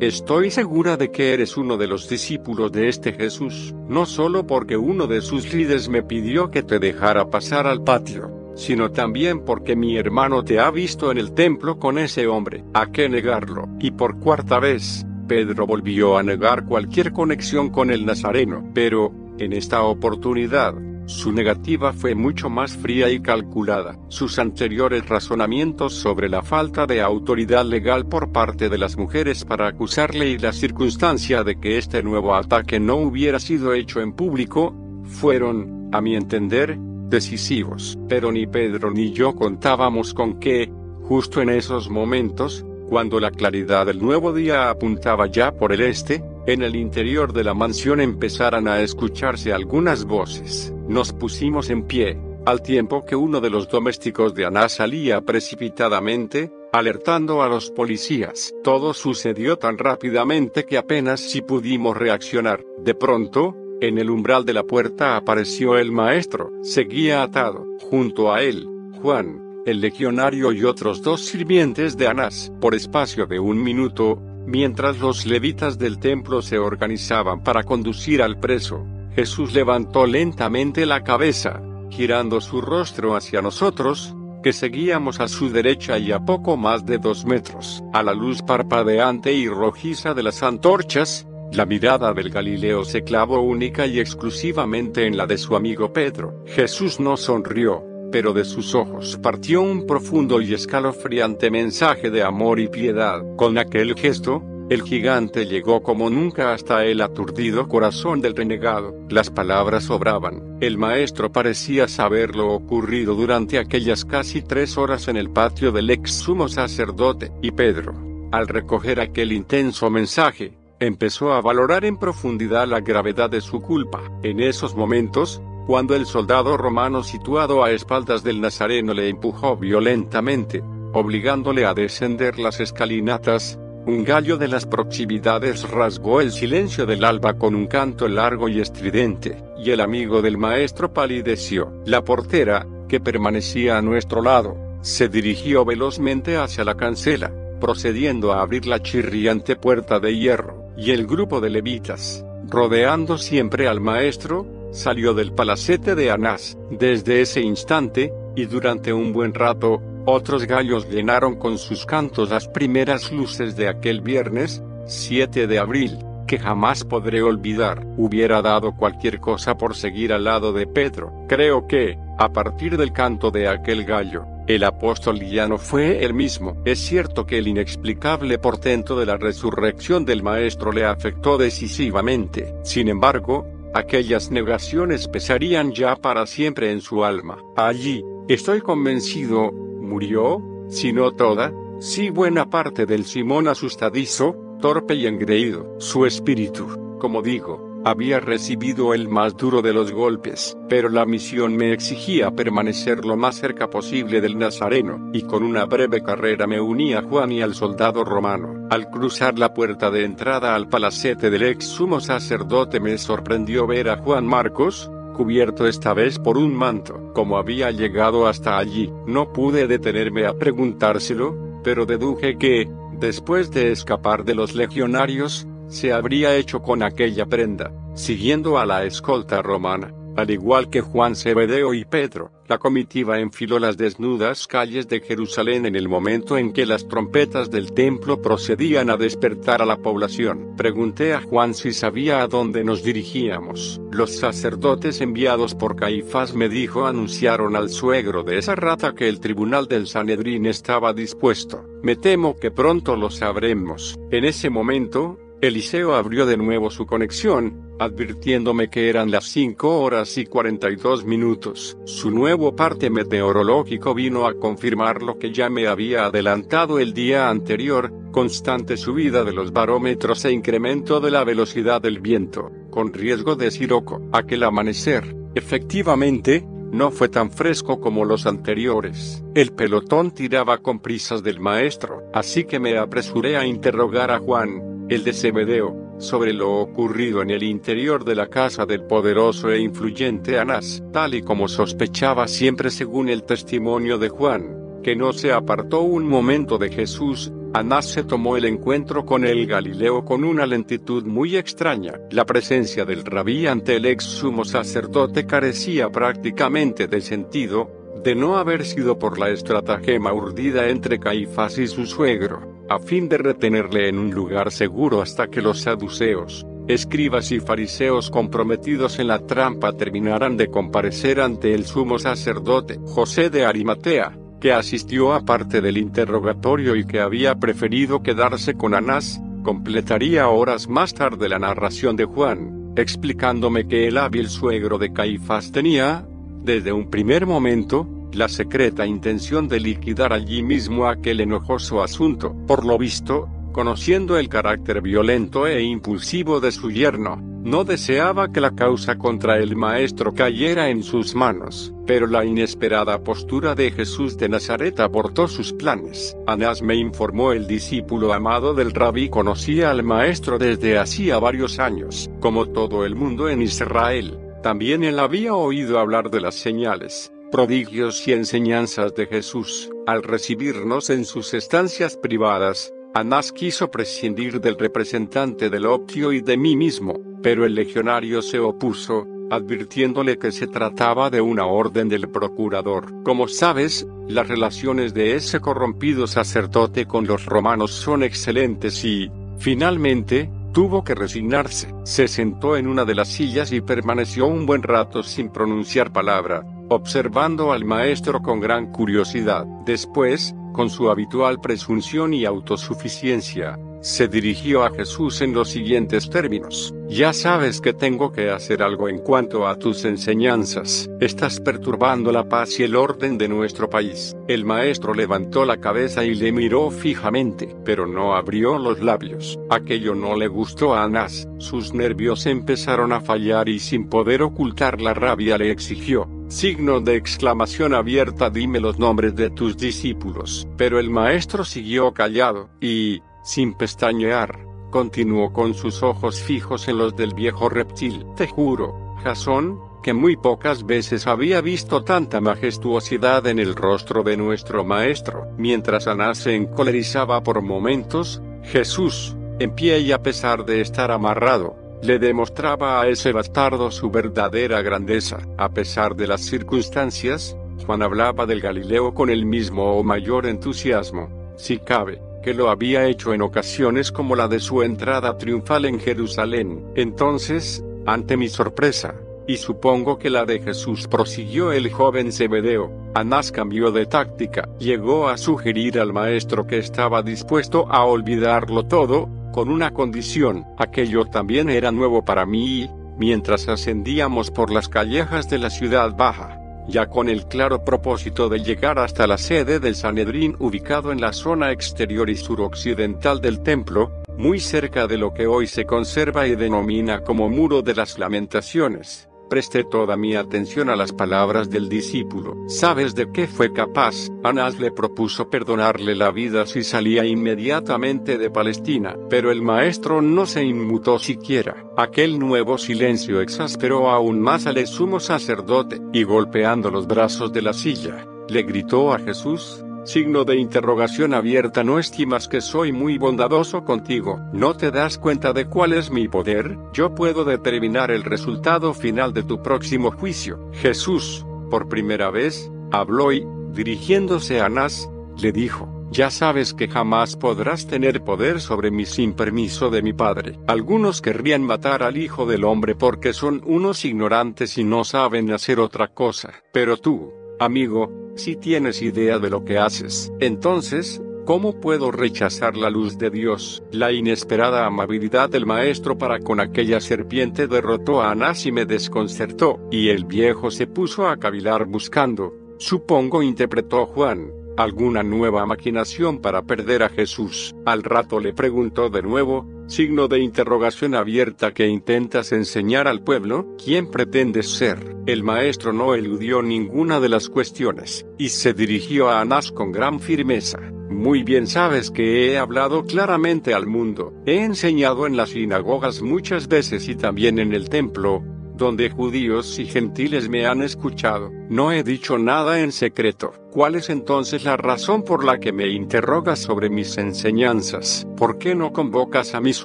Estoy segura de que eres uno de los discípulos de este Jesús, no solo porque uno de sus líderes me pidió que te dejara pasar al patio, sino también porque mi hermano te ha visto en el templo con ese hombre. ¿A qué negarlo? Y por cuarta vez, Pedro volvió a negar cualquier conexión con el Nazareno, pero, en esta oportunidad, su negativa fue mucho más fría y calculada. Sus anteriores razonamientos sobre la falta de autoridad legal por parte de las mujeres para acusarle y la circunstancia de que este nuevo ataque no hubiera sido hecho en público, fueron, a mi entender, decisivos. Pero ni Pedro ni yo contábamos con que, justo en esos momentos, cuando la claridad del nuevo día apuntaba ya por el este, en el interior de la mansión empezaran a escucharse algunas voces. Nos pusimos en pie, al tiempo que uno de los domésticos de Ana salía precipitadamente, alertando a los policías. Todo sucedió tan rápidamente que apenas si pudimos reaccionar. De pronto, en el umbral de la puerta apareció el maestro. Seguía atado. Junto a él, Juan, el legionario y otros dos sirvientes de Anás, por espacio de un minuto, mientras los levitas del templo se organizaban para conducir al preso, Jesús levantó lentamente la cabeza, girando su rostro hacia nosotros, que seguíamos a su derecha y a poco más de dos metros. A la luz parpadeante y rojiza de las antorchas, la mirada del Galileo se clavó única y exclusivamente en la de su amigo Pedro. Jesús no sonrió, pero de sus ojos partió un profundo y escalofriante mensaje de amor y piedad. Con aquel gesto, el gigante llegó como nunca hasta el aturdido corazón del renegado. Las palabras sobraban. El maestro parecía saber lo ocurrido durante aquellas casi tres horas en el patio del ex sumo sacerdote, y Pedro, al recoger aquel intenso mensaje, empezó a valorar en profundidad la gravedad de su culpa. En esos momentos, cuando el soldado romano situado a espaldas del Nazareno le empujó violentamente, obligándole a descender las escalinatas, un gallo de las proximidades rasgó el silencio del alba con un canto largo y estridente, y el amigo del maestro palideció. La portera, que permanecía a nuestro lado, se dirigió velozmente hacia la cancela, procediendo a abrir la chirriante puerta de hierro, y el grupo de levitas, rodeando siempre al maestro, salió del palacete de Anás. Desde ese instante, y durante un buen rato, otros gallos llenaron con sus cantos las primeras luces de aquel viernes, 7 de abril, que jamás podré olvidar. Hubiera dado cualquier cosa por seguir al lado de Pedro. Creo que, a partir del canto de aquel gallo, el apóstol ya no fue el mismo. Es cierto que el inexplicable portento de la resurrección del Maestro le afectó decisivamente. Sin embargo, aquellas negaciones pesarían ya para siempre en su alma. Allí, estoy convencido, murió, si no toda, si buena parte del Simón asustadizo, torpe y engreído. Su espíritu, como digo, había recibido el más duro de los golpes, pero la misión me exigía permanecer lo más cerca posible del Nazareno, y con una breve carrera me uní a Juan y al soldado romano. Al cruzar la puerta de entrada al palacete del ex sumo sacerdote me sorprendió ver a Juan Marcos, cubierto esta vez por un manto. Como había llegado hasta allí, no pude detenerme a preguntárselo, pero deduje que, después de escapar de los legionarios, se habría hecho con aquella prenda, siguiendo a la escolta romana. Al igual que Juan Cebedeo y Pedro, la comitiva enfiló las desnudas calles de Jerusalén en el momento en que las trompetas del templo procedían a despertar a la población. Pregunté a Juan si sabía a dónde nos dirigíamos. Los sacerdotes enviados por Caifás me dijo anunciaron al suegro de esa rata que el tribunal del Sanedrín estaba dispuesto. Me temo que pronto lo sabremos. En ese momento, Eliseo abrió de nuevo su conexión, advirtiéndome que eran las 5 horas y 42 minutos. Su nuevo parte meteorológico vino a confirmar lo que ya me había adelantado el día anterior, constante subida de los barómetros e incremento de la velocidad del viento, con riesgo de siroco. Aquel amanecer, efectivamente, no fue tan fresco como los anteriores. El pelotón tiraba con prisas del maestro, así que me apresuré a interrogar a Juan, el de Zebedeo, sobre lo ocurrido en el interior de la casa del poderoso e influyente Anás, tal y como sospechaba siempre según el testimonio de Juan, que no se apartó un momento de Jesús, Anás se tomó el encuentro con el Galileo con una lentitud muy extraña. La presencia del rabí ante el ex sumo sacerdote carecía prácticamente de sentido, de no haber sido por la estratagema urdida entre Caifás y su suegro a fin de retenerle en un lugar seguro hasta que los saduceos, escribas y fariseos comprometidos en la trampa terminaran de comparecer ante el sumo sacerdote José de Arimatea, que asistió a parte del interrogatorio y que había preferido quedarse con Anás, completaría horas más tarde la narración de Juan, explicándome que el hábil suegro de Caifás tenía, desde un primer momento, la secreta intención de liquidar allí mismo aquel enojoso asunto. Por lo visto, conociendo el carácter violento e impulsivo de su yerno, no deseaba que la causa contra el maestro cayera en sus manos, pero la inesperada postura de Jesús de Nazaret abortó sus planes. Anás me informó el discípulo amado del rabí conocía al maestro desde hacía varios años, como todo el mundo en Israel. También él había oído hablar de las señales, prodigios y enseñanzas de Jesús. Al recibirnos en sus estancias privadas, Anás quiso prescindir del representante del optio y de mí mismo, pero el legionario se opuso, advirtiéndole que se trataba de una orden del procurador. Como sabes, las relaciones de ese corrompido sacerdote con los romanos son excelentes y, finalmente, tuvo que resignarse. Se sentó en una de las sillas y permaneció un buen rato sin pronunciar palabra observando al maestro con gran curiosidad. Después, con su habitual presunción y autosuficiencia, se dirigió a Jesús en los siguientes términos. Ya sabes que tengo que hacer algo en cuanto a tus enseñanzas. Estás perturbando la paz y el orden de nuestro país. El maestro levantó la cabeza y le miró fijamente, pero no abrió los labios. Aquello no le gustó a Anás. Sus nervios empezaron a fallar y sin poder ocultar la rabia le exigió, Signo de exclamación abierta dime los nombres de tus discípulos. Pero el maestro siguió callado, y, sin pestañear, continuó con sus ojos fijos en los del viejo reptil. Te juro, Jasón, que muy pocas veces había visto tanta majestuosidad en el rostro de nuestro maestro. Mientras Anás se encolerizaba por momentos, Jesús, en pie y a pesar de estar amarrado, le demostraba a ese bastardo su verdadera grandeza. A pesar de las circunstancias, Juan hablaba del Galileo con el mismo o mayor entusiasmo, si cabe, que lo había hecho en ocasiones como la de su entrada triunfal en Jerusalén. Entonces, ante mi sorpresa, y supongo que la de Jesús prosiguió el joven Zebedeo, Anás cambió de táctica, llegó a sugerir al maestro que estaba dispuesto a olvidarlo todo, con una condición, aquello también era nuevo para mí, mientras ascendíamos por las callejas de la ciudad baja, ya con el claro propósito de llegar hasta la sede del Sanedrín ubicado en la zona exterior y suroccidental del templo, muy cerca de lo que hoy se conserva y denomina como Muro de las Lamentaciones. Presté toda mi atención a las palabras del discípulo. ¿Sabes de qué fue capaz? Anás le propuso perdonarle la vida si salía inmediatamente de Palestina, pero el maestro no se inmutó siquiera. Aquel nuevo silencio exasperó aún más al sumo sacerdote, y golpeando los brazos de la silla, le gritó a Jesús, Signo de interrogación abierta. ¿No estimas que soy muy bondadoso contigo? ¿No te das cuenta de cuál es mi poder? Yo puedo determinar el resultado final de tu próximo juicio. Jesús, por primera vez, habló y, dirigiéndose a Anás, le dijo, ya sabes que jamás podrás tener poder sobre mí sin permiso de mi Padre. Algunos querrían matar al Hijo del Hombre porque son unos ignorantes y no saben hacer otra cosa. Pero tú, amigo, si tienes idea de lo que haces, entonces, ¿Cómo puedo rechazar la luz de Dios? La inesperada amabilidad del maestro para con aquella serpiente derrotó a Anás y me desconcertó, y el viejo se puso a cavilar buscando, supongo interpretó Juan, alguna nueva maquinación para perder a Jesús. Al rato le preguntó de nuevo, signo de interrogación abierta que intentas enseñar al pueblo, ¿quién pretendes ser? El maestro no eludió ninguna de las cuestiones, y se dirigió a Anás con gran firmeza. Muy bien sabes que he hablado claramente al mundo, he enseñado en las sinagogas muchas veces y también en el templo, donde judíos y gentiles me han escuchado. No he dicho nada en secreto. ¿Cuál es entonces la razón por la que me interrogas sobre mis enseñanzas? ¿Por qué no convocas a mis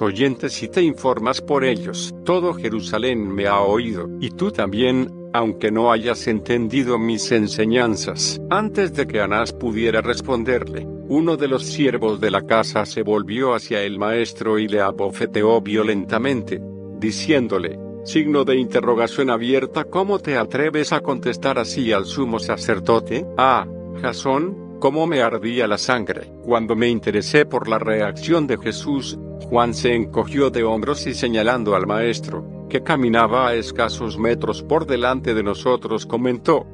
oyentes y te informas por ellos? Todo Jerusalén me ha oído, y tú también, aunque no hayas entendido mis enseñanzas. Antes de que Anás pudiera responderle, uno de los siervos de la casa se volvió hacia el maestro y le abofeteó violentamente, diciéndole, Signo de interrogación abierta. ¿Cómo te atreves a contestar así al sumo sacerdote? Ah, Jasón, cómo me ardía la sangre. Cuando me interesé por la reacción de Jesús, Juan se encogió de hombros y señalando al maestro, que caminaba a escasos metros por delante de nosotros, comentó,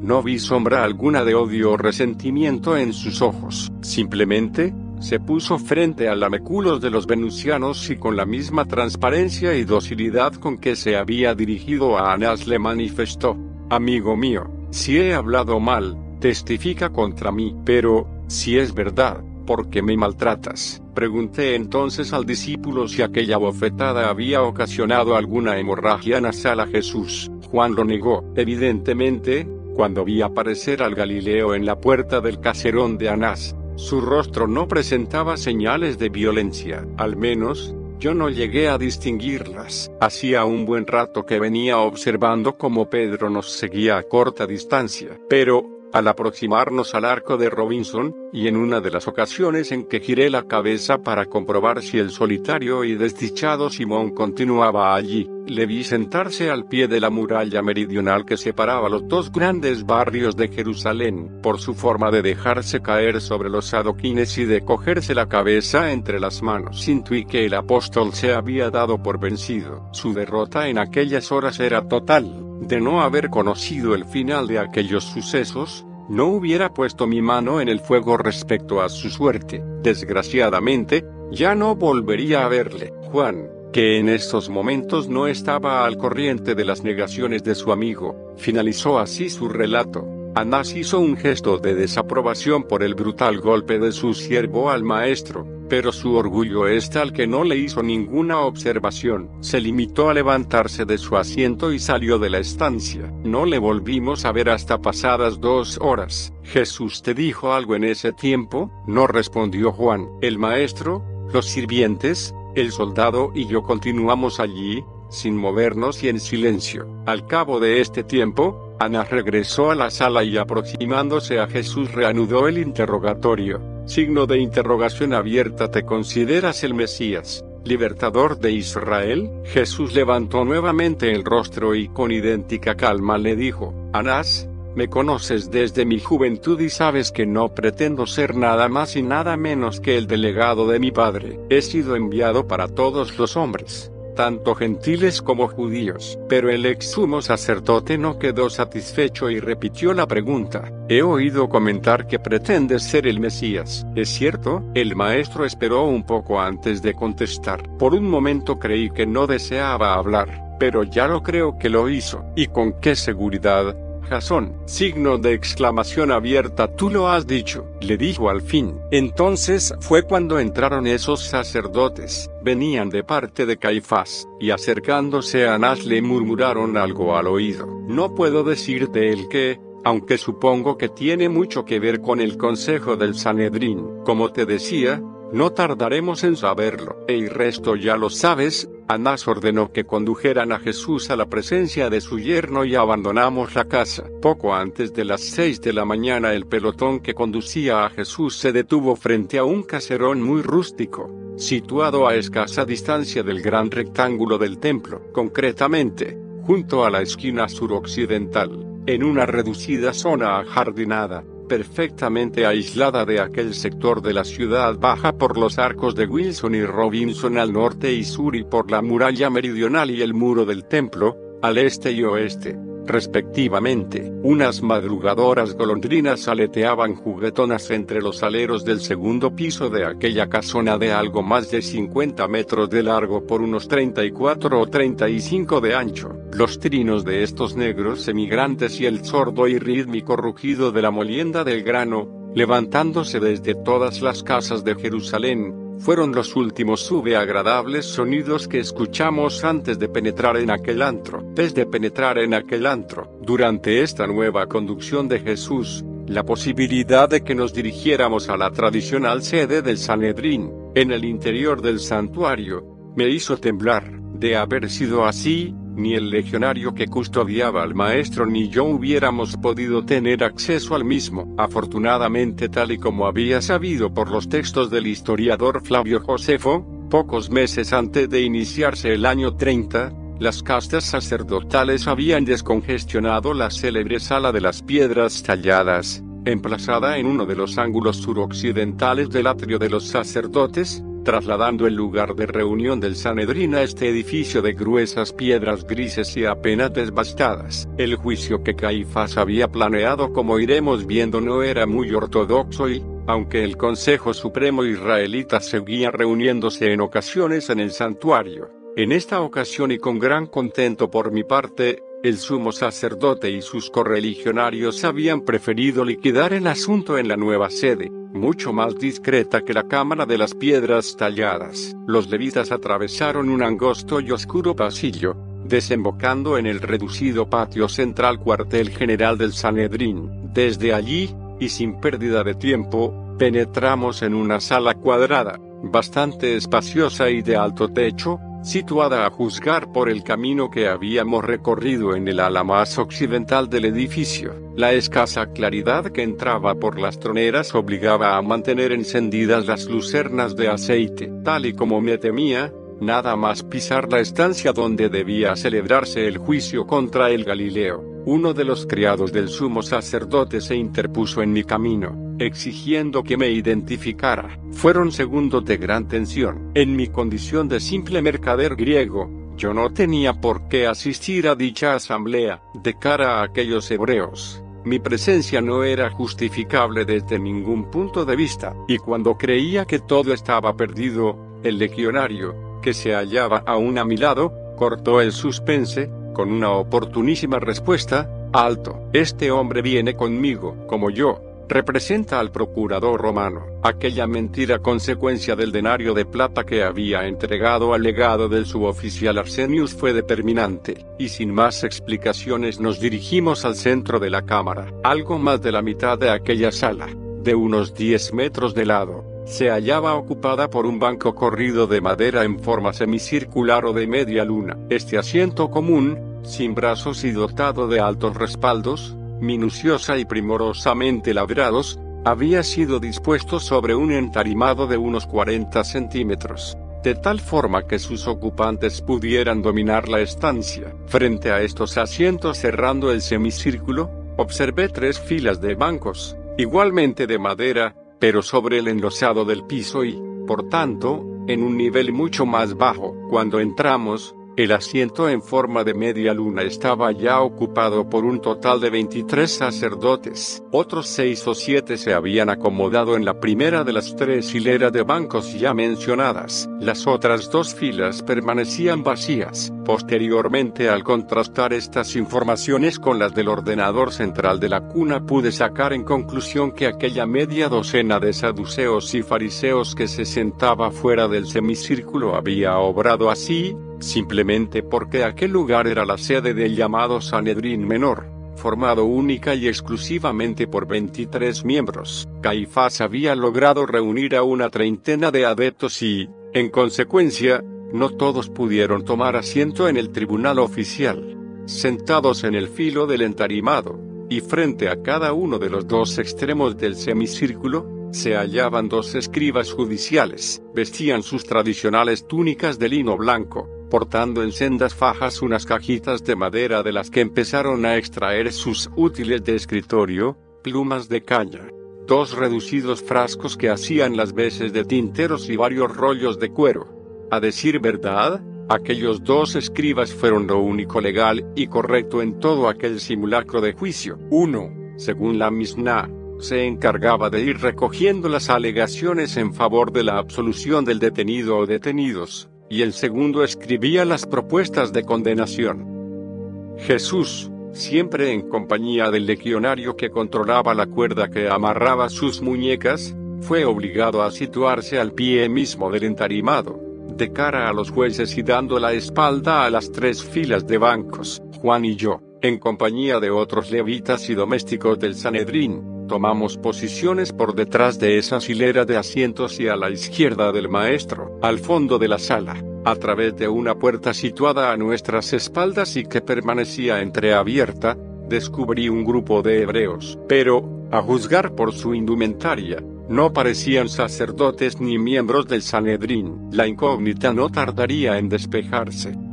no vi sombra alguna de odio o resentimiento en sus ojos. Simplemente, se puso frente al lameculos de los venusianos y con la misma transparencia y docilidad con que se había dirigido a Anás le manifestó, Amigo mío, si he hablado mal, testifica contra mí, pero, si es verdad, ¿por qué me maltratas? Pregunté entonces al discípulo si aquella bofetada había ocasionado alguna hemorragia nasal a Jesús. Juan lo negó. Evidentemente, cuando vi aparecer al Galileo en la puerta del caserón de Anás, su rostro no presentaba señales de violencia, al menos, yo no llegué a distinguirlas. Hacía un buen rato que venía observando cómo Pedro nos seguía a corta distancia, pero, al aproximarnos al arco de Robinson, y en una de las ocasiones en que giré la cabeza para comprobar si el solitario y desdichado Simón continuaba allí, le vi sentarse al pie de la muralla meridional que separaba los dos grandes barrios de Jerusalén. Por su forma de dejarse caer sobre los adoquines y de cogerse la cabeza entre las manos, intuí que el apóstol se había dado por vencido. Su derrota en aquellas horas era total. De no haber conocido el final de aquellos sucesos, no hubiera puesto mi mano en el fuego respecto a su suerte. Desgraciadamente, ya no volvería a verle. Juan, que en estos momentos no estaba al corriente de las negaciones de su amigo, finalizó así su relato. Anás hizo un gesto de desaprobación por el brutal golpe de su siervo al maestro, pero su orgullo es tal que no le hizo ninguna observación. Se limitó a levantarse de su asiento y salió de la estancia. No le volvimos a ver hasta pasadas dos horas. Jesús te dijo algo en ese tiempo, no respondió Juan. El maestro, los sirvientes, el soldado y yo continuamos allí, sin movernos y en silencio. Al cabo de este tiempo, Ana regresó a la sala y aproximándose a Jesús reanudó el interrogatorio. Signo de interrogación abierta. ¿Te consideras el Mesías, libertador de Israel? Jesús levantó nuevamente el rostro y con idéntica calma le dijo, Anás, me conoces desde mi juventud y sabes que no pretendo ser nada más y nada menos que el delegado de mi Padre. He sido enviado para todos los hombres tanto gentiles como judíos. Pero el ex sumo sacerdote no quedó satisfecho y repitió la pregunta. He oído comentar que pretendes ser el Mesías. ¿Es cierto? El maestro esperó un poco antes de contestar. Por un momento creí que no deseaba hablar, pero ya lo creo que lo hizo. ¿Y con qué seguridad? Jasón, signo de exclamación abierta, tú lo has dicho, le dijo al fin. Entonces fue cuando entraron esos sacerdotes, venían de parte de Caifás, y acercándose a Anás le murmuraron algo al oído. No puedo decirte el qué, aunque supongo que tiene mucho que ver con el consejo del Sanedrín. Como te decía, no tardaremos en saberlo. El resto ya lo sabes, Anás ordenó que condujeran a Jesús a la presencia de su yerno y abandonamos la casa. Poco antes de las seis de la mañana el pelotón que conducía a Jesús se detuvo frente a un caserón muy rústico, situado a escasa distancia del gran rectángulo del templo, concretamente, junto a la esquina suroccidental, en una reducida zona ajardinada perfectamente aislada de aquel sector de la ciudad baja por los arcos de Wilson y Robinson al norte y sur y por la muralla meridional y el muro del templo, al este y oeste respectivamente. Unas madrugadoras golondrinas aleteaban juguetonas entre los aleros del segundo piso de aquella casona de algo más de 50 metros de largo por unos 34 o 35 de ancho. Los trinos de estos negros emigrantes y el sordo y rítmico rugido de la molienda del grano, levantándose desde todas las casas de Jerusalén, fueron los últimos sube agradables sonidos que escuchamos antes de penetrar en aquel antro. Desde penetrar en aquel antro, durante esta nueva conducción de Jesús, la posibilidad de que nos dirigiéramos a la tradicional sede del Sanedrín, en el interior del santuario, me hizo temblar. De haber sido así, ni el legionario que custodiaba al maestro ni yo hubiéramos podido tener acceso al mismo. Afortunadamente tal y como había sabido por los textos del historiador Flavio Josefo, pocos meses antes de iniciarse el año 30, las castas sacerdotales habían descongestionado la célebre sala de las piedras talladas, emplazada en uno de los ángulos suroccidentales del atrio de los sacerdotes, trasladando el lugar de reunión del Sanedrín a este edificio de gruesas piedras grises y apenas desbastadas. El juicio que Caifás había planeado como iremos viendo no era muy ortodoxo y, aunque el Consejo Supremo Israelita seguía reuniéndose en ocasiones en el santuario, en esta ocasión y con gran contento por mi parte, el sumo sacerdote y sus correligionarios habían preferido liquidar el asunto en la nueva sede, mucho más discreta que la cámara de las piedras talladas. Los levitas atravesaron un angosto y oscuro pasillo, desembocando en el reducido patio central cuartel general del Sanedrín. Desde allí, y sin pérdida de tiempo, penetramos en una sala cuadrada, bastante espaciosa y de alto techo, situada a juzgar por el camino que habíamos recorrido en el ala más occidental del edificio. La escasa claridad que entraba por las troneras obligaba a mantener encendidas las lucernas de aceite. Tal y como me temía, nada más pisar la estancia donde debía celebrarse el juicio contra el Galileo. Uno de los criados del sumo sacerdote se interpuso en mi camino exigiendo que me identificara. Fueron segundos de gran tensión. En mi condición de simple mercader griego, yo no tenía por qué asistir a dicha asamblea, de cara a aquellos hebreos. Mi presencia no era justificable desde ningún punto de vista, y cuando creía que todo estaba perdido, el legionario, que se hallaba aún a mi lado, cortó el suspense, con una oportunísima respuesta, alto, este hombre viene conmigo, como yo, representa al procurador romano. Aquella mentira consecuencia del denario de plata que había entregado al legado del suboficial Arsenius fue determinante, y sin más explicaciones nos dirigimos al centro de la cámara. Algo más de la mitad de aquella sala, de unos 10 metros de lado, se hallaba ocupada por un banco corrido de madera en forma semicircular o de media luna. Este asiento común, sin brazos y dotado de altos respaldos, minuciosa y primorosamente labrados, había sido dispuesto sobre un entarimado de unos 40 centímetros, de tal forma que sus ocupantes pudieran dominar la estancia. Frente a estos asientos cerrando el semicírculo, observé tres filas de bancos, igualmente de madera, pero sobre el enlosado del piso y, por tanto, en un nivel mucho más bajo. Cuando entramos, el asiento en forma de media luna estaba ya ocupado por un total de 23 sacerdotes. Otros seis o siete se habían acomodado en la primera de las tres hileras de bancos ya mencionadas. Las otras dos filas permanecían vacías. Posteriormente, al contrastar estas informaciones con las del ordenador central de la cuna, pude sacar en conclusión que aquella media docena de saduceos y fariseos que se sentaba fuera del semicírculo había obrado así, simplemente porque aquel lugar era la sede del llamado Sanedrín Menor, formado única y exclusivamente por 23 miembros. Caifás había logrado reunir a una treintena de adeptos y, en consecuencia, no todos pudieron tomar asiento en el tribunal oficial. Sentados en el filo del entarimado, y frente a cada uno de los dos extremos del semicírculo, se hallaban dos escribas judiciales, vestían sus tradicionales túnicas de lino blanco, portando en sendas fajas unas cajitas de madera de las que empezaron a extraer sus útiles de escritorio, plumas de caña, dos reducidos frascos que hacían las veces de tinteros y varios rollos de cuero. A decir verdad, aquellos dos escribas fueron lo único legal y correcto en todo aquel simulacro de juicio. Uno, según la Mishnah, se encargaba de ir recogiendo las alegaciones en favor de la absolución del detenido o detenidos, y el segundo escribía las propuestas de condenación. Jesús, siempre en compañía del legionario que controlaba la cuerda que amarraba sus muñecas, fue obligado a situarse al pie mismo del entarimado, de cara a los jueces y dando la espalda a las tres filas de bancos, Juan y yo, en compañía de otros levitas y domésticos del Sanedrín, Tomamos posiciones por detrás de esas hileras de asientos y a la izquierda del maestro, al fondo de la sala, a través de una puerta situada a nuestras espaldas y que permanecía entreabierta, descubrí un grupo de hebreos, pero, a juzgar por su indumentaria, no parecían sacerdotes ni miembros del Sanedrín. La incógnita no tardaría en despejarse.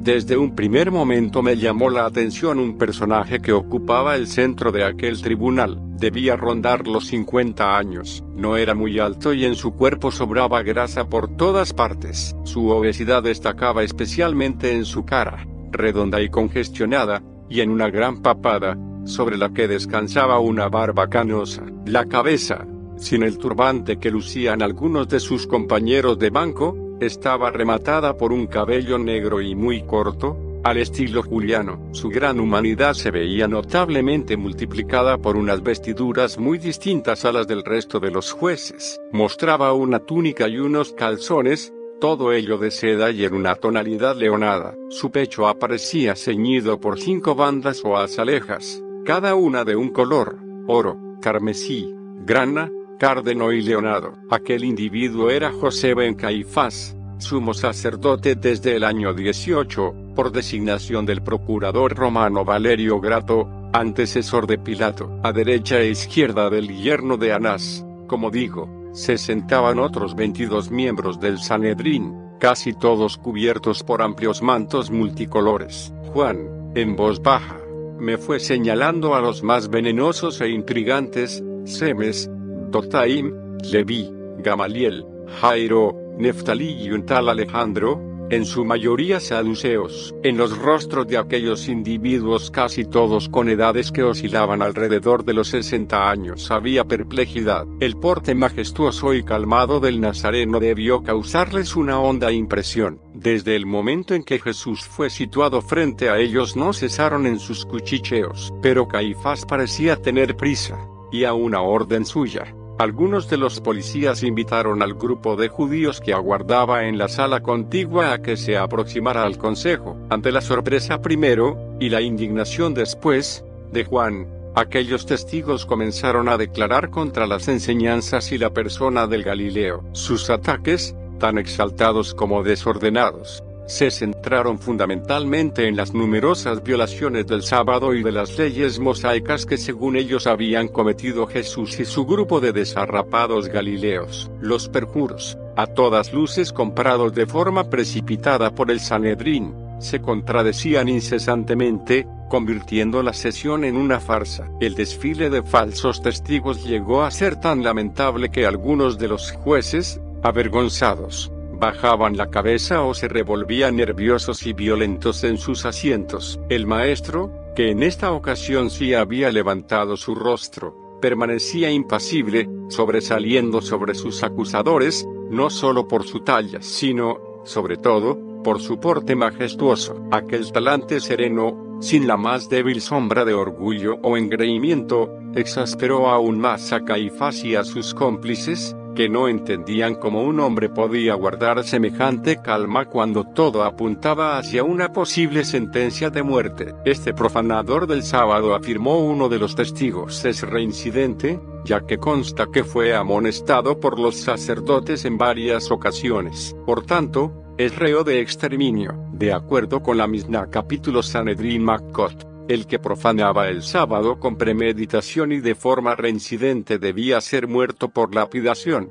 Desde un primer momento me llamó la atención un personaje que ocupaba el centro de aquel tribunal. Debía rondar los 50 años, no era muy alto y en su cuerpo sobraba grasa por todas partes. Su obesidad destacaba especialmente en su cara, redonda y congestionada, y en una gran papada, sobre la que descansaba una barba canosa. La cabeza, sin el turbante que lucían algunos de sus compañeros de banco, estaba rematada por un cabello negro y muy corto, al estilo juliano. Su gran humanidad se veía notablemente multiplicada por unas vestiduras muy distintas a las del resto de los jueces. Mostraba una túnica y unos calzones, todo ello de seda y en una tonalidad leonada. Su pecho aparecía ceñido por cinco bandas o azalejas, cada una de un color, oro, carmesí, grana, cárdeno y leonado. Aquel individuo era José Ben Caifás, sumo sacerdote desde el año 18, por designación del procurador romano Valerio Grato, antecesor de Pilato. A derecha e izquierda del yerno de Anás, como digo, se sentaban otros 22 miembros del Sanedrín, casi todos cubiertos por amplios mantos multicolores. Juan, en voz baja, me fue señalando a los más venenosos e intrigantes, Semes, Dotaim, Leví, Gamaliel, Jairo, Neftalí y un tal Alejandro, en su mayoría saduceos. En los rostros de aquellos individuos casi todos con edades que oscilaban alrededor de los 60 años había perplejidad. El porte majestuoso y calmado del Nazareno debió causarles una honda impresión. Desde el momento en que Jesús fue situado frente a ellos no cesaron en sus cuchicheos, pero Caifás parecía tener prisa, y a una orden suya algunos de los policías invitaron al grupo de judíos que aguardaba en la sala contigua a que se aproximara al consejo. Ante la sorpresa primero, y la indignación después, de Juan, aquellos testigos comenzaron a declarar contra las enseñanzas y la persona del Galileo. Sus ataques, tan exaltados como desordenados, se centraron fundamentalmente en las numerosas violaciones del sábado y de las leyes mosaicas que según ellos habían cometido Jesús y su grupo de desarrapados galileos, los perjuros, a todas luces comprados de forma precipitada por el Sanedrín, se contradecían incesantemente, convirtiendo la sesión en una farsa. El desfile de falsos testigos llegó a ser tan lamentable que algunos de los jueces, avergonzados, bajaban la cabeza o se revolvían nerviosos y violentos en sus asientos. El maestro, que en esta ocasión sí había levantado su rostro, permanecía impasible, sobresaliendo sobre sus acusadores, no solo por su talla, sino, sobre todo, por su porte majestuoso. Aquel talante sereno, sin la más débil sombra de orgullo o engreimiento, exasperó aún más a Caifás y a sus cómplices, que no entendían cómo un hombre podía guardar semejante calma cuando todo apuntaba hacia una posible sentencia de muerte. Este profanador del sábado afirmó uno de los testigos es reincidente, ya que consta que fue amonestado por los sacerdotes en varias ocasiones. Por tanto, es reo de exterminio, de acuerdo con la misma capítulo Sanedrin Makkot. El que profanaba el sábado con premeditación y de forma reincidente debía ser muerto por lapidación.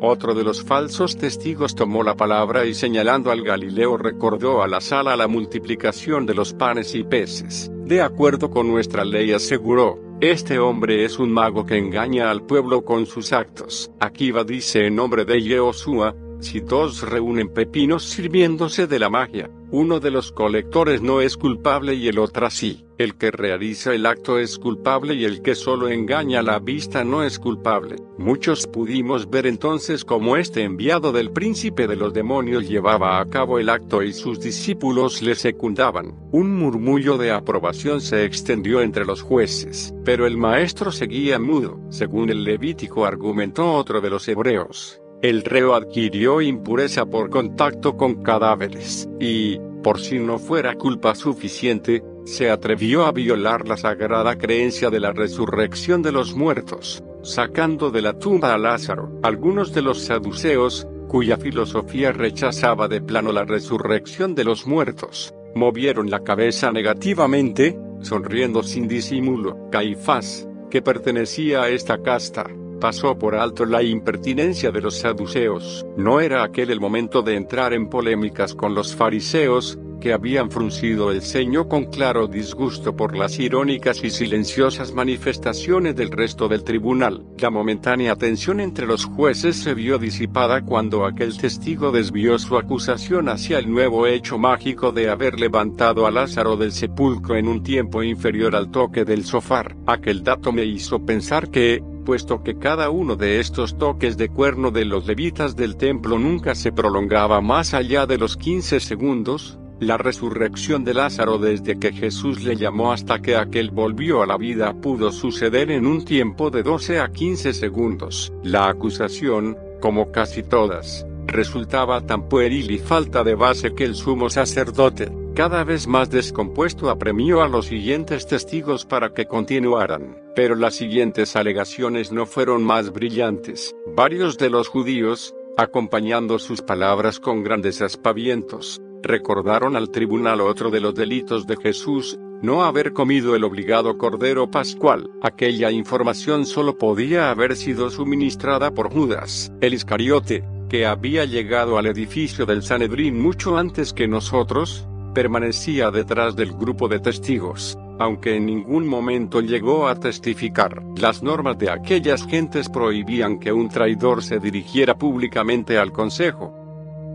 Otro de los falsos testigos tomó la palabra y señalando al Galileo recordó a la sala la multiplicación de los panes y peces. De acuerdo con nuestra ley aseguró, este hombre es un mago que engaña al pueblo con sus actos. Akiva dice en nombre de Yehoshua, si dos reúnen pepinos sirviéndose de la magia, uno de los colectores no es culpable y el otro sí. El que realiza el acto es culpable y el que solo engaña la vista no es culpable. Muchos pudimos ver entonces cómo este enviado del príncipe de los demonios llevaba a cabo el acto y sus discípulos le secundaban. Un murmullo de aprobación se extendió entre los jueces, pero el maestro seguía mudo. Según el Levítico argumentó otro de los hebreos, el reo adquirió impureza por contacto con cadáveres, y, por si no fuera culpa suficiente, se atrevió a violar la sagrada creencia de la resurrección de los muertos, sacando de la tumba a Lázaro. Algunos de los saduceos, cuya filosofía rechazaba de plano la resurrección de los muertos, movieron la cabeza negativamente, sonriendo sin disimulo. Caifás, que pertenecía a esta casta, pasó por alto la impertinencia de los saduceos. No era aquel el momento de entrar en polémicas con los fariseos, que habían fruncido el ceño con claro disgusto por las irónicas y silenciosas manifestaciones del resto del tribunal. La momentánea tensión entre los jueces se vio disipada cuando aquel testigo desvió su acusación hacia el nuevo hecho mágico de haber levantado a Lázaro del sepulcro en un tiempo inferior al toque del sofar. Aquel dato me hizo pensar que, puesto que cada uno de estos toques de cuerno de los levitas del templo nunca se prolongaba más allá de los 15 segundos, la resurrección de Lázaro desde que Jesús le llamó hasta que aquel volvió a la vida pudo suceder en un tiempo de 12 a 15 segundos. La acusación, como casi todas, resultaba tan pueril y falta de base que el sumo sacerdote, cada vez más descompuesto apremió a los siguientes testigos para que continuaran, pero las siguientes alegaciones no fueron más brillantes. Varios de los judíos, acompañando sus palabras con grandes aspavientos, recordaron al tribunal otro de los delitos de Jesús, no haber comido el obligado cordero pascual. Aquella información solo podía haber sido suministrada por Judas, el Iscariote, que había llegado al edificio del Sanedrín mucho antes que nosotros, permanecía detrás del grupo de testigos, aunque en ningún momento llegó a testificar. Las normas de aquellas gentes prohibían que un traidor se dirigiera públicamente al consejo.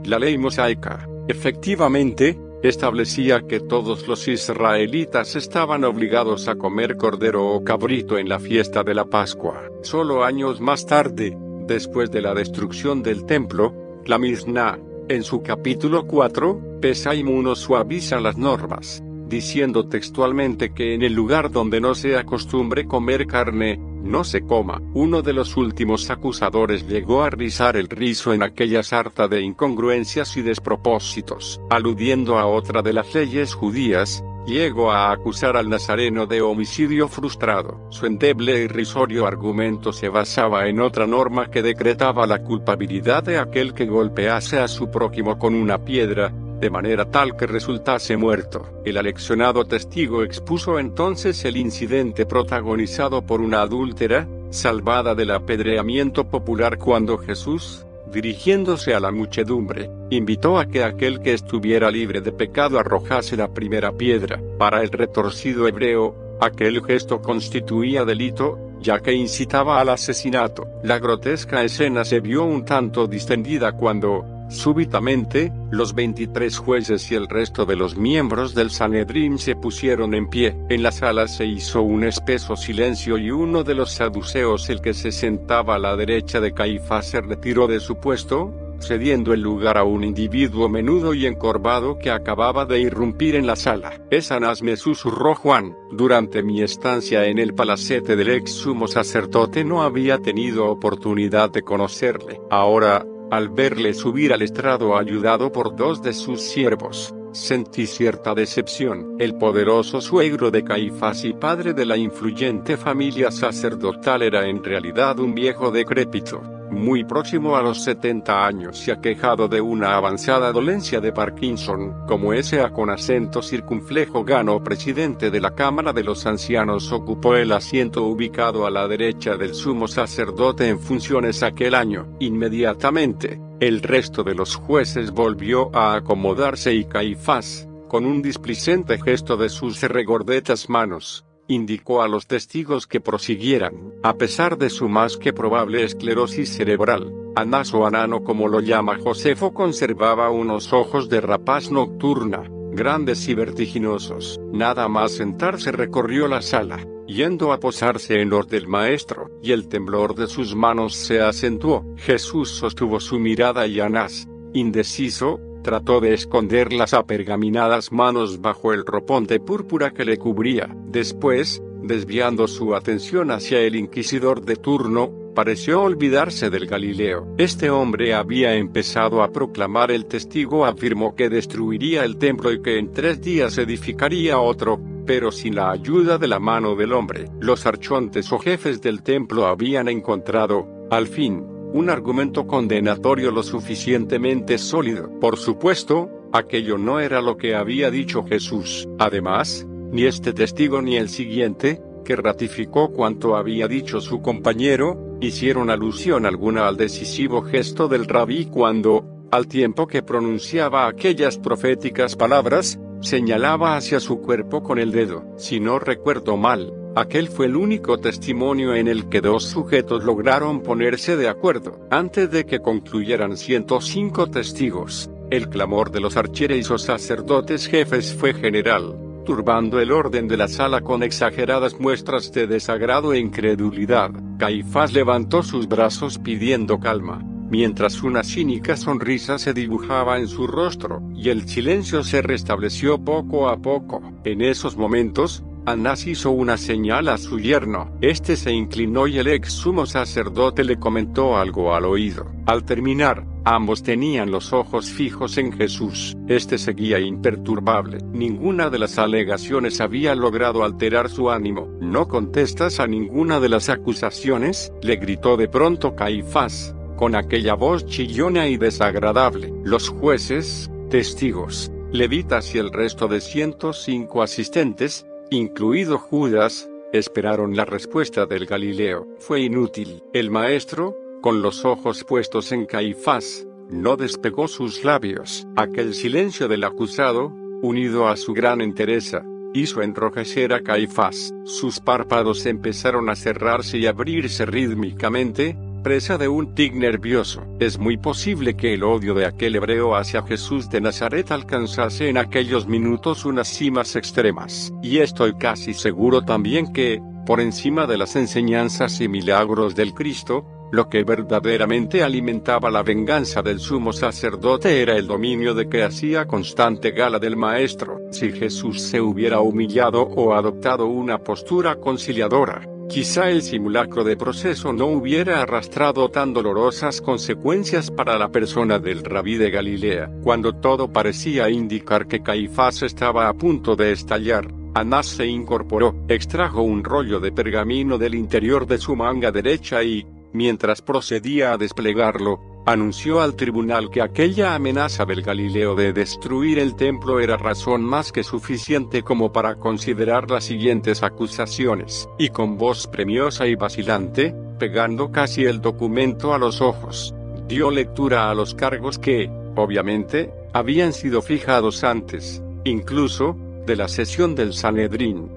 La ley mosaica, efectivamente, establecía que todos los israelitas estaban obligados a comer cordero o cabrito en la fiesta de la Pascua. Solo años más tarde, después de la destrucción del templo, la Mishnah, en su capítulo 4, Pesaimuno suaviza las normas, diciendo textualmente que en el lugar donde no sea costumbre comer carne, no se coma. Uno de los últimos acusadores llegó a rizar el rizo en aquella sarta de incongruencias y despropósitos, aludiendo a otra de las leyes judías, llegó a acusar al nazareno de homicidio frustrado. Su endeble e irrisorio argumento se basaba en otra norma que decretaba la culpabilidad de aquel que golpease a su prójimo con una piedra, de manera tal que resultase muerto. El aleccionado testigo expuso entonces el incidente protagonizado por una adúltera, salvada del apedreamiento popular cuando Jesús, dirigiéndose a la muchedumbre, invitó a que aquel que estuviera libre de pecado arrojase la primera piedra. Para el retorcido hebreo, aquel gesto constituía delito, ya que incitaba al asesinato. La grotesca escena se vio un tanto distendida cuando, Súbitamente, los 23 jueces y el resto de los miembros del Sanedrín se pusieron en pie. En la sala se hizo un espeso silencio y uno de los saduceos, el que se sentaba a la derecha de Caifás, se retiró de su puesto, cediendo el lugar a un individuo menudo y encorvado que acababa de irrumpir en la sala. Es Anás me susurró Juan, durante mi estancia en el palacete del ex sumo sacerdote no había tenido oportunidad de conocerle. Ahora, al verle subir al estrado ayudado por dos de sus siervos, sentí cierta decepción. El poderoso suegro de Caifás y padre de la influyente familia sacerdotal era en realidad un viejo decrépito, muy próximo a los 70 años y aquejado de una avanzada dolencia de Parkinson, como ese con acento circunflejo Gano presidente de la Cámara de los Ancianos ocupó el asiento ubicado a la derecha del sumo sacerdote en funciones aquel año. Inmediatamente, el resto de los jueces volvió a acomodarse y Caifás, con un displicente gesto de sus regordetas manos, indicó a los testigos que prosiguieran, a pesar de su más que probable esclerosis cerebral. Anás o Anano como lo llama Josefo conservaba unos ojos de rapaz nocturna, grandes y vertiginosos. Nada más sentarse recorrió la sala, yendo a posarse en los del maestro, y el temblor de sus manos se acentuó. Jesús sostuvo su mirada y Anás, indeciso, Trató de esconder las apergaminadas manos bajo el ropón de púrpura que le cubría. Después, desviando su atención hacia el inquisidor de turno, pareció olvidarse del Galileo. Este hombre había empezado a proclamar el testigo afirmó que destruiría el templo y que en tres días edificaría otro, pero sin la ayuda de la mano del hombre. Los archontes o jefes del templo habían encontrado, al fin, un argumento condenatorio lo suficientemente sólido. Por supuesto, aquello no era lo que había dicho Jesús. Además, ni este testigo ni el siguiente, que ratificó cuanto había dicho su compañero, hicieron alusión alguna al decisivo gesto del rabí cuando, al tiempo que pronunciaba aquellas proféticas palabras, señalaba hacia su cuerpo con el dedo. Si no recuerdo mal, Aquel fue el único testimonio en el que dos sujetos lograron ponerse de acuerdo. Antes de que concluyeran 105 testigos, el clamor de los archeres o sacerdotes jefes fue general, turbando el orden de la sala con exageradas muestras de desagrado e incredulidad. Caifás levantó sus brazos pidiendo calma, mientras una cínica sonrisa se dibujaba en su rostro, y el silencio se restableció poco a poco. En esos momentos, Anás hizo una señal a su yerno. Este se inclinó y el ex sumo sacerdote le comentó algo al oído. Al terminar, ambos tenían los ojos fijos en Jesús. Este seguía imperturbable. Ninguna de las alegaciones había logrado alterar su ánimo. ¿No contestas a ninguna de las acusaciones? le gritó de pronto Caifás, con aquella voz chillona y desagradable. Los jueces, testigos, levitas y el resto de 105 asistentes, incluido Judas, esperaron la respuesta del Galileo. Fue inútil. El maestro, con los ojos puestos en Caifás, no despegó sus labios. Aquel silencio del acusado, unido a su gran entereza, hizo enrojecer a Caifás. Sus párpados empezaron a cerrarse y abrirse rítmicamente, presa de un tic nervioso. Es muy posible que el odio de aquel hebreo hacia Jesús de Nazaret alcanzase en aquellos minutos unas cimas extremas. Y estoy casi seguro también que, por encima de las enseñanzas y milagros del Cristo, lo que verdaderamente alimentaba la venganza del sumo sacerdote era el dominio de que hacía constante gala del Maestro. Si Jesús se hubiera humillado o adoptado una postura conciliadora, Quizá el simulacro de proceso no hubiera arrastrado tan dolorosas consecuencias para la persona del rabí de Galilea. Cuando todo parecía indicar que Caifás estaba a punto de estallar, Anás se incorporó, extrajo un rollo de pergamino del interior de su manga derecha y, mientras procedía a desplegarlo, anunció al tribunal que aquella amenaza del Galileo de destruir el templo era razón más que suficiente como para considerar las siguientes acusaciones, y con voz premiosa y vacilante, pegando casi el documento a los ojos, dio lectura a los cargos que, obviamente, habían sido fijados antes, incluso, de la sesión del Sanedrín.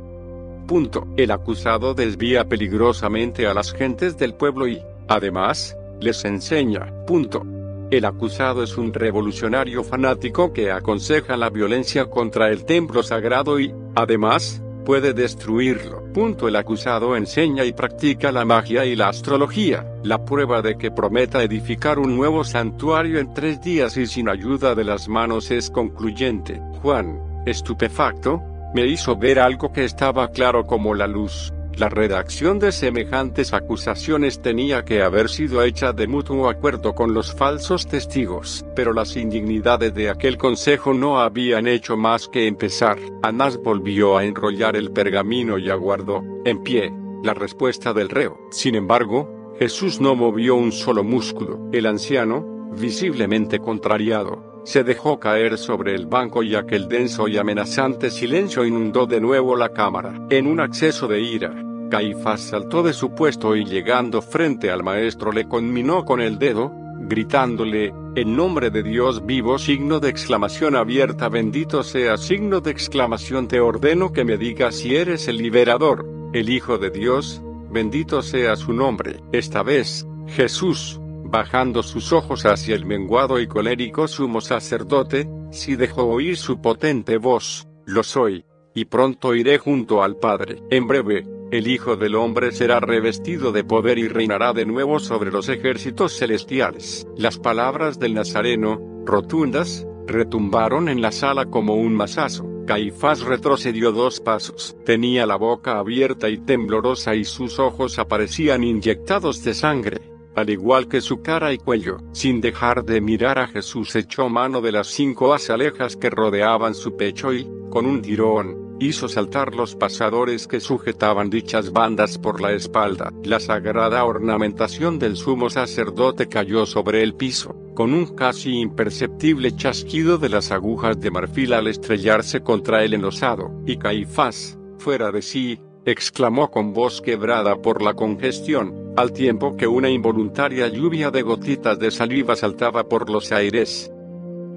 Punto. El acusado desvía peligrosamente a las gentes del pueblo y, además, les enseña. Punto. El acusado es un revolucionario fanático que aconseja la violencia contra el templo sagrado y, además, puede destruirlo. Punto. El acusado enseña y practica la magia y la astrología, la prueba de que prometa edificar un nuevo santuario en tres días y sin ayuda de las manos es concluyente. Juan, estupefacto, me hizo ver algo que estaba claro como la luz. La redacción de semejantes acusaciones tenía que haber sido hecha de mutuo acuerdo con los falsos testigos, pero las indignidades de aquel consejo no habían hecho más que empezar. Anás volvió a enrollar el pergamino y aguardó, en pie, la respuesta del reo. Sin embargo, Jesús no movió un solo músculo. El anciano, visiblemente contrariado, se dejó caer sobre el banco y aquel denso y amenazante silencio inundó de nuevo la cámara. En un acceso de ira, Caifás saltó de su puesto y llegando frente al maestro le conminó con el dedo, gritándole, en nombre de Dios vivo signo de exclamación abierta bendito sea signo de exclamación te ordeno que me digas si eres el liberador, el Hijo de Dios, bendito sea su nombre. Esta vez, Jesús, bajando sus ojos hacia el menguado y colérico sumo sacerdote, si dejó oír su potente voz, lo soy, y pronto iré junto al Padre. En breve, el Hijo del Hombre será revestido de poder y reinará de nuevo sobre los ejércitos celestiales. Las palabras del Nazareno, rotundas, retumbaron en la sala como un masazo. Caifás retrocedió dos pasos. Tenía la boca abierta y temblorosa y sus ojos aparecían inyectados de sangre, al igual que su cara y cuello. Sin dejar de mirar a Jesús echó mano de las cinco azalejas que rodeaban su pecho y, con un tirón, hizo saltar los pasadores que sujetaban dichas bandas por la espalda. La sagrada ornamentación del sumo sacerdote cayó sobre el piso, con un casi imperceptible chasquido de las agujas de marfil al estrellarse contra el enlosado, y Caifás, fuera de sí, exclamó con voz quebrada por la congestión, al tiempo que una involuntaria lluvia de gotitas de saliva saltaba por los aires.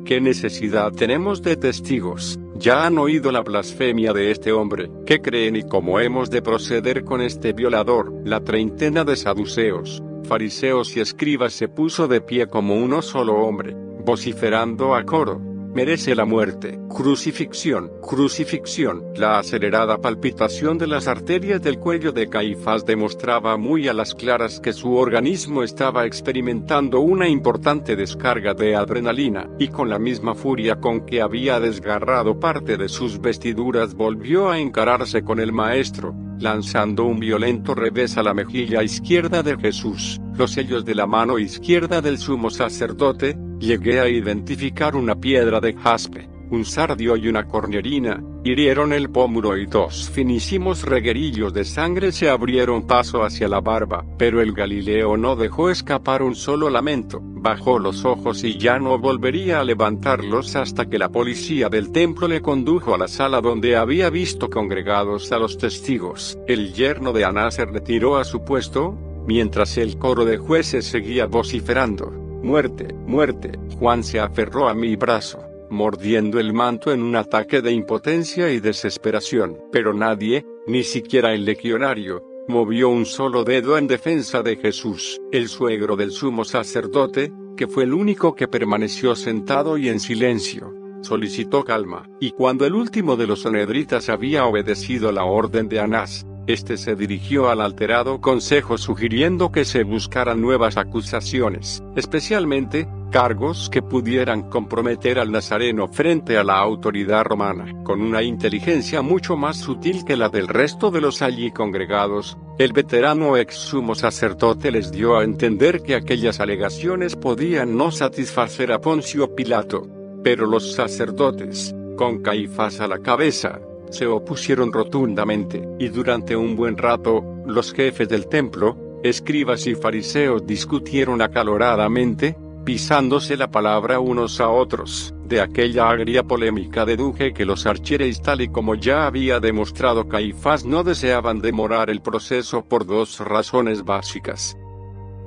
¿Qué necesidad tenemos de testigos? Ya han oído la blasfemia de este hombre. ¿Qué creen y cómo hemos de proceder con este violador? La treintena de saduceos, fariseos y escribas se puso de pie como uno solo hombre, vociferando a coro merece la muerte. Crucifixión, crucifixión. La acelerada palpitación de las arterias del cuello de Caifás demostraba muy a las claras que su organismo estaba experimentando una importante descarga de adrenalina, y con la misma furia con que había desgarrado parte de sus vestiduras volvió a encararse con el maestro, lanzando un violento revés a la mejilla izquierda de Jesús, los sellos de la mano izquierda del sumo sacerdote, Llegué a identificar una piedra de jaspe, un sardio y una cornerina, hirieron el pómulo y dos finísimos reguerillos de sangre se abrieron paso hacia la barba, pero el Galileo no dejó escapar un solo lamento, bajó los ojos y ya no volvería a levantarlos hasta que la policía del templo le condujo a la sala donde había visto congregados a los testigos. El yerno de Anás se retiró a su puesto, mientras el coro de jueces seguía vociferando. Muerte, muerte. Juan se aferró a mi brazo, mordiendo el manto en un ataque de impotencia y desesperación. Pero nadie, ni siquiera el legionario, movió un solo dedo en defensa de Jesús. El suegro del sumo sacerdote, que fue el único que permaneció sentado y en silencio, solicitó calma, y cuando el último de los sonedritas había obedecido la orden de Anás, este se dirigió al alterado consejo sugiriendo que se buscaran nuevas acusaciones, especialmente, cargos que pudieran comprometer al nazareno frente a la autoridad romana. Con una inteligencia mucho más sutil que la del resto de los allí congregados, el veterano ex sumo sacerdote les dio a entender que aquellas alegaciones podían no satisfacer a Poncio Pilato. Pero los sacerdotes, con Caifás a la cabeza, se opusieron rotundamente, y durante un buen rato, los jefes del templo, escribas y fariseos discutieron acaloradamente, pisándose la palabra unos a otros, de aquella agria polémica deduje que los archeres tal y como ya había demostrado Caifás no deseaban demorar el proceso por dos razones básicas.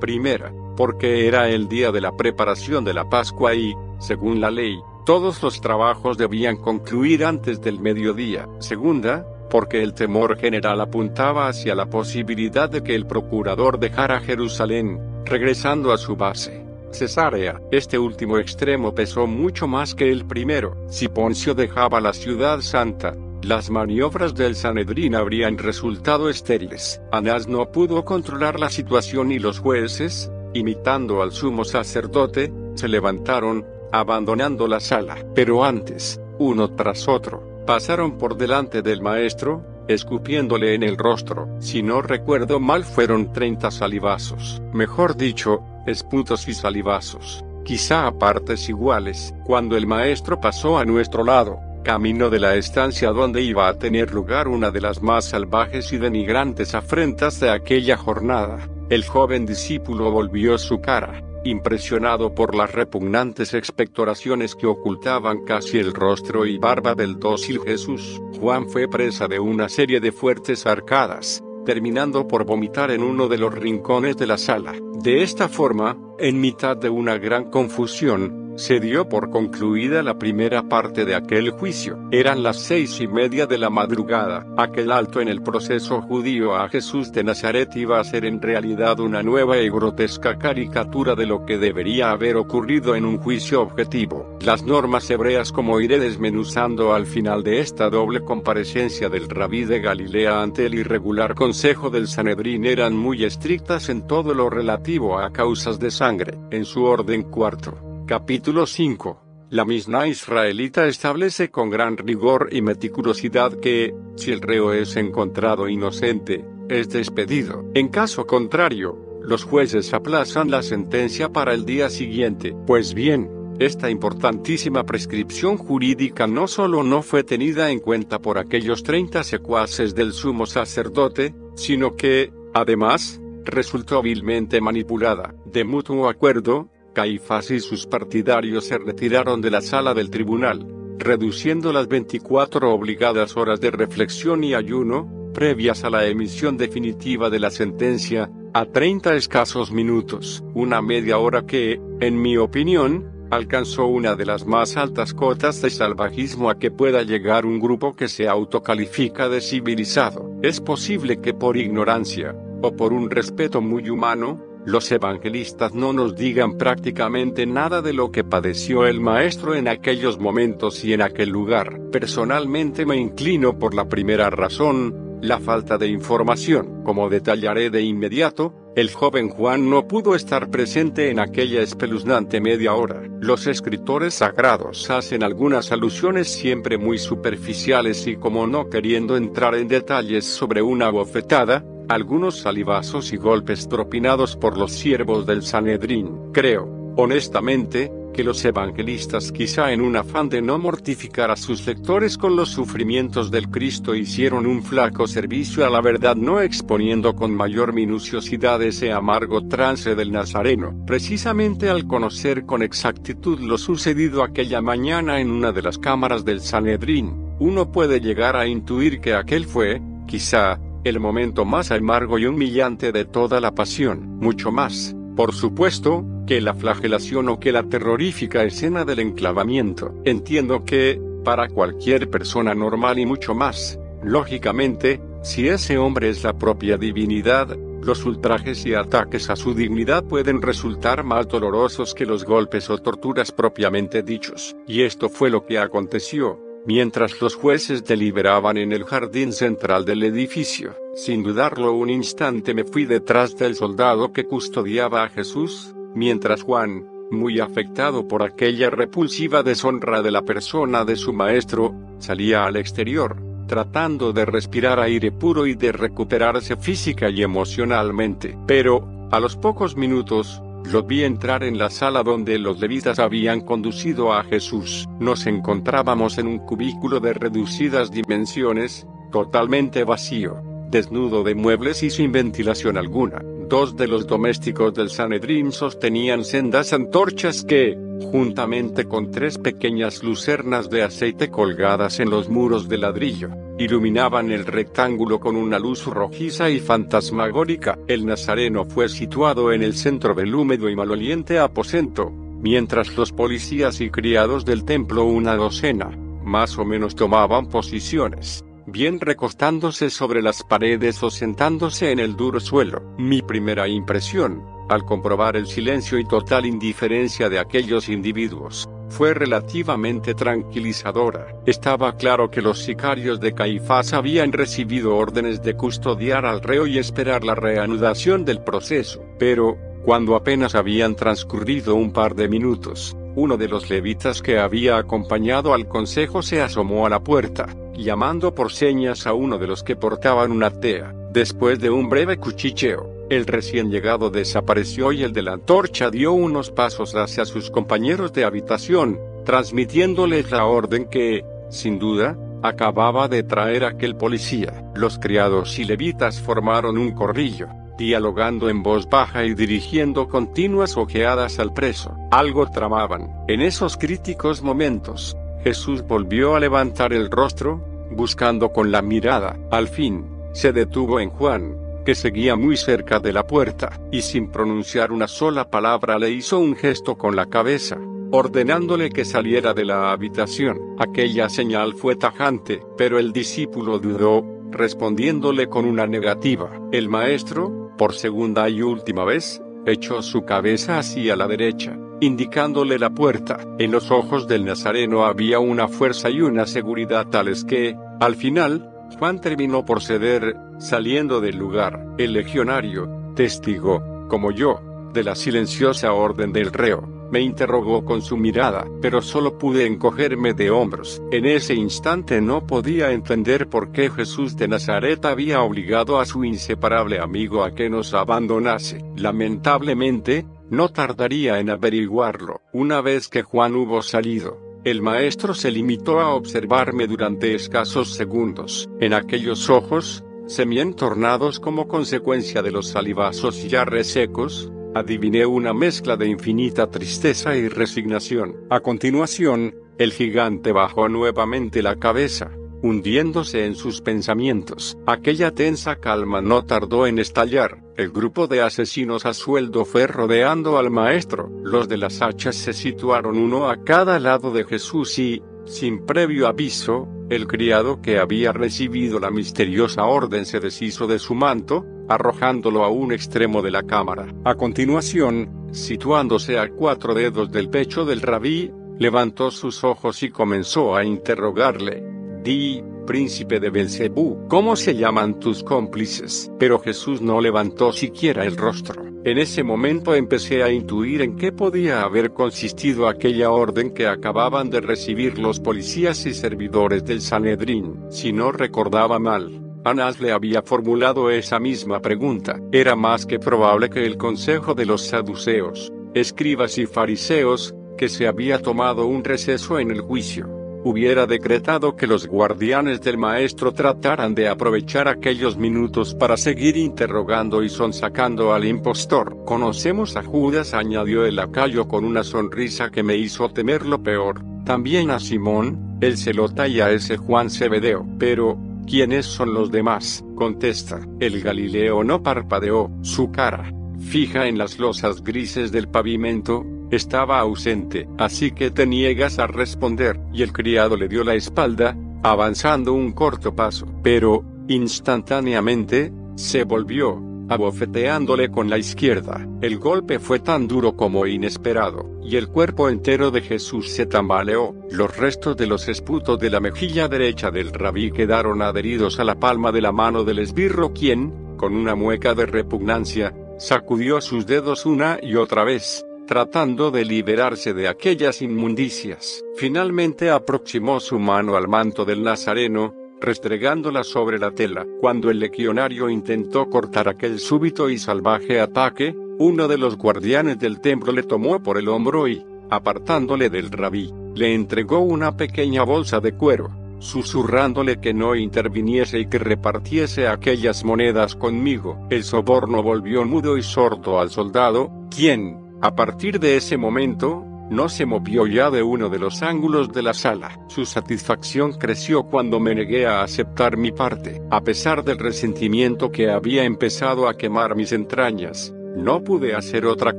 Primera, porque era el día de la preparación de la Pascua y, según la ley, todos los trabajos debían concluir antes del mediodía. Segunda, porque el temor general apuntaba hacia la posibilidad de que el procurador dejara Jerusalén, regresando a su base. Cesarea. Este último extremo pesó mucho más que el primero. Si Poncio dejaba la ciudad santa, las maniobras del Sanedrín habrían resultado estériles. Anás no pudo controlar la situación y los jueces, imitando al sumo sacerdote, se levantaron, abandonando la sala. Pero antes, uno tras otro, pasaron por delante del maestro, escupiéndole en el rostro. Si no recuerdo mal fueron 30 salivazos. Mejor dicho, esputos y salivazos. Quizá a partes iguales. Cuando el maestro pasó a nuestro lado, camino de la estancia donde iba a tener lugar una de las más salvajes y denigrantes afrentas de aquella jornada, el joven discípulo volvió su cara, impresionado por las repugnantes expectoraciones que ocultaban casi el rostro y barba del dócil Jesús. Juan fue presa de una serie de fuertes arcadas, terminando por vomitar en uno de los rincones de la sala. De esta forma, en mitad de una gran confusión, se dio por concluida la primera parte de aquel juicio. Eran las seis y media de la madrugada. Aquel alto en el proceso judío a Jesús de Nazaret iba a ser en realidad una nueva y grotesca caricatura de lo que debería haber ocurrido en un juicio objetivo. Las normas hebreas como iré desmenuzando al final de esta doble comparecencia del rabí de Galilea ante el irregular consejo del Sanedrín eran muy estrictas en todo lo relativo a causas de sangre. En su orden cuarto Capítulo 5. La misma israelita establece con gran rigor y meticulosidad que, si el reo es encontrado inocente, es despedido. En caso contrario, los jueces aplazan la sentencia para el día siguiente. Pues bien, esta importantísima prescripción jurídica no solo no fue tenida en cuenta por aquellos 30 secuaces del sumo sacerdote, sino que, además, resultó vilmente manipulada. De mutuo acuerdo, Caifás y sus partidarios se retiraron de la sala del tribunal, reduciendo las 24 obligadas horas de reflexión y ayuno, previas a la emisión definitiva de la sentencia, a 30 escasos minutos, una media hora que, en mi opinión, alcanzó una de las más altas cotas de salvajismo a que pueda llegar un grupo que se autocalifica de civilizado. Es posible que por ignorancia, o por un respeto muy humano, los evangelistas no nos digan prácticamente nada de lo que padeció el Maestro en aquellos momentos y en aquel lugar. Personalmente me inclino por la primera razón, la falta de información. Como detallaré de inmediato, el joven Juan no pudo estar presente en aquella espeluznante media hora. Los escritores sagrados hacen algunas alusiones siempre muy superficiales y como no queriendo entrar en detalles sobre una bofetada, algunos salivazos y golpes propinados por los siervos del Sanedrín. Creo, honestamente, que los evangelistas quizá en un afán de no mortificar a sus lectores con los sufrimientos del Cristo hicieron un flaco servicio a la verdad no exponiendo con mayor minuciosidad ese amargo trance del Nazareno, precisamente al conocer con exactitud lo sucedido aquella mañana en una de las cámaras del Sanedrín, uno puede llegar a intuir que aquel fue, quizá, el momento más amargo y humillante de toda la pasión, mucho más, por supuesto, que la flagelación o que la terrorífica escena del enclavamiento. Entiendo que, para cualquier persona normal y mucho más, lógicamente, si ese hombre es la propia divinidad, los ultrajes y ataques a su dignidad pueden resultar más dolorosos que los golpes o torturas propiamente dichos. Y esto fue lo que aconteció, Mientras los jueces deliberaban en el jardín central del edificio, sin dudarlo un instante me fui detrás del soldado que custodiaba a Jesús, mientras Juan, muy afectado por aquella repulsiva deshonra de la persona de su maestro, salía al exterior, tratando de respirar aire puro y de recuperarse física y emocionalmente. Pero, a los pocos minutos, lo vi entrar en la sala donde los levitas habían conducido a Jesús. Nos encontrábamos en un cubículo de reducidas dimensiones, totalmente vacío, desnudo de muebles y sin ventilación alguna. Dos de los domésticos del Sanedrín sostenían sendas antorchas que, juntamente con tres pequeñas lucernas de aceite colgadas en los muros de ladrillo, iluminaban el rectángulo con una luz rojiza y fantasmagórica. El nazareno fue situado en el centro del húmedo y maloliente aposento, mientras los policías y criados del templo una docena, más o menos tomaban posiciones bien recostándose sobre las paredes o sentándose en el duro suelo. Mi primera impresión, al comprobar el silencio y total indiferencia de aquellos individuos, fue relativamente tranquilizadora. Estaba claro que los sicarios de Caifás habían recibido órdenes de custodiar al reo y esperar la reanudación del proceso, pero, cuando apenas habían transcurrido un par de minutos, uno de los levitas que había acompañado al consejo se asomó a la puerta, llamando por señas a uno de los que portaban una tea. Después de un breve cuchicheo, el recién llegado desapareció y el de la antorcha dio unos pasos hacia sus compañeros de habitación, transmitiéndoles la orden que, sin duda, acababa de traer aquel policía. Los criados y levitas formaron un corrillo, dialogando en voz baja y dirigiendo continuas ojeadas al preso. Algo tramaban. En esos críticos momentos, Jesús volvió a levantar el rostro, buscando con la mirada. Al fin, se detuvo en Juan, que seguía muy cerca de la puerta, y sin pronunciar una sola palabra le hizo un gesto con la cabeza, ordenándole que saliera de la habitación. Aquella señal fue tajante, pero el discípulo dudó, respondiéndole con una negativa. El maestro, por segunda y última vez, echó su cabeza hacia la derecha, indicándole la puerta. En los ojos del Nazareno había una fuerza y una seguridad tales que, al final, Juan terminó por ceder, saliendo del lugar. El legionario, testigo, como yo, de la silenciosa orden del reo, me interrogó con su mirada, pero solo pude encogerme de hombros. En ese instante no podía entender por qué Jesús de Nazaret había obligado a su inseparable amigo a que nos abandonase. Lamentablemente, no tardaría en averiguarlo. Una vez que Juan hubo salido, el maestro se limitó a observarme durante escasos segundos. En aquellos ojos, semi-entornados como consecuencia de los salivazos ya resecos, adiviné una mezcla de infinita tristeza y resignación. A continuación, el gigante bajó nuevamente la cabeza, hundiéndose en sus pensamientos. Aquella tensa calma no tardó en estallar. El grupo de asesinos a sueldo fue rodeando al maestro. Los de las hachas se situaron uno a cada lado de Jesús y, sin previo aviso, el criado que había recibido la misteriosa orden se deshizo de su manto, arrojándolo a un extremo de la cámara. A continuación, situándose a cuatro dedos del pecho del rabí, levantó sus ojos y comenzó a interrogarle. Di, príncipe de Belcebú, ¿cómo se llaman tus cómplices? Pero Jesús no levantó siquiera el rostro. En ese momento empecé a intuir en qué podía haber consistido aquella orden que acababan de recibir los policías y servidores del Sanedrín. Si no recordaba mal, Anás le había formulado esa misma pregunta. Era más que probable que el consejo de los saduceos, escribas y fariseos, que se había tomado un receso en el juicio, hubiera decretado que los guardianes del maestro trataran de aprovechar aquellos minutos para seguir interrogando y sonsacando al impostor. Conocemos a Judas, añadió el lacayo con una sonrisa que me hizo temer lo peor, también a Simón, el celota y a ese Juan Cebedeo. Pero, ¿quiénes son los demás? contesta. El Galileo no parpadeó, su cara, fija en las losas grises del pavimento, estaba ausente, así que te niegas a responder, y el criado le dio la espalda, avanzando un corto paso, pero, instantáneamente, se volvió, abofeteándole con la izquierda. El golpe fue tan duro como inesperado, y el cuerpo entero de Jesús se tambaleó. Los restos de los esputos de la mejilla derecha del rabí quedaron adheridos a la palma de la mano del esbirro quien, con una mueca de repugnancia, sacudió sus dedos una y otra vez tratando de liberarse de aquellas inmundicias. Finalmente aproximó su mano al manto del Nazareno, restregándola sobre la tela. Cuando el legionario intentó cortar aquel súbito y salvaje ataque, uno de los guardianes del templo le tomó por el hombro y, apartándole del rabí, le entregó una pequeña bolsa de cuero, susurrándole que no interviniese y que repartiese aquellas monedas conmigo. El soborno volvió mudo y sordo al soldado, quien, a partir de ese momento, no se movió ya de uno de los ángulos de la sala. Su satisfacción creció cuando me negué a aceptar mi parte. A pesar del resentimiento que había empezado a quemar mis entrañas, no pude hacer otra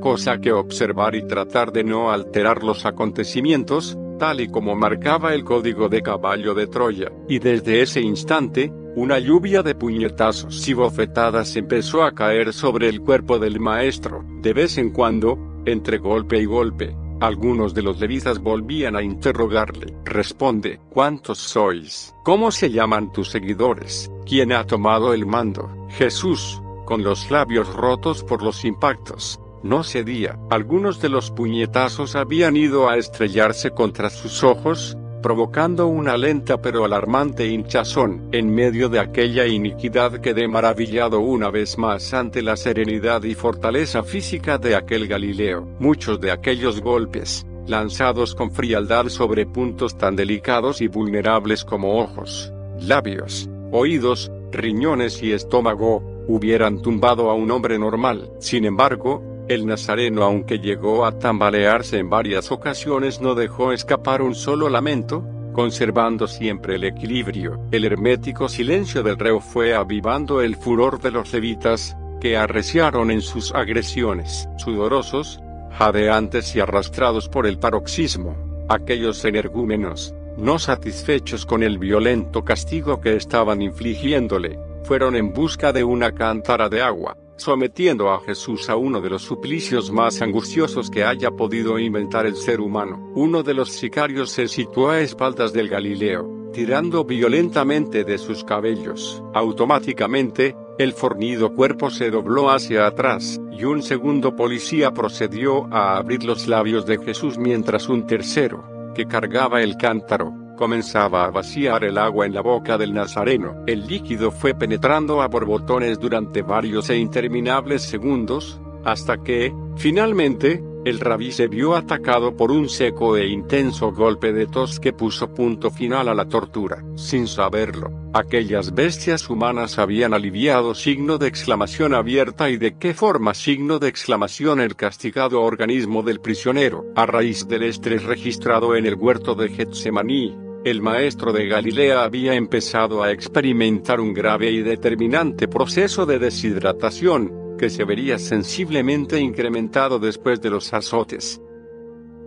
cosa que observar y tratar de no alterar los acontecimientos, tal y como marcaba el código de caballo de Troya, y desde ese instante, una lluvia de puñetazos y bofetadas empezó a caer sobre el cuerpo del maestro, de vez en cuando, entre golpe y golpe, algunos de los levitas volvían a interrogarle. Responde, ¿cuántos sois? ¿Cómo se llaman tus seguidores? ¿Quién ha tomado el mando? Jesús, con los labios rotos por los impactos. No cedía. Algunos de los puñetazos habían ido a estrellarse contra sus ojos, provocando una lenta pero alarmante hinchazón. En medio de aquella iniquidad quedé maravillado una vez más ante la serenidad y fortaleza física de aquel Galileo. Muchos de aquellos golpes, lanzados con frialdad sobre puntos tan delicados y vulnerables como ojos, labios, oídos, riñones y estómago, hubieran tumbado a un hombre normal. Sin embargo, el nazareno aunque llegó a tambalearse en varias ocasiones no dejó escapar un solo lamento, conservando siempre el equilibrio. El hermético silencio del reo fue avivando el furor de los levitas, que arreciaron en sus agresiones. Sudorosos, jadeantes y arrastrados por el paroxismo, aquellos energúmenos, no satisfechos con el violento castigo que estaban infligiéndole, fueron en busca de una cántara de agua sometiendo a Jesús a uno de los suplicios más angustiosos que haya podido inventar el ser humano. Uno de los sicarios se situó a espaldas del Galileo, tirando violentamente de sus cabellos. Automáticamente, el fornido cuerpo se dobló hacia atrás, y un segundo policía procedió a abrir los labios de Jesús mientras un tercero, que cargaba el cántaro, comenzaba a vaciar el agua en la boca del nazareno. El líquido fue penetrando a borbotones durante varios e interminables segundos, hasta que, finalmente, el rabí se vio atacado por un seco e intenso golpe de tos que puso punto final a la tortura. Sin saberlo, aquellas bestias humanas habían aliviado signo de exclamación abierta y de qué forma signo de exclamación el castigado organismo del prisionero, a raíz del estrés registrado en el huerto de Getsemaní, el maestro de Galilea había empezado a experimentar un grave y determinante proceso de deshidratación, que se vería sensiblemente incrementado después de los azotes.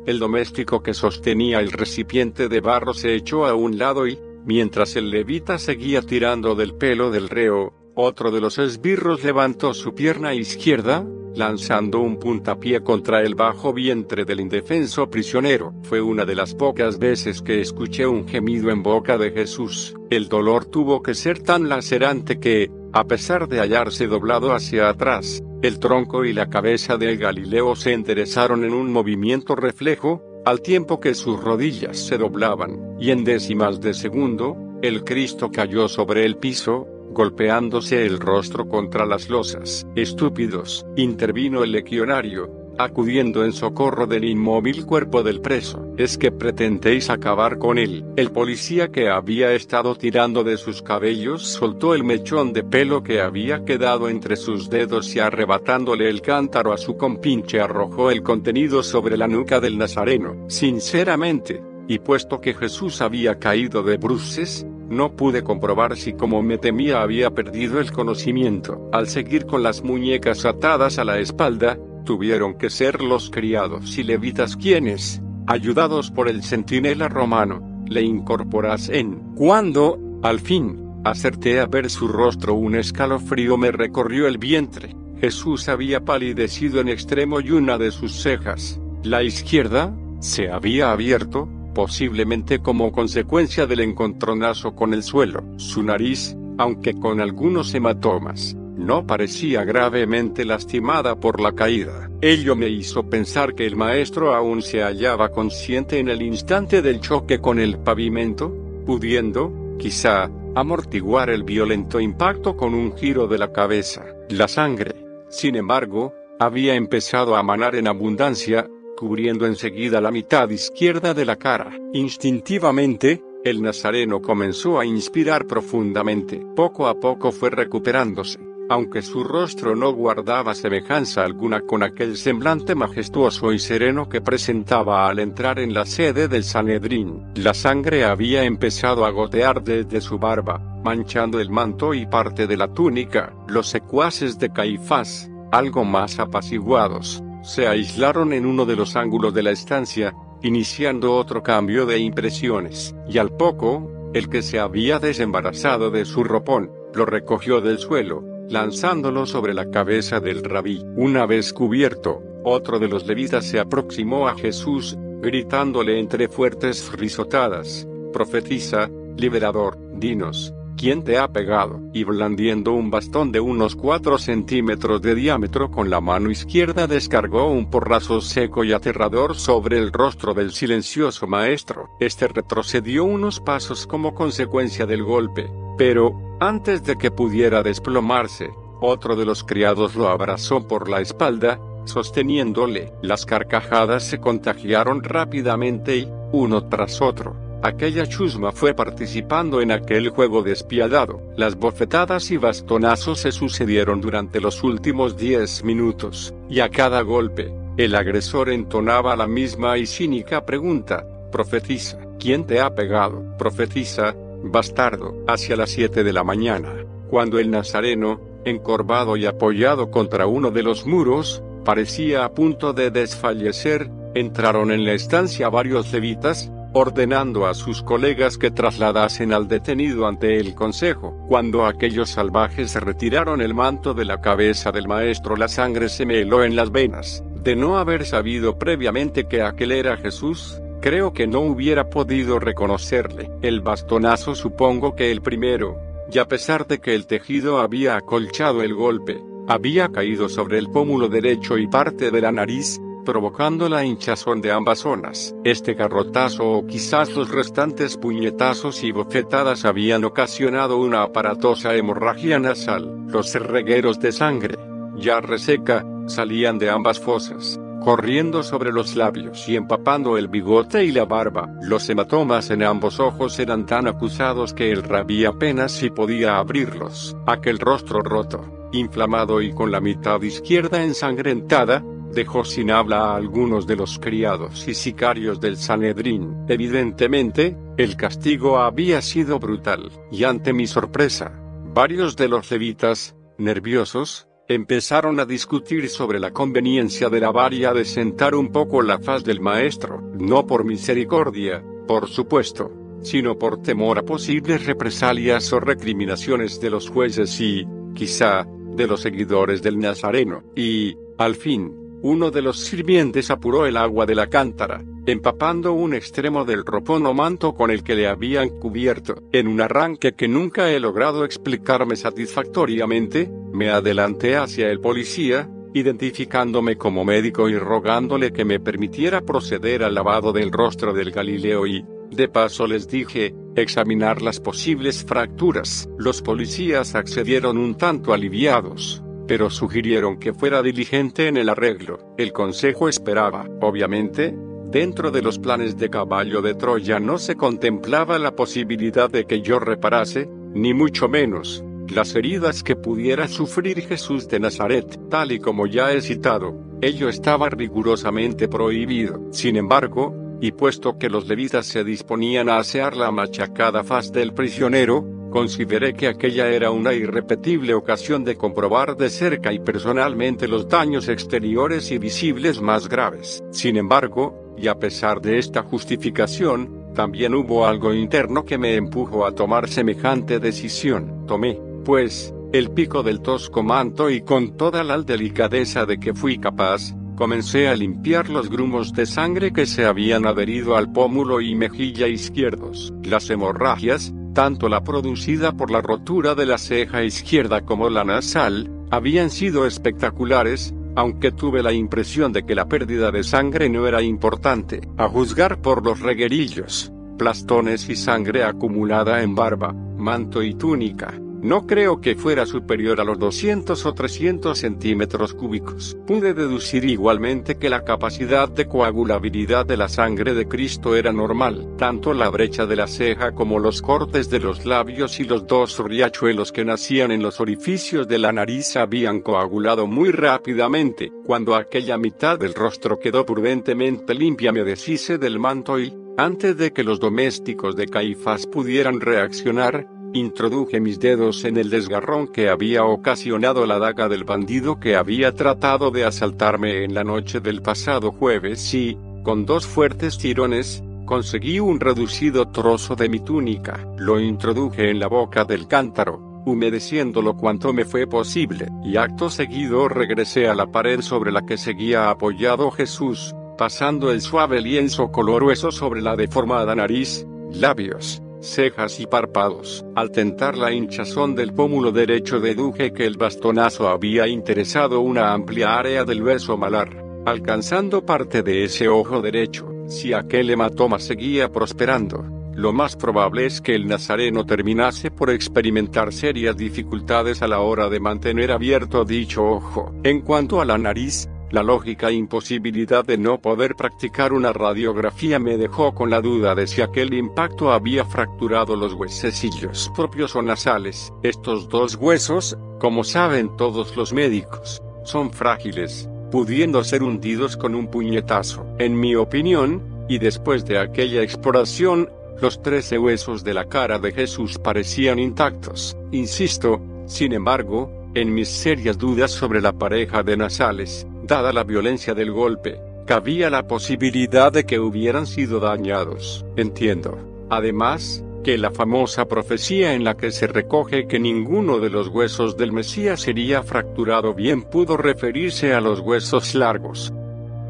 El doméstico que sostenía el recipiente de barro se echó a un lado y, mientras el levita seguía tirando del pelo del reo, otro de los esbirros levantó su pierna izquierda, lanzando un puntapié contra el bajo vientre del indefenso prisionero. Fue una de las pocas veces que escuché un gemido en boca de Jesús. El dolor tuvo que ser tan lacerante que, a pesar de hallarse doblado hacia atrás, el tronco y la cabeza del Galileo se enderezaron en un movimiento reflejo, al tiempo que sus rodillas se doblaban, y en décimas de segundo, el Cristo cayó sobre el piso, golpeándose el rostro contra las losas. Estúpidos, intervino el legionario, acudiendo en socorro del inmóvil cuerpo del preso. Es que pretendéis acabar con él. El policía que había estado tirando de sus cabellos soltó el mechón de pelo que había quedado entre sus dedos y arrebatándole el cántaro a su compinche arrojó el contenido sobre la nuca del nazareno. Sinceramente, y puesto que Jesús había caído de bruces, no pude comprobar si como me temía había perdido el conocimiento. Al seguir con las muñecas atadas a la espalda, tuvieron que ser los criados y levitas quienes, ayudados por el centinela romano, le incorporasen. Cuando, al fin, acerté a ver su rostro un escalofrío me recorrió el vientre. Jesús había palidecido en extremo y una de sus cejas, la izquierda, se había abierto, posiblemente como consecuencia del encontronazo con el suelo. Su nariz, aunque con algunos hematomas, no parecía gravemente lastimada por la caída. Ello me hizo pensar que el maestro aún se hallaba consciente en el instante del choque con el pavimento, pudiendo, quizá, amortiguar el violento impacto con un giro de la cabeza. La sangre, sin embargo, había empezado a manar en abundancia, cubriendo enseguida la mitad izquierda de la cara. Instintivamente, el nazareno comenzó a inspirar profundamente. Poco a poco fue recuperándose aunque su rostro no guardaba semejanza alguna con aquel semblante majestuoso y sereno que presentaba al entrar en la sede del Sanedrín. La sangre había empezado a gotear desde su barba, manchando el manto y parte de la túnica. Los secuaces de Caifás, algo más apaciguados, se aislaron en uno de los ángulos de la estancia, iniciando otro cambio de impresiones, y al poco, el que se había desembarazado de su ropón, lo recogió del suelo, lanzándolo sobre la cabeza del rabí. Una vez cubierto, otro de los levitas se aproximó a Jesús, gritándole entre fuertes risotadas, Profetiza, liberador, dinos, ¿quién te ha pegado? Y blandiendo un bastón de unos cuatro centímetros de diámetro con la mano izquierda descargó un porrazo seco y aterrador sobre el rostro del silencioso maestro. Este retrocedió unos pasos como consecuencia del golpe, pero, antes de que pudiera desplomarse, otro de los criados lo abrazó por la espalda, sosteniéndole. Las carcajadas se contagiaron rápidamente y, uno tras otro, aquella chusma fue participando en aquel juego despiadado. Las bofetadas y bastonazos se sucedieron durante los últimos diez minutos, y a cada golpe, el agresor entonaba la misma y cínica pregunta, profetiza, ¿quién te ha pegado? Profetiza, bastardo, hacia las 7 de la mañana, cuando el nazareno, encorvado y apoyado contra uno de los muros, parecía a punto de desfallecer, entraron en la estancia varios levitas, ordenando a sus colegas que trasladasen al detenido ante el consejo. Cuando aquellos salvajes retiraron el manto de la cabeza del maestro, la sangre se me heló en las venas. De no haber sabido previamente que aquel era Jesús, Creo que no hubiera podido reconocerle. El bastonazo supongo que el primero, y a pesar de que el tejido había acolchado el golpe, había caído sobre el pómulo derecho y parte de la nariz, provocando la hinchazón de ambas zonas. Este garrotazo o quizás los restantes puñetazos y bofetadas habían ocasionado una aparatosa hemorragia nasal. Los regueros de sangre, ya reseca, salían de ambas fosas corriendo sobre los labios y empapando el bigote y la barba. Los hematomas en ambos ojos eran tan acusados que el rabí apenas si podía abrirlos. Aquel rostro roto, inflamado y con la mitad izquierda ensangrentada, dejó sin habla a algunos de los criados y sicarios del Sanedrín. Evidentemente, el castigo había sido brutal, y ante mi sorpresa, varios de los levitas, nerviosos, Empezaron a discutir sobre la conveniencia de lavar y a desentar un poco la faz del maestro, no por misericordia, por supuesto, sino por temor a posibles represalias o recriminaciones de los jueces y, quizá, de los seguidores del Nazareno. Y, al fin, uno de los sirvientes apuró el agua de la cántara, empapando un extremo del ropón o manto con el que le habían cubierto. En un arranque que nunca he logrado explicarme satisfactoriamente, me adelanté hacia el policía, identificándome como médico y rogándole que me permitiera proceder al lavado del rostro del Galileo y, de paso les dije, examinar las posibles fracturas. Los policías accedieron un tanto aliviados pero sugirieron que fuera diligente en el arreglo. El consejo esperaba, obviamente, dentro de los planes de caballo de Troya no se contemplaba la posibilidad de que yo reparase, ni mucho menos, las heridas que pudiera sufrir Jesús de Nazaret, tal y como ya he citado, ello estaba rigurosamente prohibido. Sin embargo, y puesto que los levitas se disponían a asear la machacada faz del prisionero, Consideré que aquella era una irrepetible ocasión de comprobar de cerca y personalmente los daños exteriores y visibles más graves. Sin embargo, y a pesar de esta justificación, también hubo algo interno que me empujó a tomar semejante decisión. Tomé, pues, el pico del tosco manto y con toda la delicadeza de que fui capaz, comencé a limpiar los grumos de sangre que se habían adherido al pómulo y mejilla izquierdos. Las hemorragias, tanto la producida por la rotura de la ceja izquierda como la nasal, habían sido espectaculares, aunque tuve la impresión de que la pérdida de sangre no era importante, a juzgar por los reguerillos, plastones y sangre acumulada en barba, manto y túnica. No creo que fuera superior a los 200 o 300 centímetros cúbicos. Pude deducir igualmente que la capacidad de coagulabilidad de la sangre de Cristo era normal. Tanto la brecha de la ceja como los cortes de los labios y los dos riachuelos que nacían en los orificios de la nariz habían coagulado muy rápidamente. Cuando aquella mitad del rostro quedó prudentemente limpia me deshice del manto y, antes de que los domésticos de Caifás pudieran reaccionar, introduje mis dedos en el desgarrón que había ocasionado la daga del bandido que había tratado de asaltarme en la noche del pasado jueves y, con dos fuertes tirones, conseguí un reducido trozo de mi túnica. Lo introduje en la boca del cántaro, humedeciéndolo cuanto me fue posible, y acto seguido regresé a la pared sobre la que seguía apoyado Jesús, pasando el suave lienzo colorueso sobre la deformada nariz, labios, cejas y párpados. Al tentar la hinchazón del pómulo derecho deduje que el bastonazo había interesado una amplia área del beso malar, alcanzando parte de ese ojo derecho. Si aquel hematoma seguía prosperando, lo más probable es que el nazareno terminase por experimentar serias dificultades a la hora de mantener abierto dicho ojo. En cuanto a la nariz, la lógica imposibilidad de no poder practicar una radiografía me dejó con la duda de si aquel impacto había fracturado los huesecillos propios o nasales. Estos dos huesos, como saben todos los médicos, son frágiles, pudiendo ser hundidos con un puñetazo. En mi opinión, y después de aquella exploración, los trece huesos de la cara de Jesús parecían intactos. Insisto, sin embargo, en mis serias dudas sobre la pareja de nasales, dada la violencia del golpe, cabía la posibilidad de que hubieran sido dañados. Entiendo. Además, que la famosa profecía en la que se recoge que ninguno de los huesos del Mesías sería fracturado bien pudo referirse a los huesos largos.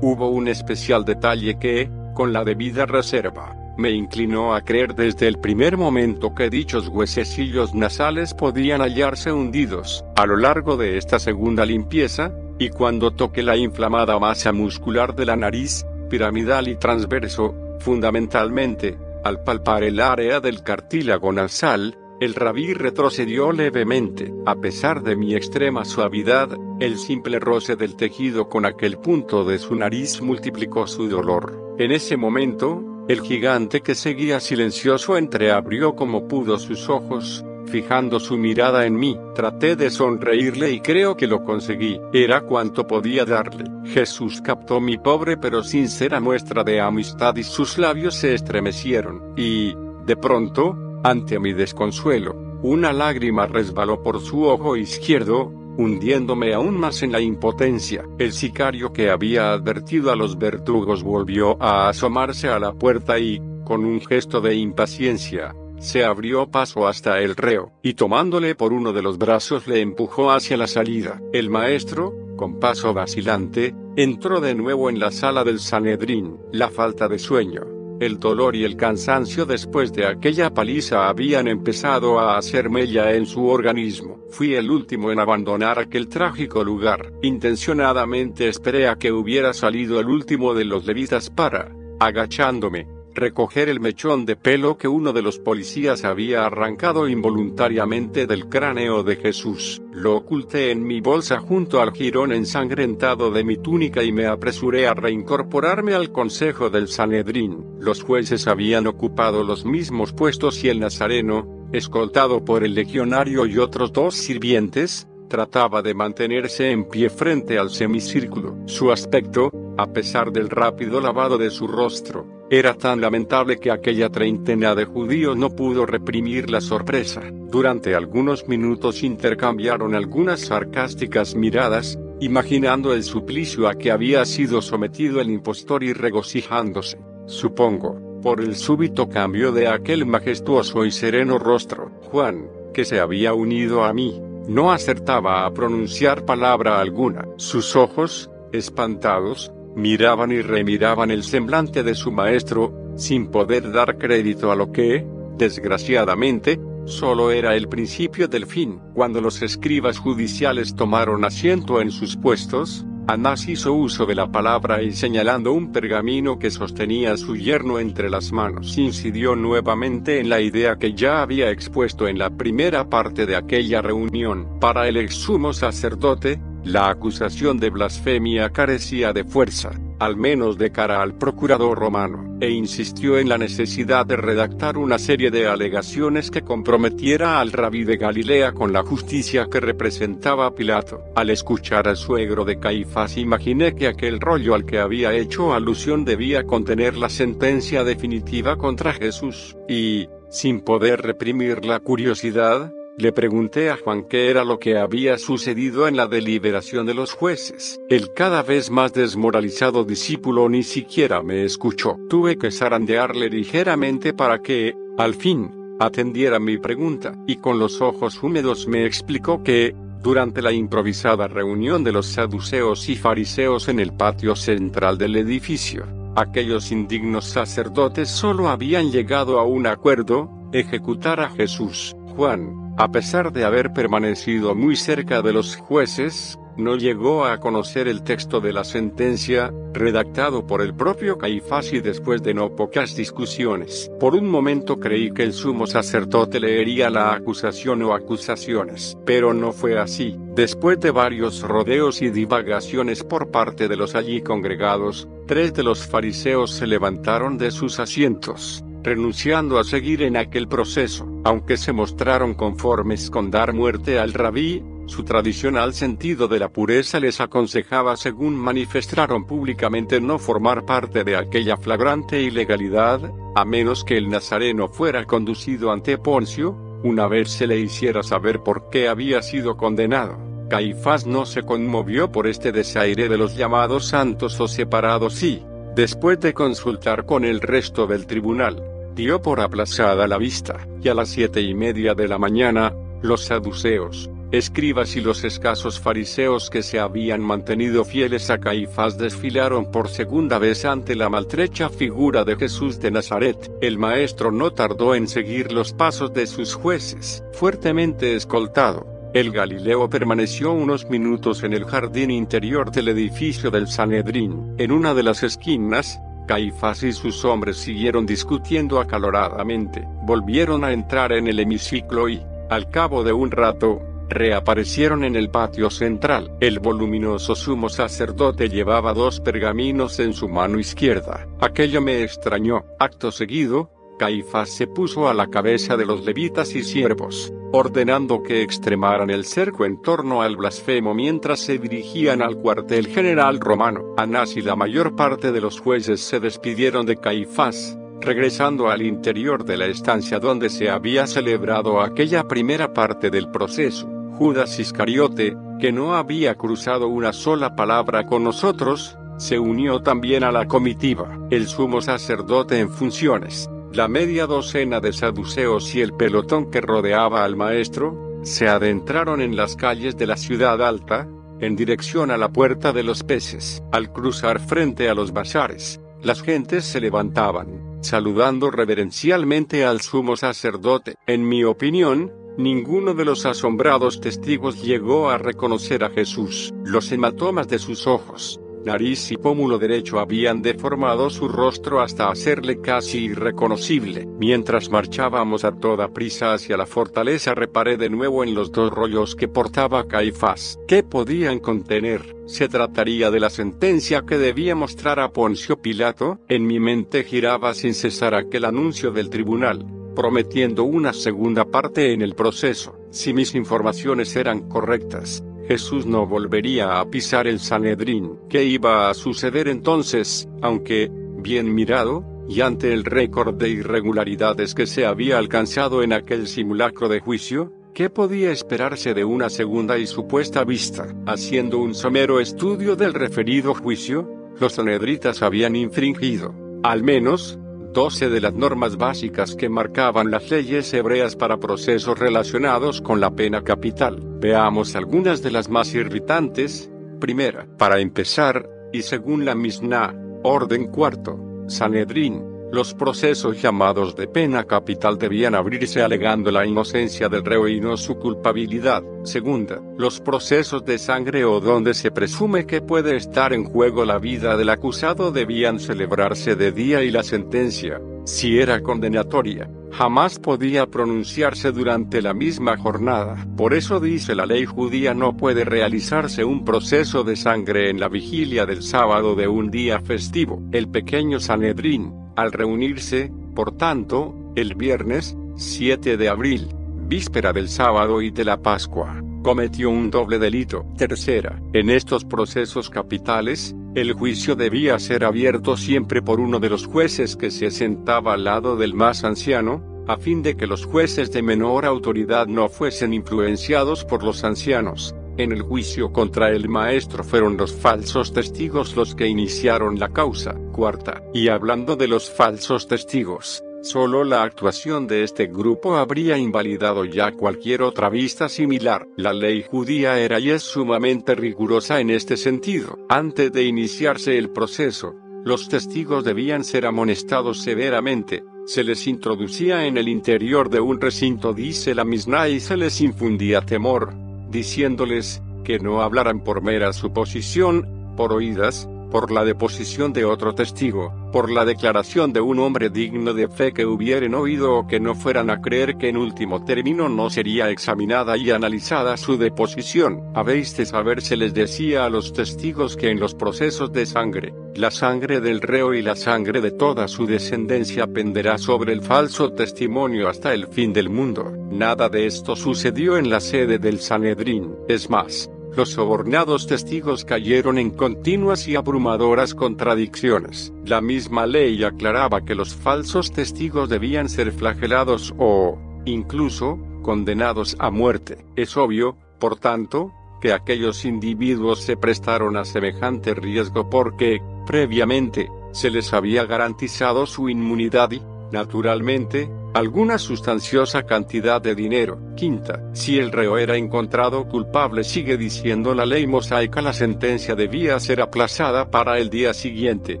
Hubo un especial detalle que, con la debida reserva, me inclinó a creer desde el primer momento que dichos huesecillos nasales podían hallarse hundidos. A lo largo de esta segunda limpieza, y cuando toqué la inflamada masa muscular de la nariz, piramidal y transverso, fundamentalmente, al palpar el área del cartílago nasal, el rabí retrocedió levemente. A pesar de mi extrema suavidad, el simple roce del tejido con aquel punto de su nariz multiplicó su dolor. En ese momento, el gigante que seguía silencioso entreabrió como pudo sus ojos, fijando su mirada en mí. Traté de sonreírle y creo que lo conseguí. Era cuanto podía darle. Jesús captó mi pobre pero sincera muestra de amistad y sus labios se estremecieron. Y, de pronto, ante mi desconsuelo, una lágrima resbaló por su ojo izquierdo, hundiéndome aún más en la impotencia. El sicario que había advertido a los verdugos volvió a asomarse a la puerta y, con un gesto de impaciencia, se abrió paso hasta el reo, y tomándole por uno de los brazos le empujó hacia la salida. El maestro, con paso vacilante, entró de nuevo en la sala del Sanedrín. La falta de sueño, el dolor y el cansancio después de aquella paliza habían empezado a hacer mella en su organismo. Fui el último en abandonar aquel trágico lugar. Intencionadamente esperé a que hubiera salido el último de los levitas para, agachándome, recoger el mechón de pelo que uno de los policías había arrancado involuntariamente del cráneo de Jesús. Lo oculté en mi bolsa junto al jirón ensangrentado de mi túnica y me apresuré a reincorporarme al consejo del Sanedrín. Los jueces habían ocupado los mismos puestos y el nazareno, escoltado por el legionario y otros dos sirvientes, trataba de mantenerse en pie frente al semicírculo. Su aspecto, a pesar del rápido lavado de su rostro, era tan lamentable que aquella treintena de judíos no pudo reprimir la sorpresa. Durante algunos minutos intercambiaron algunas sarcásticas miradas, imaginando el suplicio a que había sido sometido el impostor y regocijándose, supongo, por el súbito cambio de aquel majestuoso y sereno rostro. Juan, que se había unido a mí, no acertaba a pronunciar palabra alguna. Sus ojos, espantados, miraban y remiraban el semblante de su maestro, sin poder dar crédito a lo que, desgraciadamente, solo era el principio del fin. Cuando los escribas judiciales tomaron asiento en sus puestos, Anás hizo uso de la palabra y señalando un pergamino que sostenía su yerno entre las manos, incidió nuevamente en la idea que ya había expuesto en la primera parte de aquella reunión. Para el ex sumo sacerdote, la acusación de blasfemia carecía de fuerza, al menos de cara al procurador romano, e insistió en la necesidad de redactar una serie de alegaciones que comprometiera al rabí de Galilea con la justicia que representaba Pilato. Al escuchar al suegro de Caifás imaginé que aquel rollo al que había hecho alusión debía contener la sentencia definitiva contra Jesús, y, sin poder reprimir la curiosidad, le pregunté a Juan qué era lo que había sucedido en la deliberación de los jueces. El cada vez más desmoralizado discípulo ni siquiera me escuchó. Tuve que zarandearle ligeramente para que, al fin, atendiera mi pregunta, y con los ojos húmedos me explicó que, durante la improvisada reunión de los saduceos y fariseos en el patio central del edificio, aquellos indignos sacerdotes solo habían llegado a un acuerdo, ejecutar a Jesús. Juan, a pesar de haber permanecido muy cerca de los jueces, no llegó a conocer el texto de la sentencia, redactado por el propio Caifás y después de no pocas discusiones. Por un momento creí que el sumo sacerdote leería la acusación o acusaciones, pero no fue así. Después de varios rodeos y divagaciones por parte de los allí congregados, tres de los fariseos se levantaron de sus asientos renunciando a seguir en aquel proceso, aunque se mostraron conformes con dar muerte al rabí, su tradicional sentido de la pureza les aconsejaba según manifestaron públicamente no formar parte de aquella flagrante ilegalidad, a menos que el nazareno fuera conducido ante Poncio, una vez se le hiciera saber por qué había sido condenado. Caifás no se conmovió por este desaire de los llamados santos o separados y, después de consultar con el resto del tribunal, dio por aplazada la vista, y a las siete y media de la mañana, los saduceos, escribas y los escasos fariseos que se habían mantenido fieles a Caifás desfilaron por segunda vez ante la maltrecha figura de Jesús de Nazaret. El maestro no tardó en seguir los pasos de sus jueces, fuertemente escoltado. El Galileo permaneció unos minutos en el jardín interior del edificio del Sanedrín. En una de las esquinas, Caifás y sus hombres siguieron discutiendo acaloradamente, volvieron a entrar en el hemiciclo y, al cabo de un rato, reaparecieron en el patio central. El voluminoso sumo sacerdote llevaba dos pergaminos en su mano izquierda. Aquello me extrañó. Acto seguido, Caifás se puso a la cabeza de los levitas y siervos, ordenando que extremaran el cerco en torno al blasfemo mientras se dirigían al cuartel general romano. Anás y la mayor parte de los jueces se despidieron de Caifás, regresando al interior de la estancia donde se había celebrado aquella primera parte del proceso. Judas Iscariote, que no había cruzado una sola palabra con nosotros, se unió también a la comitiva. El sumo sacerdote en funciones, la media docena de saduceos y el pelotón que rodeaba al maestro, se adentraron en las calles de la ciudad alta, en dirección a la puerta de los peces. Al cruzar frente a los bazares, las gentes se levantaban, saludando reverencialmente al sumo sacerdote. En mi opinión, ninguno de los asombrados testigos llegó a reconocer a Jesús. Los hematomas de sus ojos, nariz y pómulo derecho habían deformado su rostro hasta hacerle casi irreconocible. Mientras marchábamos a toda prisa hacia la fortaleza reparé de nuevo en los dos rollos que portaba Caifás. ¿Qué podían contener? ¿Se trataría de la sentencia que debía mostrar a Poncio Pilato? En mi mente giraba sin cesar aquel anuncio del tribunal, prometiendo una segunda parte en el proceso. Si mis informaciones eran correctas, Jesús no volvería a pisar el Sanedrín. ¿Qué iba a suceder entonces, aunque, bien mirado, y ante el récord de irregularidades que se había alcanzado en aquel simulacro de juicio? ¿Qué podía esperarse de una segunda y supuesta vista? Haciendo un somero estudio del referido juicio, los sanedritas habían infringido, al menos, 12 de las normas básicas que marcaban las leyes hebreas para procesos relacionados con la pena capital. Veamos algunas de las más irritantes. Primera, para empezar, y según la Mishnah, orden cuarto, Sanedrín, los procesos llamados de pena capital debían abrirse alegando la inocencia del reo y no su culpabilidad. Segunda, los procesos de sangre o donde se presume que puede estar en juego la vida del acusado debían celebrarse de día y la sentencia, si era condenatoria, jamás podía pronunciarse durante la misma jornada. Por eso dice la ley judía no puede realizarse un proceso de sangre en la vigilia del sábado de un día festivo. El pequeño Sanedrín, al reunirse, por tanto, el viernes, 7 de abril, víspera del sábado y de la Pascua, cometió un doble delito. Tercera, en estos procesos capitales, el juicio debía ser abierto siempre por uno de los jueces que se sentaba al lado del más anciano, a fin de que los jueces de menor autoridad no fuesen influenciados por los ancianos. En el juicio contra el maestro fueron los falsos testigos los que iniciaron la causa. Cuarta, y hablando de los falsos testigos, Solo la actuación de este grupo habría invalidado ya cualquier otra vista similar. La ley judía era y es sumamente rigurosa en este sentido. Antes de iniciarse el proceso, los testigos debían ser amonestados severamente, se les introducía en el interior de un recinto, dice la Misna, y se les infundía temor, diciéndoles, que no hablaran por mera suposición, por oídas, por la deposición de otro testigo, por la declaración de un hombre digno de fe que hubieran oído o que no fueran a creer que en último término no sería examinada y analizada su deposición. Habéis de saber se les decía a los testigos que en los procesos de sangre, la sangre del reo y la sangre de toda su descendencia penderá sobre el falso testimonio hasta el fin del mundo. Nada de esto sucedió en la sede del Sanedrín, es más, los sobornados testigos cayeron en continuas y abrumadoras contradicciones. La misma ley aclaraba que los falsos testigos debían ser flagelados o, incluso, condenados a muerte. Es obvio, por tanto, que aquellos individuos se prestaron a semejante riesgo porque, previamente, se les había garantizado su inmunidad y, naturalmente, alguna sustanciosa cantidad de dinero. Quinta, si el reo era encontrado culpable, sigue diciendo la ley mosaica, la sentencia debía ser aplazada para el día siguiente.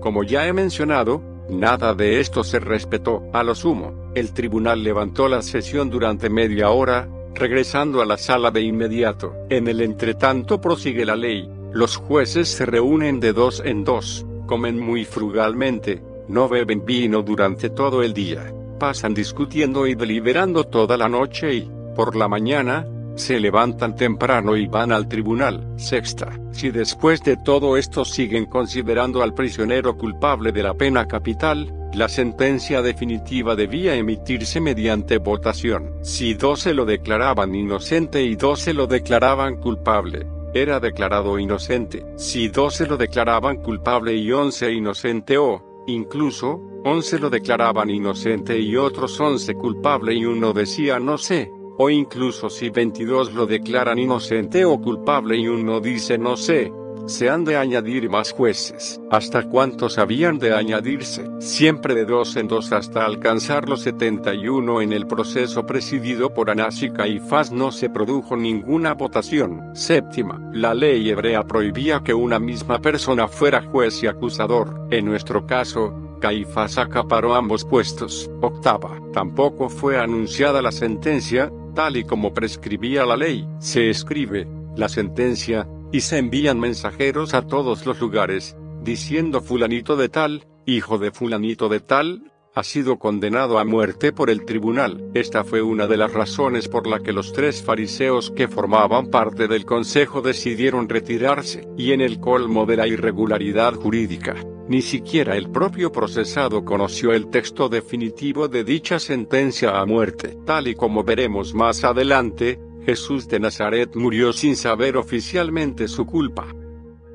Como ya he mencionado, nada de esto se respetó. A lo sumo, el tribunal levantó la sesión durante media hora, regresando a la sala de inmediato. En el entretanto prosigue la ley. Los jueces se reúnen de dos en dos, comen muy frugalmente, no beben vino durante todo el día pasan discutiendo y deliberando toda la noche y, por la mañana, se levantan temprano y van al tribunal. Sexta, si después de todo esto siguen considerando al prisionero culpable de la pena capital, la sentencia definitiva debía emitirse mediante votación. Si dos se lo declaraban inocente y dos se lo declaraban culpable, era declarado inocente. Si dos se lo declaraban culpable y once inocente o, incluso, once lo declaraban inocente y otros once culpable y uno decía no sé, o incluso si 22 lo declaran inocente o culpable y uno dice no sé, se han de añadir más jueces. ¿Hasta cuántos habían de añadirse? Siempre de dos en dos hasta alcanzar los 71 en el proceso presidido por Anás y Caifás no se produjo ninguna votación. Séptima, la ley hebrea prohibía que una misma persona fuera juez y acusador. En nuestro caso, Caifás acaparó ambos puestos. Octava, tampoco fue anunciada la sentencia, tal y como prescribía la ley. Se escribe, la sentencia, y se envían mensajeros a todos los lugares, diciendo fulanito de tal, hijo de fulanito de tal, ha sido condenado a muerte por el tribunal. Esta fue una de las razones por la que los tres fariseos que formaban parte del consejo decidieron retirarse, y en el colmo de la irregularidad jurídica, ni siquiera el propio procesado conoció el texto definitivo de dicha sentencia a muerte. Tal y como veremos más adelante, Jesús de Nazaret murió sin saber oficialmente su culpa.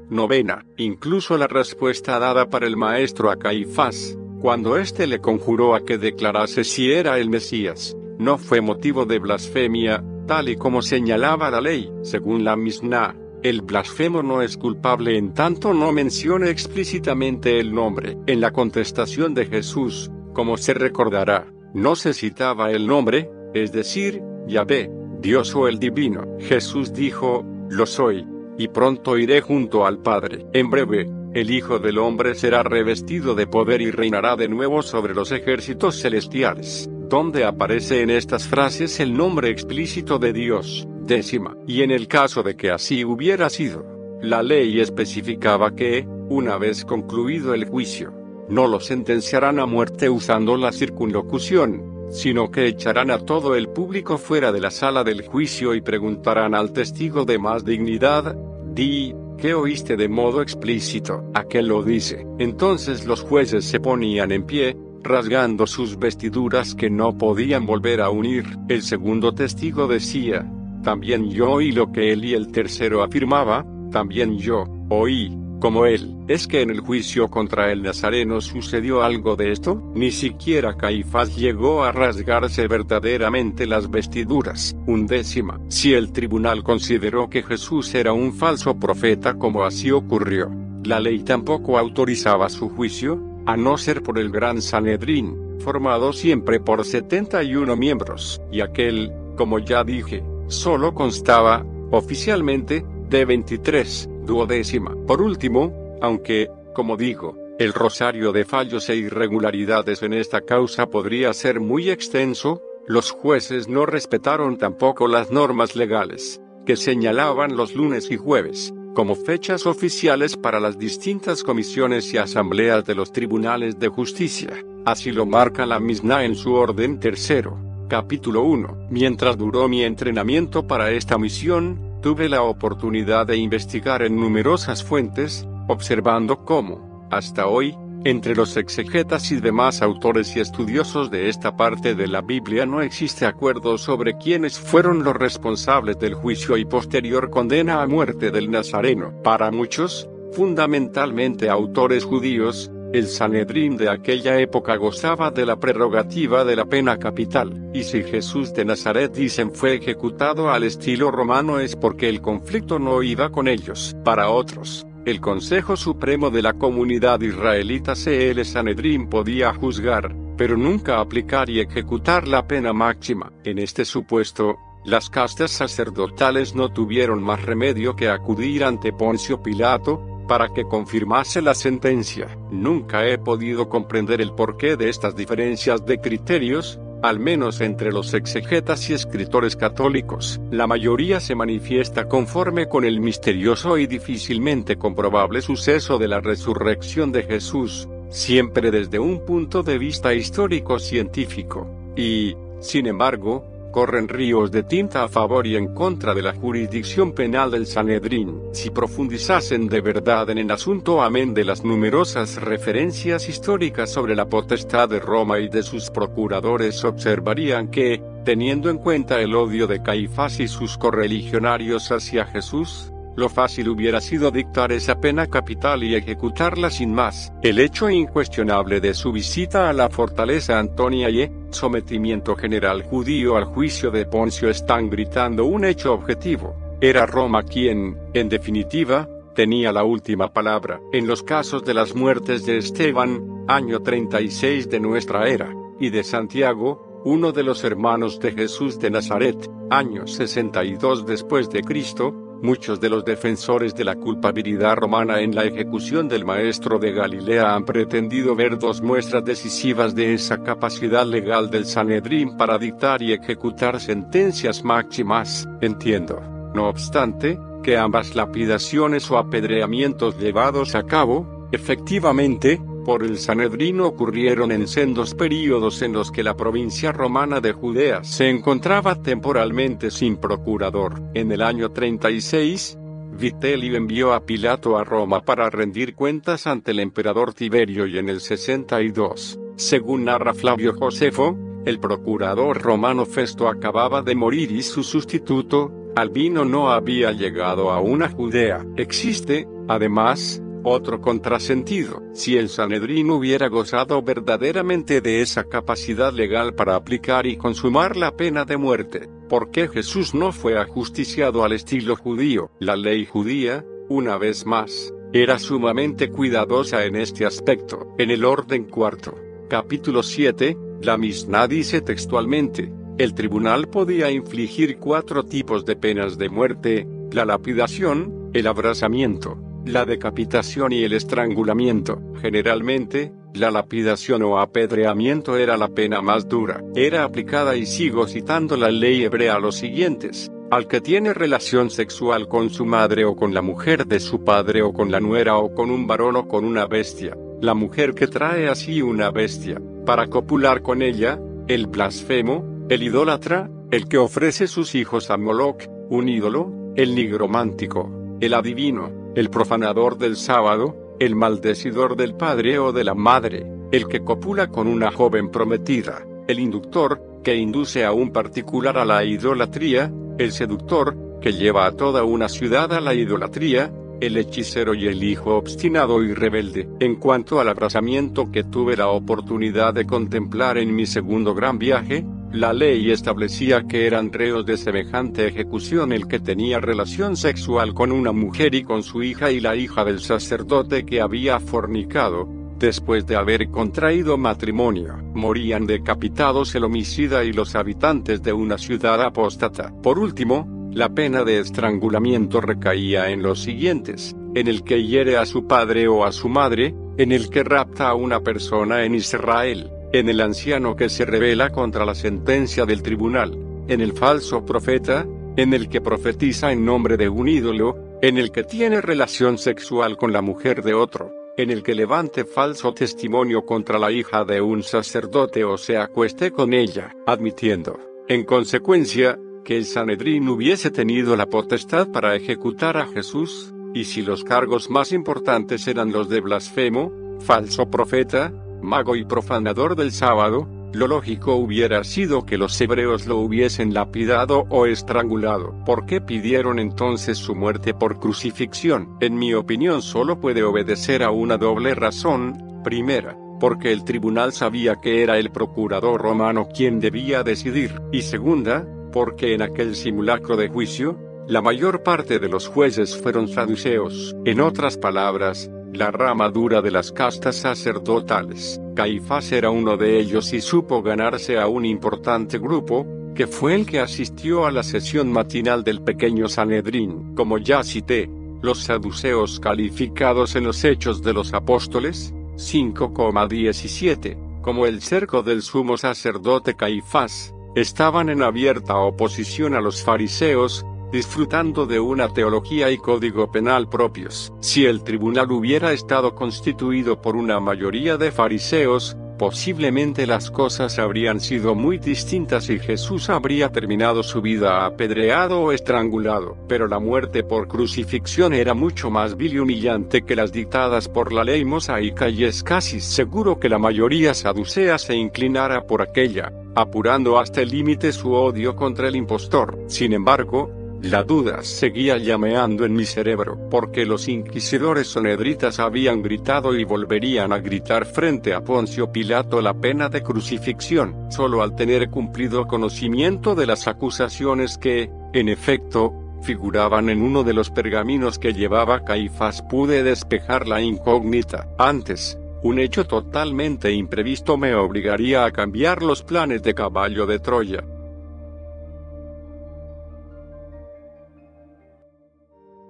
Novena, incluso la respuesta dada para el maestro a Caifás, cuando éste le conjuró a que declarase si era el Mesías, no fue motivo de blasfemia, tal y como señalaba la ley, según la Misna. El blasfemo no es culpable en tanto no mencione explícitamente el nombre. En la contestación de Jesús, como se recordará, no se citaba el nombre, es decir, Yahvé, Dios o el divino. Jesús dijo, lo soy, y pronto iré junto al Padre. En breve, el Hijo del Hombre será revestido de poder y reinará de nuevo sobre los ejércitos celestiales, donde aparece en estas frases el nombre explícito de Dios, décima, y en el caso de que así hubiera sido, la ley especificaba que, una vez concluido el juicio, no lo sentenciarán a muerte usando la circunlocución, sino que echarán a todo el público fuera de la sala del juicio y preguntarán al testigo de más dignidad, di, ¿qué oíste de modo explícito? Aquel lo dice. Entonces los jueces se ponían en pie, rasgando sus vestiduras que no podían volver a unir. El segundo testigo decía, también yo oí lo que él y el tercero afirmaba, también yo, oí, como él. ¿Es que en el juicio contra el Nazareno sucedió algo de esto? Ni siquiera Caifás llegó a rasgarse verdaderamente las vestiduras. Undécima. Si el tribunal consideró que Jesús era un falso profeta como así ocurrió, la ley tampoco autorizaba su juicio, a no ser por el gran Sanedrín, formado siempre por 71 miembros, y aquel, como ya dije, solo constaba, oficialmente, de 23 duodécima. Por último, aunque, como digo, el rosario de fallos e irregularidades en esta causa podría ser muy extenso, los jueces no respetaron tampoco las normas legales, que señalaban los lunes y jueves, como fechas oficiales para las distintas comisiones y asambleas de los tribunales de justicia. Así lo marca la Misna en su orden tercero, capítulo 1. Mientras duró mi entrenamiento para esta misión, tuve la oportunidad de investigar en numerosas fuentes, observando cómo, hasta hoy, entre los exegetas y demás autores y estudiosos de esta parte de la Biblia no existe acuerdo sobre quiénes fueron los responsables del juicio y posterior condena a muerte del Nazareno. Para muchos, fundamentalmente autores judíos, el Sanedrín de aquella época gozaba de la prerrogativa de la pena capital, y si Jesús de Nazaret dicen fue ejecutado al estilo romano es porque el conflicto no iba con ellos. Para otros, el Consejo Supremo de la Comunidad Israelita CL Sanedrín podía juzgar, pero nunca aplicar y ejecutar la pena máxima. En este supuesto, las castas sacerdotales no tuvieron más remedio que acudir ante Poncio Pilato, para que confirmase la sentencia. Nunca he podido comprender el porqué de estas diferencias de criterios, al menos entre los exegetas y escritores católicos. La mayoría se manifiesta conforme con el misterioso y difícilmente comprobable suceso de la resurrección de Jesús, siempre desde un punto de vista histórico-científico. Y, sin embargo, corren ríos de tinta a favor y en contra de la jurisdicción penal del Sanedrín. Si profundizasen de verdad en el asunto amén de las numerosas referencias históricas sobre la potestad de Roma y de sus procuradores observarían que, teniendo en cuenta el odio de Caifás y sus correligionarios hacia Jesús, lo fácil hubiera sido dictar esa pena capital y ejecutarla sin más. El hecho incuestionable de su visita a la fortaleza Antonia y sometimiento general judío al juicio de Poncio están gritando un hecho objetivo. Era Roma quien, en definitiva, tenía la última palabra. En los casos de las muertes de Esteban, año 36 de nuestra era, y de Santiago, uno de los hermanos de Jesús de Nazaret, año 62 después de Cristo, Muchos de los defensores de la culpabilidad romana en la ejecución del maestro de Galilea han pretendido ver dos muestras decisivas de esa capacidad legal del Sanedrín para dictar y ejecutar sentencias máximas. Entiendo, no obstante, que ambas lapidaciones o apedreamientos llevados a cabo, efectivamente, por el Sanedrín ocurrieron en sendos períodos en los que la provincia romana de Judea se encontraba temporalmente sin procurador. En el año 36, Vitelio envió a Pilato a Roma para rendir cuentas ante el emperador Tiberio y en el 62, según narra Flavio Josefo, el procurador romano Festo acababa de morir y su sustituto, Albino no había llegado a Judea. Existe, además, otro contrasentido, si el Sanedrín hubiera gozado verdaderamente de esa capacidad legal para aplicar y consumar la pena de muerte, ¿por qué Jesús no fue ajusticiado al estilo judío? La ley judía, una vez más, era sumamente cuidadosa en este aspecto. En el orden cuarto, capítulo 7, la Misna dice textualmente, el tribunal podía infligir cuatro tipos de penas de muerte, la lapidación, el abrazamiento, la decapitación y el estrangulamiento. Generalmente, la lapidación o apedreamiento era la pena más dura. Era aplicada y sigo citando la ley hebrea a los siguientes. Al que tiene relación sexual con su madre o con la mujer de su padre o con la nuera o con un varón o con una bestia. La mujer que trae así una bestia, para copular con ella, el blasfemo, el idólatra, el que ofrece sus hijos a Moloch, un ídolo, el nigromántico, el adivino, el profanador del sábado, el maldecidor del padre o de la madre, el que copula con una joven prometida, el inductor, que induce a un particular a la idolatría, el seductor, que lleva a toda una ciudad a la idolatría, el hechicero y el hijo obstinado y rebelde. En cuanto al abrazamiento que tuve la oportunidad de contemplar en mi segundo gran viaje, la ley establecía que eran reos de semejante ejecución el que tenía relación sexual con una mujer y con su hija y la hija del sacerdote que había fornicado, después de haber contraído matrimonio. Morían decapitados el homicida y los habitantes de una ciudad apóstata. Por último, la pena de estrangulamiento recaía en los siguientes, en el que hiere a su padre o a su madre, en el que rapta a una persona en Israel, en el anciano que se revela contra la sentencia del tribunal, en el falso profeta, en el que profetiza en nombre de un ídolo, en el que tiene relación sexual con la mujer de otro, en el que levante falso testimonio contra la hija de un sacerdote o se acueste con ella, admitiendo, en consecuencia, que el Sanedrín hubiese tenido la potestad para ejecutar a Jesús, y si los cargos más importantes eran los de blasfemo, falso profeta, mago y profanador del sábado, lo lógico hubiera sido que los hebreos lo hubiesen lapidado o estrangulado. ¿Por qué pidieron entonces su muerte por crucifixión? En mi opinión solo puede obedecer a una doble razón. Primera, porque el tribunal sabía que era el procurador romano quien debía decidir. Y segunda, porque en aquel simulacro de juicio, la mayor parte de los jueces fueron saduceos. En otras palabras, la rama dura de las castas sacerdotales. Caifás era uno de ellos y supo ganarse a un importante grupo, que fue el que asistió a la sesión matinal del pequeño Sanedrín. Como ya cité, los saduceos calificados en los Hechos de los Apóstoles, 5,17, como el cerco del sumo sacerdote Caifás, estaban en abierta oposición a los fariseos, disfrutando de una teología y código penal propios. Si el tribunal hubiera estado constituido por una mayoría de fariseos, posiblemente las cosas habrían sido muy distintas y Jesús habría terminado su vida apedreado o estrangulado. Pero la muerte por crucifixión era mucho más vil y humillante que las dictadas por la ley mosaica y es casi seguro que la mayoría saducea se inclinara por aquella, apurando hasta el límite su odio contra el impostor. Sin embargo, la duda seguía llameando en mi cerebro, porque los inquisidores sonedritas habían gritado y volverían a gritar frente a Poncio Pilato la pena de crucifixión, solo al tener cumplido conocimiento de las acusaciones que, en efecto, figuraban en uno de los pergaminos que llevaba Caifás pude despejar la incógnita. Antes, un hecho totalmente imprevisto me obligaría a cambiar los planes de caballo de Troya.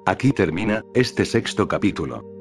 Aquí termina este sexto capítulo.